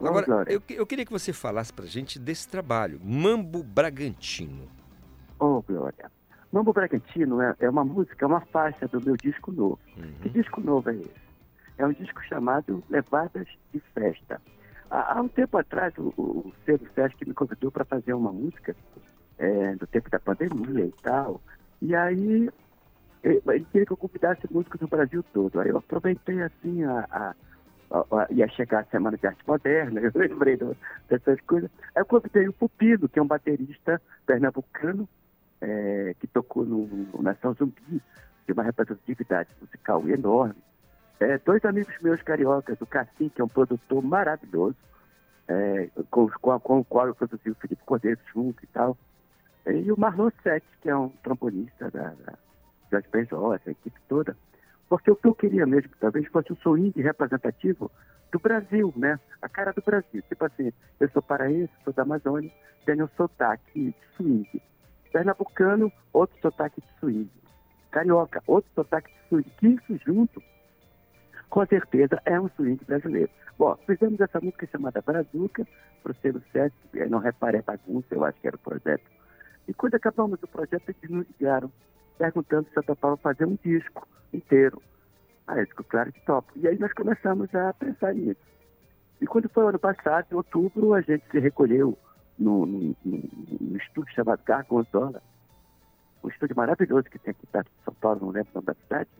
[SPEAKER 2] Agora, eu, eu queria que você falasse pra gente desse trabalho, Mambo Bragantino.
[SPEAKER 30] Oh, Glória. Mambo Bragantino é, é uma música, é uma faixa do meu disco novo. Uhum. Que disco novo é esse? É um disco chamado Levadas de Festa. Há, um tempo atrás, o, o Cedo me convidou para fazer uma música é, do tempo da pandemia e tal. E aí ele queria que eu convidasse músicos do Brasil todo. Aí eu aproveitei assim a, a ia chegar a Semana de Arte Moderna, eu lembrei dessas coisas. Aí eu convidei o Pupilo, que é um baterista pernambucano, é, que tocou no, no Nação Zumbi, de uma representatividade musical enorme. É, dois amigos meus cariocas, o Cassim, que é um produtor maravilhoso, é, com, com, com, o qual eu produzi o Felipe Cordeiro junto e tal. E o Marlon Sete, que é um trombonista da, da Jorge Benjó, essa equipe toda. Porque o que eu queria mesmo, talvez fosse um swing representativo do Brasil, né? A cara do Brasil. Tipo assim, eu sou paraense, sou da Amazônia, tenho um sotaque de swing. Pernambucano, outro sotaque de swing. Carioca, outro sotaque de swing. Que isso junto, com certeza, é um swing brasileiro. Bom, fizemos essa música chamada Brazuca, para o selo 7, não repare a bagunça, eu acho que era o projeto. E quando acabamos o projeto, eles nos ligaram perguntando se eu topava fazer um disco inteiro. Aí eu disse, claro que topo. E aí nós começamos a pensar nisso. E quando foi ano passado, em outubro, a gente se recolheu no, no, no estúdio chamado Gargonzola, um estúdio maravilhoso que tem aqui perto de São Paulo, não lembro o nome da cidade.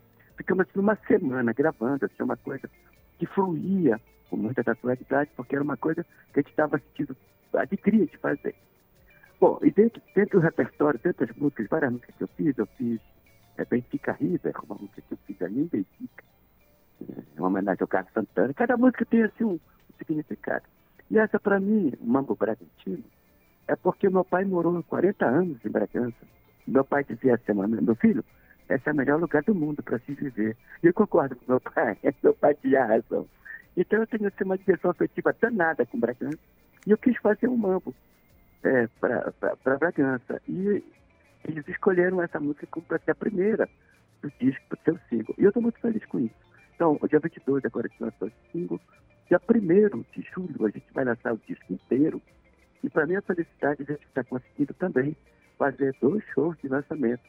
[SPEAKER 30] Ficamos assim, uma semana gravando, assim, uma coisa que fluía com muita naturalidade, porque era uma coisa que a gente estava sentindo alegria de fazer. Bom, e dentro, dentro do repertório, das músicas, várias músicas que eu fiz, eu fiz é, Benfica River, uma música que eu fiz ali em Benfica, é uma homenagem ao Carlos Santana. Cada música tem assim um, um significado. E essa, para mim, o Mambo Bragantino, é porque meu pai morou 40 anos em Bragança. Meu pai dizia assim, meu filho, esse é o melhor lugar do mundo para se viver. E eu concordo com meu pai, meu pai tinha razão. Então eu tenho assim, uma diversão afetiva danada com Bragança. E eu quis fazer um mambo é, para Bragança. E eles escolheram essa música para ser a primeira do disco, para ser o single. E eu estou muito feliz com isso. Então, o dia 22 agora a gente lançou esse single. Dia 1 de julho a gente vai lançar o disco inteiro. E para minha felicidade, a gente está conseguindo também fazer dois shows de lançamento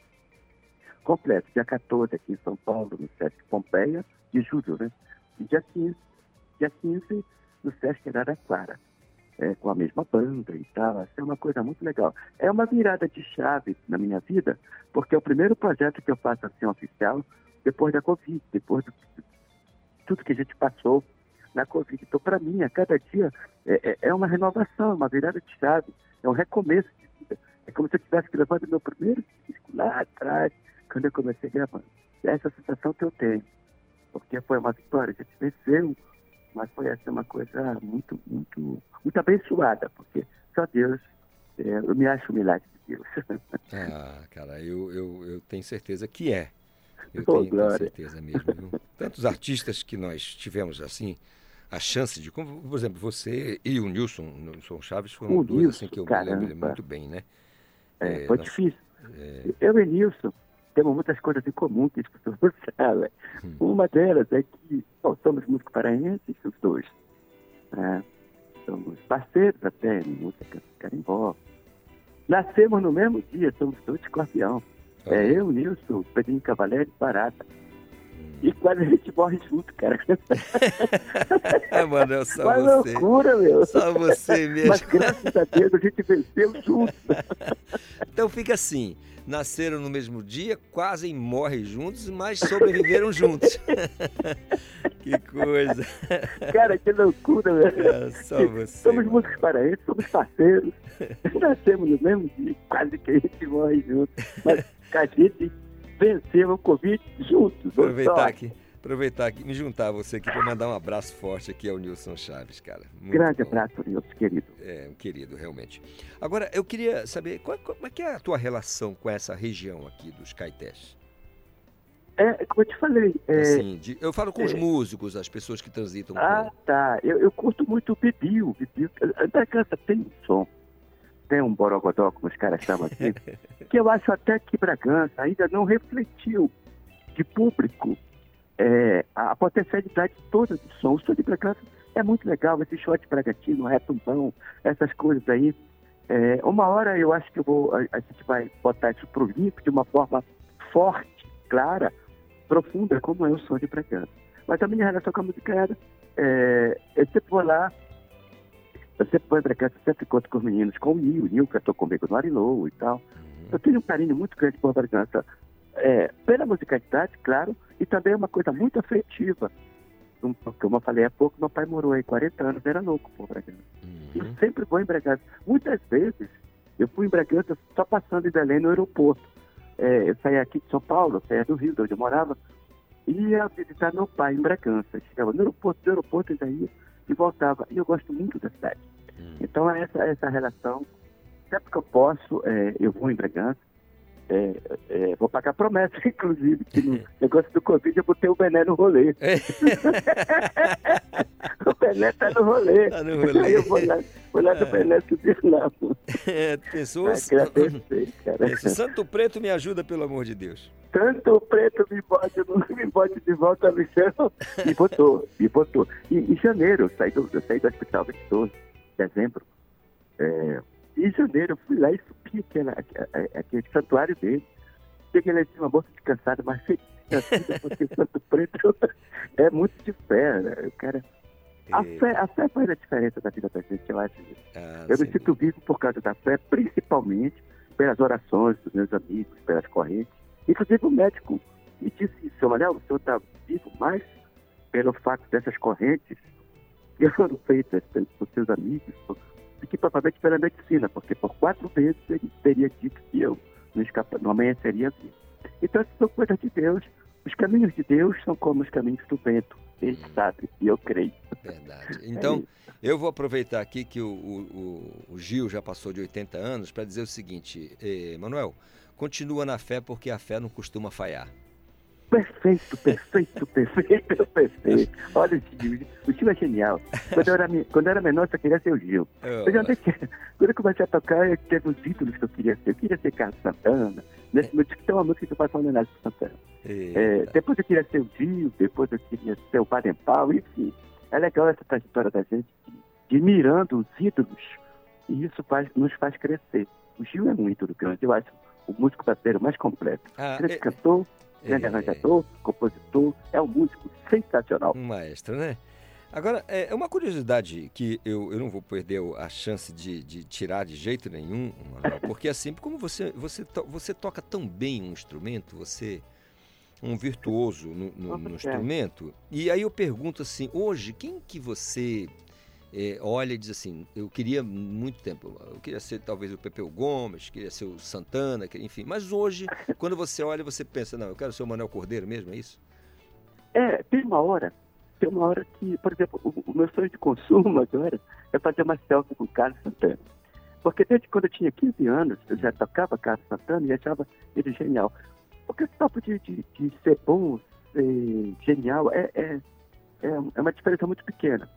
[SPEAKER 30] completo. Dia 14 aqui em São Paulo, no Sesc Pompeia, de julho, né? E dia 15, dia 15 no Sesc Araraquara é, com a mesma banda e tal. Isso é uma coisa muito legal. É uma virada de chave na minha vida, porque é o primeiro projeto que eu faço assim oficial depois da Covid, depois de tudo que a gente passou na Covid. Então, para mim, a cada dia é, é, é, uma renovação, uma virada de chave, é um recomeço de vida. É como se eu estivesse gravando meu primeiro disco lá atrás, quando eu comecei gravando. É essa sensação que eu tenho, porque foi uma vitória, a gente venceu mas foi assim, uma coisa muito, muito, muito abençoada, porque só Deus, é, eu me acho um milagre de Deus.
[SPEAKER 2] ah, cara, eu, eu, eu tenho certeza que é. Eu
[SPEAKER 30] oh,
[SPEAKER 2] tenho, tenho certeza mesmo. Viu? Tantos artistas que nós tivemos assim a chance de, como, por exemplo, você e o Nilson, Nilson Chaves foram
[SPEAKER 30] o
[SPEAKER 2] dois
[SPEAKER 30] Nilson,
[SPEAKER 2] assim que eu
[SPEAKER 30] caramba.
[SPEAKER 2] me lembro muito bem, né?
[SPEAKER 30] É, foi nós, difícil. É... Eu e Nilson, temos muitas coisas em comum que as pessoas sabem. Hum. Uma delas é que bom, somos músicos paraenses, os dois. É, somos parceiros até em música carimbó. Nascemos no mesmo dia, somos dois escorpião. Ah. É eu, Nilson, Pedrinho Cavalério e Barata. E quase a gente morre junto, cara.
[SPEAKER 2] é, mano, é só
[SPEAKER 30] Uma
[SPEAKER 2] você.
[SPEAKER 30] loucura, meu.
[SPEAKER 2] Só você mesmo.
[SPEAKER 30] Mas graças a Deus a gente venceu junto.
[SPEAKER 2] então fica assim nasceram no mesmo dia, quase morrem juntos, mas sobreviveram juntos. Que coisa.
[SPEAKER 30] Cara, que loucura, velho.
[SPEAKER 2] É, só você.
[SPEAKER 30] Somos músicos paraenses, somos parceiros. Nascemos no mesmo dia, quase que a gente morre junto. Mas a gente venceu o Covid juntos.
[SPEAKER 2] Aproveitar aqui, aproveitar aqui, me juntar a você aqui para mandar um abraço forte aqui ao Nilson Chaves, cara. Muito
[SPEAKER 30] Grande
[SPEAKER 2] bom.
[SPEAKER 30] abraço, Nilson, querido.
[SPEAKER 2] É, um querido, realmente. Agora, eu queria saber qual- como é que é a tua relação com essa região aqui dos Caetés?
[SPEAKER 30] É, como eu te falei. É...
[SPEAKER 2] Assim, de- eu falo com os
[SPEAKER 30] é.
[SPEAKER 2] músicos, as pessoas que transitam
[SPEAKER 30] Ah, tá. Eu, eu curto muito o Bibiu. o Bibiu. A Bragança tem som, tem um borogodó, como os caras chamam aqui, que eu acho até que Bragança ainda não refletiu de público é, a potencialidade toda do som. O som de Bragança é muito legal, esse shot bragantino, retumbão, essas coisas aí. É, uma hora eu acho que eu vou, a, a gente vai botar isso pro limpo de uma forma forte, clara, profunda, como é o som de Bragança. Mas a minha relação com a música era, é, eu sempre vou lá, eu sempre vou em Bragança, sempre encontro com os meninos, com o Nil, o Nil cantou comigo no Arilou e tal. Eu tenho um carinho muito grande por Bragança, é, pela musicalidade, claro, e também uma coisa muito afetiva. Um- Como eu falei há pouco, meu pai morou aí 40 anos, era louco por Bragança. E sempre vou em Bragança. Muitas vezes eu fui em Bragança só passando em Belém no aeroporto. É, eu saía aqui de São Paulo, eu saía do Rio, de onde eu morava, e ia visitar meu pai em Bragança. Chegava no aeroporto, do aeroporto ainda ia e voltava. E eu gosto muito da cidade. Então é essa, essa relação. Sempre que eu posso, é, eu vou em Bragança. É, é, vou pagar promessa, inclusive, que no negócio do Covid eu botei o Bené no rolê. o Bené tá no rolê.
[SPEAKER 2] Tá no rolê.
[SPEAKER 30] Aí eu vou lá, vou lá do
[SPEAKER 2] É.
[SPEAKER 30] Bené subir lá.
[SPEAKER 2] É,
[SPEAKER 30] cara.
[SPEAKER 2] Esse Santo Preto me ajuda, pelo amor de Deus.
[SPEAKER 30] Tanto o preto me bote, não me bote de volta no chão. Me botou, me botou. E, em janeiro, eu saí do, eu saí do hospital 22, dezembro. É, em janeiro, eu fui lá e subi aquela, aquele, santuário dele. Cheguei lá em cima, moça descansada, mas feliz da vida, porque Santo Preto é muito de fé, né? O cara... A fé, a fé faz a diferença da vida da gente, eu acho isso.
[SPEAKER 2] Ah,
[SPEAKER 30] eu me sinto vivo por causa da fé, principalmente pelas orações dos meus amigos, pelas correntes. Inclusive o médico me disse isso, Manel, o senhor está vivo mais pelo fato dessas correntes que foram feitas pelos, por seus amigos, que propriamente pela medicina, porque por quatro vezes ele teria dito que eu não, escapa, não amanheceria vivo. Então, essas são coisas de Deus. Os caminhos de Deus são como os caminhos do vento. Ele sabe, e eu creio.
[SPEAKER 2] Verdade. Então, eu vou aproveitar aqui que o, o- o- o Gil já passou de 80 anos para dizer o seguinte, eh, Manuel, continua na fé porque a fé não costuma falhar.
[SPEAKER 30] Perfeito, perfeito, perfeito, perfeito. Olha o Gil, o Gil é genial. Quando eu era, quando eu era menor, eu só queria ser o Gil.
[SPEAKER 2] É,
[SPEAKER 30] Eu já andei- quando eu comecei a tocar, eu teve os ídolos que eu queria ser. Eu queria ser Carlos Santana. Nesse meu disco tem uma música que eu faço uma homenagem para Santana. É, depois eu queria ser o Gil, depois eu queria ser o Baden Powell, enfim. É legal essa trajetória da gente de, de ir mirando os ídolos e isso faz, nos faz crescer. O Gil é um ídolo grande, eu acho o músico brasileiro mais completo.
[SPEAKER 2] Ah,
[SPEAKER 30] grande
[SPEAKER 2] é-
[SPEAKER 30] cantor, grande
[SPEAKER 2] é-
[SPEAKER 30] arranjador, compositor, é um músico sensacional.
[SPEAKER 2] Um maestro, né? Agora, é é uma curiosidade que eu, eu não vou perder a chance de, de tirar de jeito nenhum, Manuel, porque assim, como você, você, to- você toca tão bem um instrumento, você é um virtuoso no, no- no instrumento, e aí eu pergunto assim, hoje, quem que você é, olha e diz assim, eu queria muito tempo, eu queria ser talvez o Pepeu Gomes, queria ser o Santana, enfim, mas hoje, quando você olha, você pensa, não, eu quero ser o Manuel Cordeiro mesmo, é isso?
[SPEAKER 30] É, tem uma hora, tem uma hora que, por exemplo, o, o meu sonho de consumo agora é fazer uma selfie com o Carlos Santana. Porque desde quando eu tinha 15 anos, eu já tocava Carlos Santana e achava ele genial. Porque esse papo de, de, de ser bom, ser genial, é, é, é, é uma diferença muito pequena.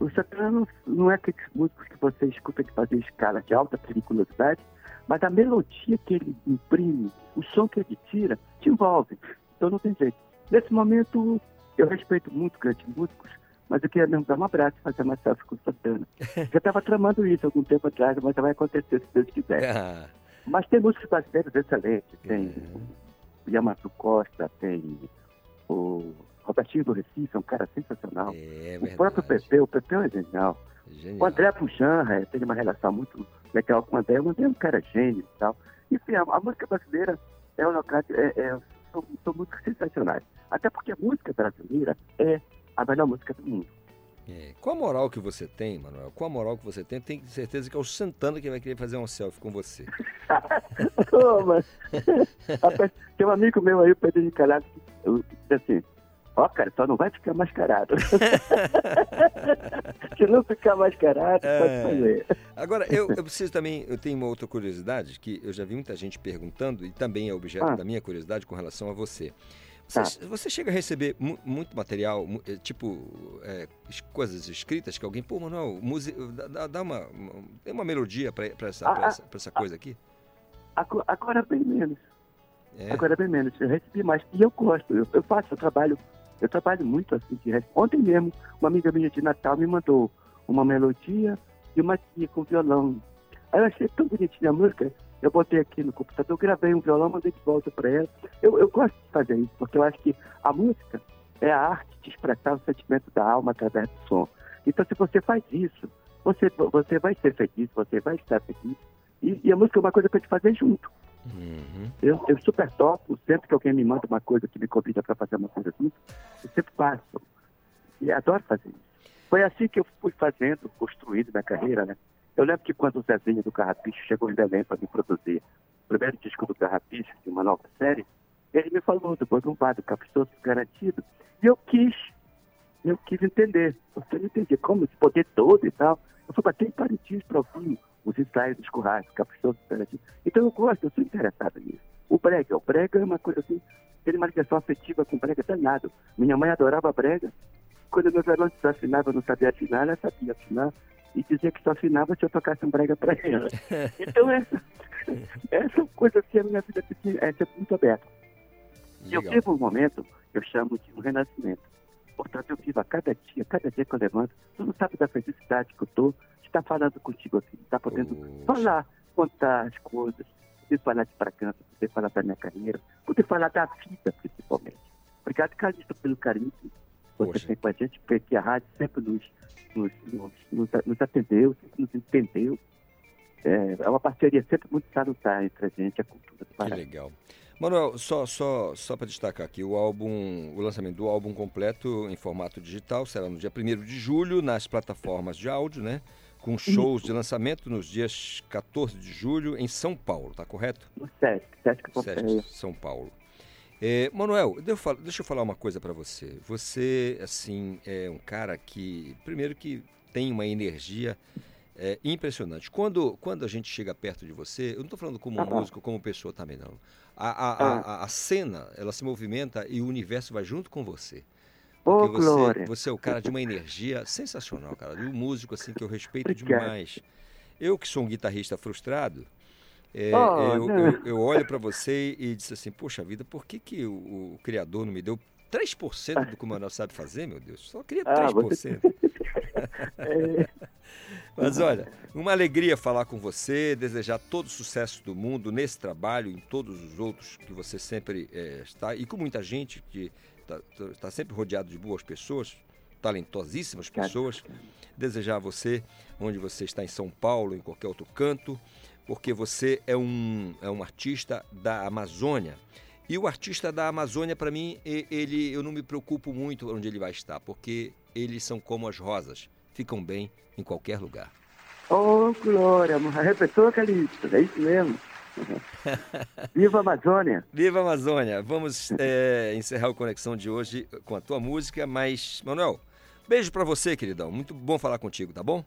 [SPEAKER 30] O Santana não, não é aqueles músicos que você escuta de fazer escala de alta periculosidade, mas a melodia que ele imprime, o som que ele tira, te envolve. Então não tem jeito. Nesse momento, eu respeito muito grandes músicos, mas eu queria mesmo dar um abraço e fazer uma selfie com o Santana. Já estava tramando isso algum tempo atrás, mas já vai acontecer se Deus quiser.
[SPEAKER 2] Ah,
[SPEAKER 30] Mas tem músicos brasileiros excelentes. Tem o Yamato Costa, tem o Robertinho do Recife, é um cara sensacional. o próprio Pepeu, o Pepeu é genial.
[SPEAKER 2] Genial.
[SPEAKER 30] O André Pujan é, tem uma relação muito legal com o André. O André é um cara gênio e tal. Enfim, a, a música brasileira é um local, é, é, são, são músicas sensacionais. Até porque a música brasileira é a melhor música do mundo.
[SPEAKER 2] É. Qual a moral que você tem, Manuel? Qual a moral que você tem? Tenho certeza que é o Santana que vai querer fazer um selfie com você.
[SPEAKER 30] Rapaz, Tem um amigo meu aí, o Pedro de Calado, que disse assim, ó, cara, só não vai ficar mascarado. Se não ficar mascarado, pode
[SPEAKER 2] É.
[SPEAKER 30] fazer.
[SPEAKER 2] Agora, eu, eu preciso também, eu tenho uma outra curiosidade, que eu já vi muita gente perguntando, e também é objeto
[SPEAKER 30] Ah.
[SPEAKER 2] da minha curiosidade com relação a você. Você,
[SPEAKER 30] Tá.
[SPEAKER 2] você chega a receber mu- muito material, mu- eh, tipo, es- coisas escritas que alguém, pô, Manuel, dá, dá- uma, uma, melodia para essa,
[SPEAKER 30] Ah, ah,
[SPEAKER 2] essa, essa coisa aqui?
[SPEAKER 30] Ago- Agora bem menos.
[SPEAKER 2] É.
[SPEAKER 30] Agora bem menos. Eu recebi mais. E eu gosto, eu, eu faço, eu trabalho, eu trabalho muito assim. De... Ontem mesmo, uma amiga minha de Natal me mandou uma melodia e uma tia com violão. Aí eu achei tão bonitinha a música, eu botei aqui no computador, gravei um violão, mandei de volta para ela. Eu, eu gosto de fazer isso, porque eu acho que a música é a arte de expressar o sentimento da alma através do som. Então, se você faz isso, você, você vai ser feliz, você vai estar feliz. E, e a música é uma coisa para te fazer junto. Eu, eu super topo, sempre que alguém me manda uma coisa que me convida para fazer uma coisa junto, eu sempre faço. E adoro fazer isso. Foi assim que eu fui fazendo, construindo minha carreira, né? Eu lembro que quando o Zezinho do Carrapicho chegou em Belém para me produzir o primeiro disco do Carrapicho, de uma nova série, ele me falou do Bodumbá, do Caprichoso Garantido, e eu quis, eu quis entender. Você não entendia como esse poder todo e tal. Eu fui bater em Parintins para ouvir os ensaios dos currais, Caprichoso. Então eu gosto, eu sou interessado nisso. O brega, o brega é uma coisa assim, tem uma ligação afetiva com brega danado. Minha mãe adorava brega. Quando meu violão desafinava, não sabia afinar, ela sabia afinar. E dizia que só afinava se eu tocasse um brega para ela. Então essa, essa coisa assim, a minha vida é sempre muito aberta. E eu
[SPEAKER 2] Legal.
[SPEAKER 30] vivo um momento eu chamo de um renascimento. Portanto, eu vivo a cada dia, cada dia que eu levanto, tu não sabe da felicidade que eu estou de estar falando contigo aqui, de estar podendo falar, contar as coisas, poder falar de Bragança, poder falar da minha carreira, poder falar da vida, principalmente. Obrigado, Calixto, pelo carinho que você tem com a gente, porque a rádio sempre nos, nos, nos, nos, nos atendeu, sempre nos entendeu. É, é uma parceria sempre muito salutar entre a gente e a cultura do
[SPEAKER 2] Que
[SPEAKER 30] Pará.
[SPEAKER 2] legal. Manuel, só, só, só para destacar aqui, o álbum, o lançamento do álbum completo em formato digital será no dia 1 de julho nas plataformas de áudio, né? Com shows de lançamento nos dias 14 de julho em São Paulo, tá correto?
[SPEAKER 30] No Sesc, Sesc.
[SPEAKER 2] Sesc, São Paulo. É, Manuel, deixa eu falar, deixa eu falar uma coisa para você. Você, assim, é um cara que, primeiro que tem uma energia é, impressionante. Quando, quando a gente chega perto de você, eu não estou falando como
[SPEAKER 30] Ah, ah.
[SPEAKER 2] músico, como pessoa também, não. A, a, a, a- a cena, ela se movimenta e o universo vai junto com você. Porque você,
[SPEAKER 30] Glória.
[SPEAKER 2] você é o cara de uma energia sensacional, cara. E um músico, assim, que eu respeito
[SPEAKER 30] Obrigado.
[SPEAKER 2] demais. Eu que sou um guitarrista frustrado, é,
[SPEAKER 30] Oh,
[SPEAKER 2] eu, eu, eu olho para você e disse assim, poxa vida, por que, que o, o criador não me deu 3% do que o Manuel sabe fazer, meu Deus? Só queria
[SPEAKER 30] Ah,
[SPEAKER 2] 3%.
[SPEAKER 30] É.
[SPEAKER 2] Mas olha, uma alegria falar com você, desejar todo o sucesso do mundo nesse trabalho, em todos os outros que você sempre eh, está, e com muita gente que está sempre rodeado de boas pessoas, talentosíssimas pessoas. Desejar a você, onde você está em São Paulo, em qualquer outro canto, porque você é um, é um artista da Amazônia. E o artista da Amazônia, para mim, ele, eu não me preocupo muito onde ele vai estar, porque eles são como as rosas, ficam bem em qualquer lugar.
[SPEAKER 30] Ô, Glória, repetou, Calixto, é isso mesmo. Viva a Amazônia!
[SPEAKER 2] Viva a Amazônia! Vamos é, encerrar o Conexão de hoje com a tua música, mas, Manuel, beijo para você, queridão. Muito bom falar contigo, tá bom?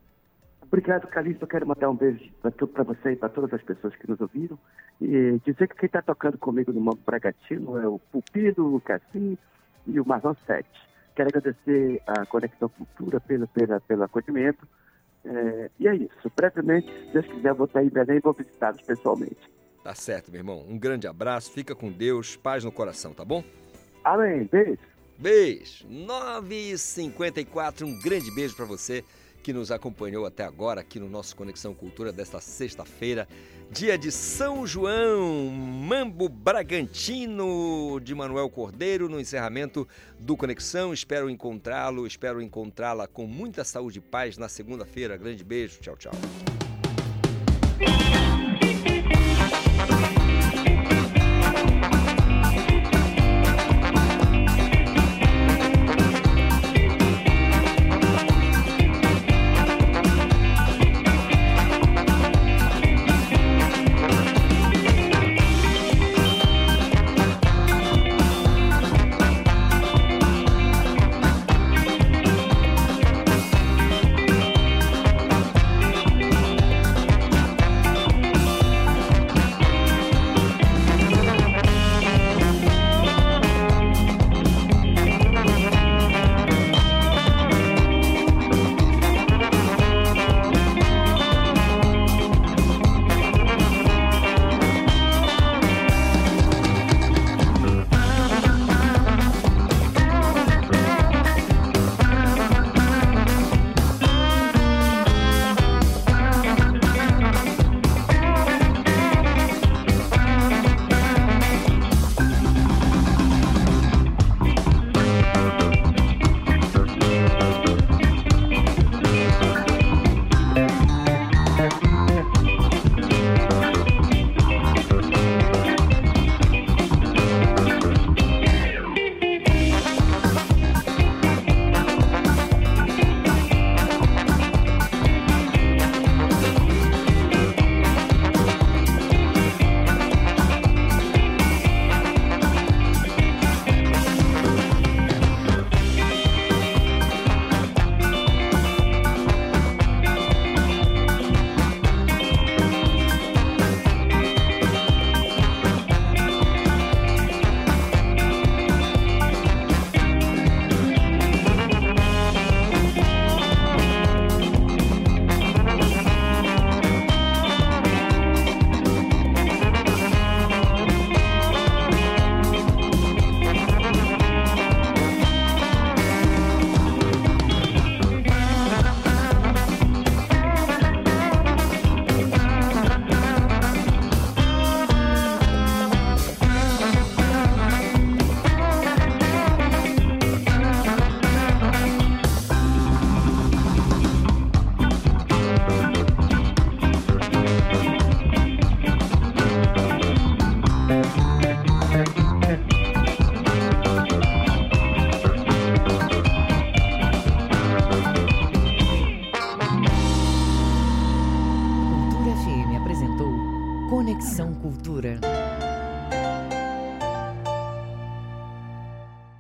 [SPEAKER 30] Obrigado, Calixto. Eu quero mandar um beijo para você e para todas as pessoas que nos ouviram. E dizer que quem está tocando comigo no Mambo Bragantino é o Pupilo, o Cassim e o Marlon Sete. Quero agradecer a Conexão Cultura pelo, pela, pelo acolhimento. É, e é isso. Brevemente, se Deus quiser, eu vou estar em Belém e vou visitá-los pessoalmente.
[SPEAKER 2] Tá certo, meu irmão. Um grande abraço, fica com Deus, paz no coração, tá bom?
[SPEAKER 30] Amém. Beijo.
[SPEAKER 2] Beijo. 9h54, um grande beijo para você que nos acompanhou até agora aqui no nosso Conexão Cultura desta sexta-feira, dia de São João, Mambo Bragantino de Manuel Cordeiro no encerramento do Conexão. Espero encontrá-lo, espero encontrá-la com muita saúde e paz na segunda-feira. Grande beijo, tchau, tchau.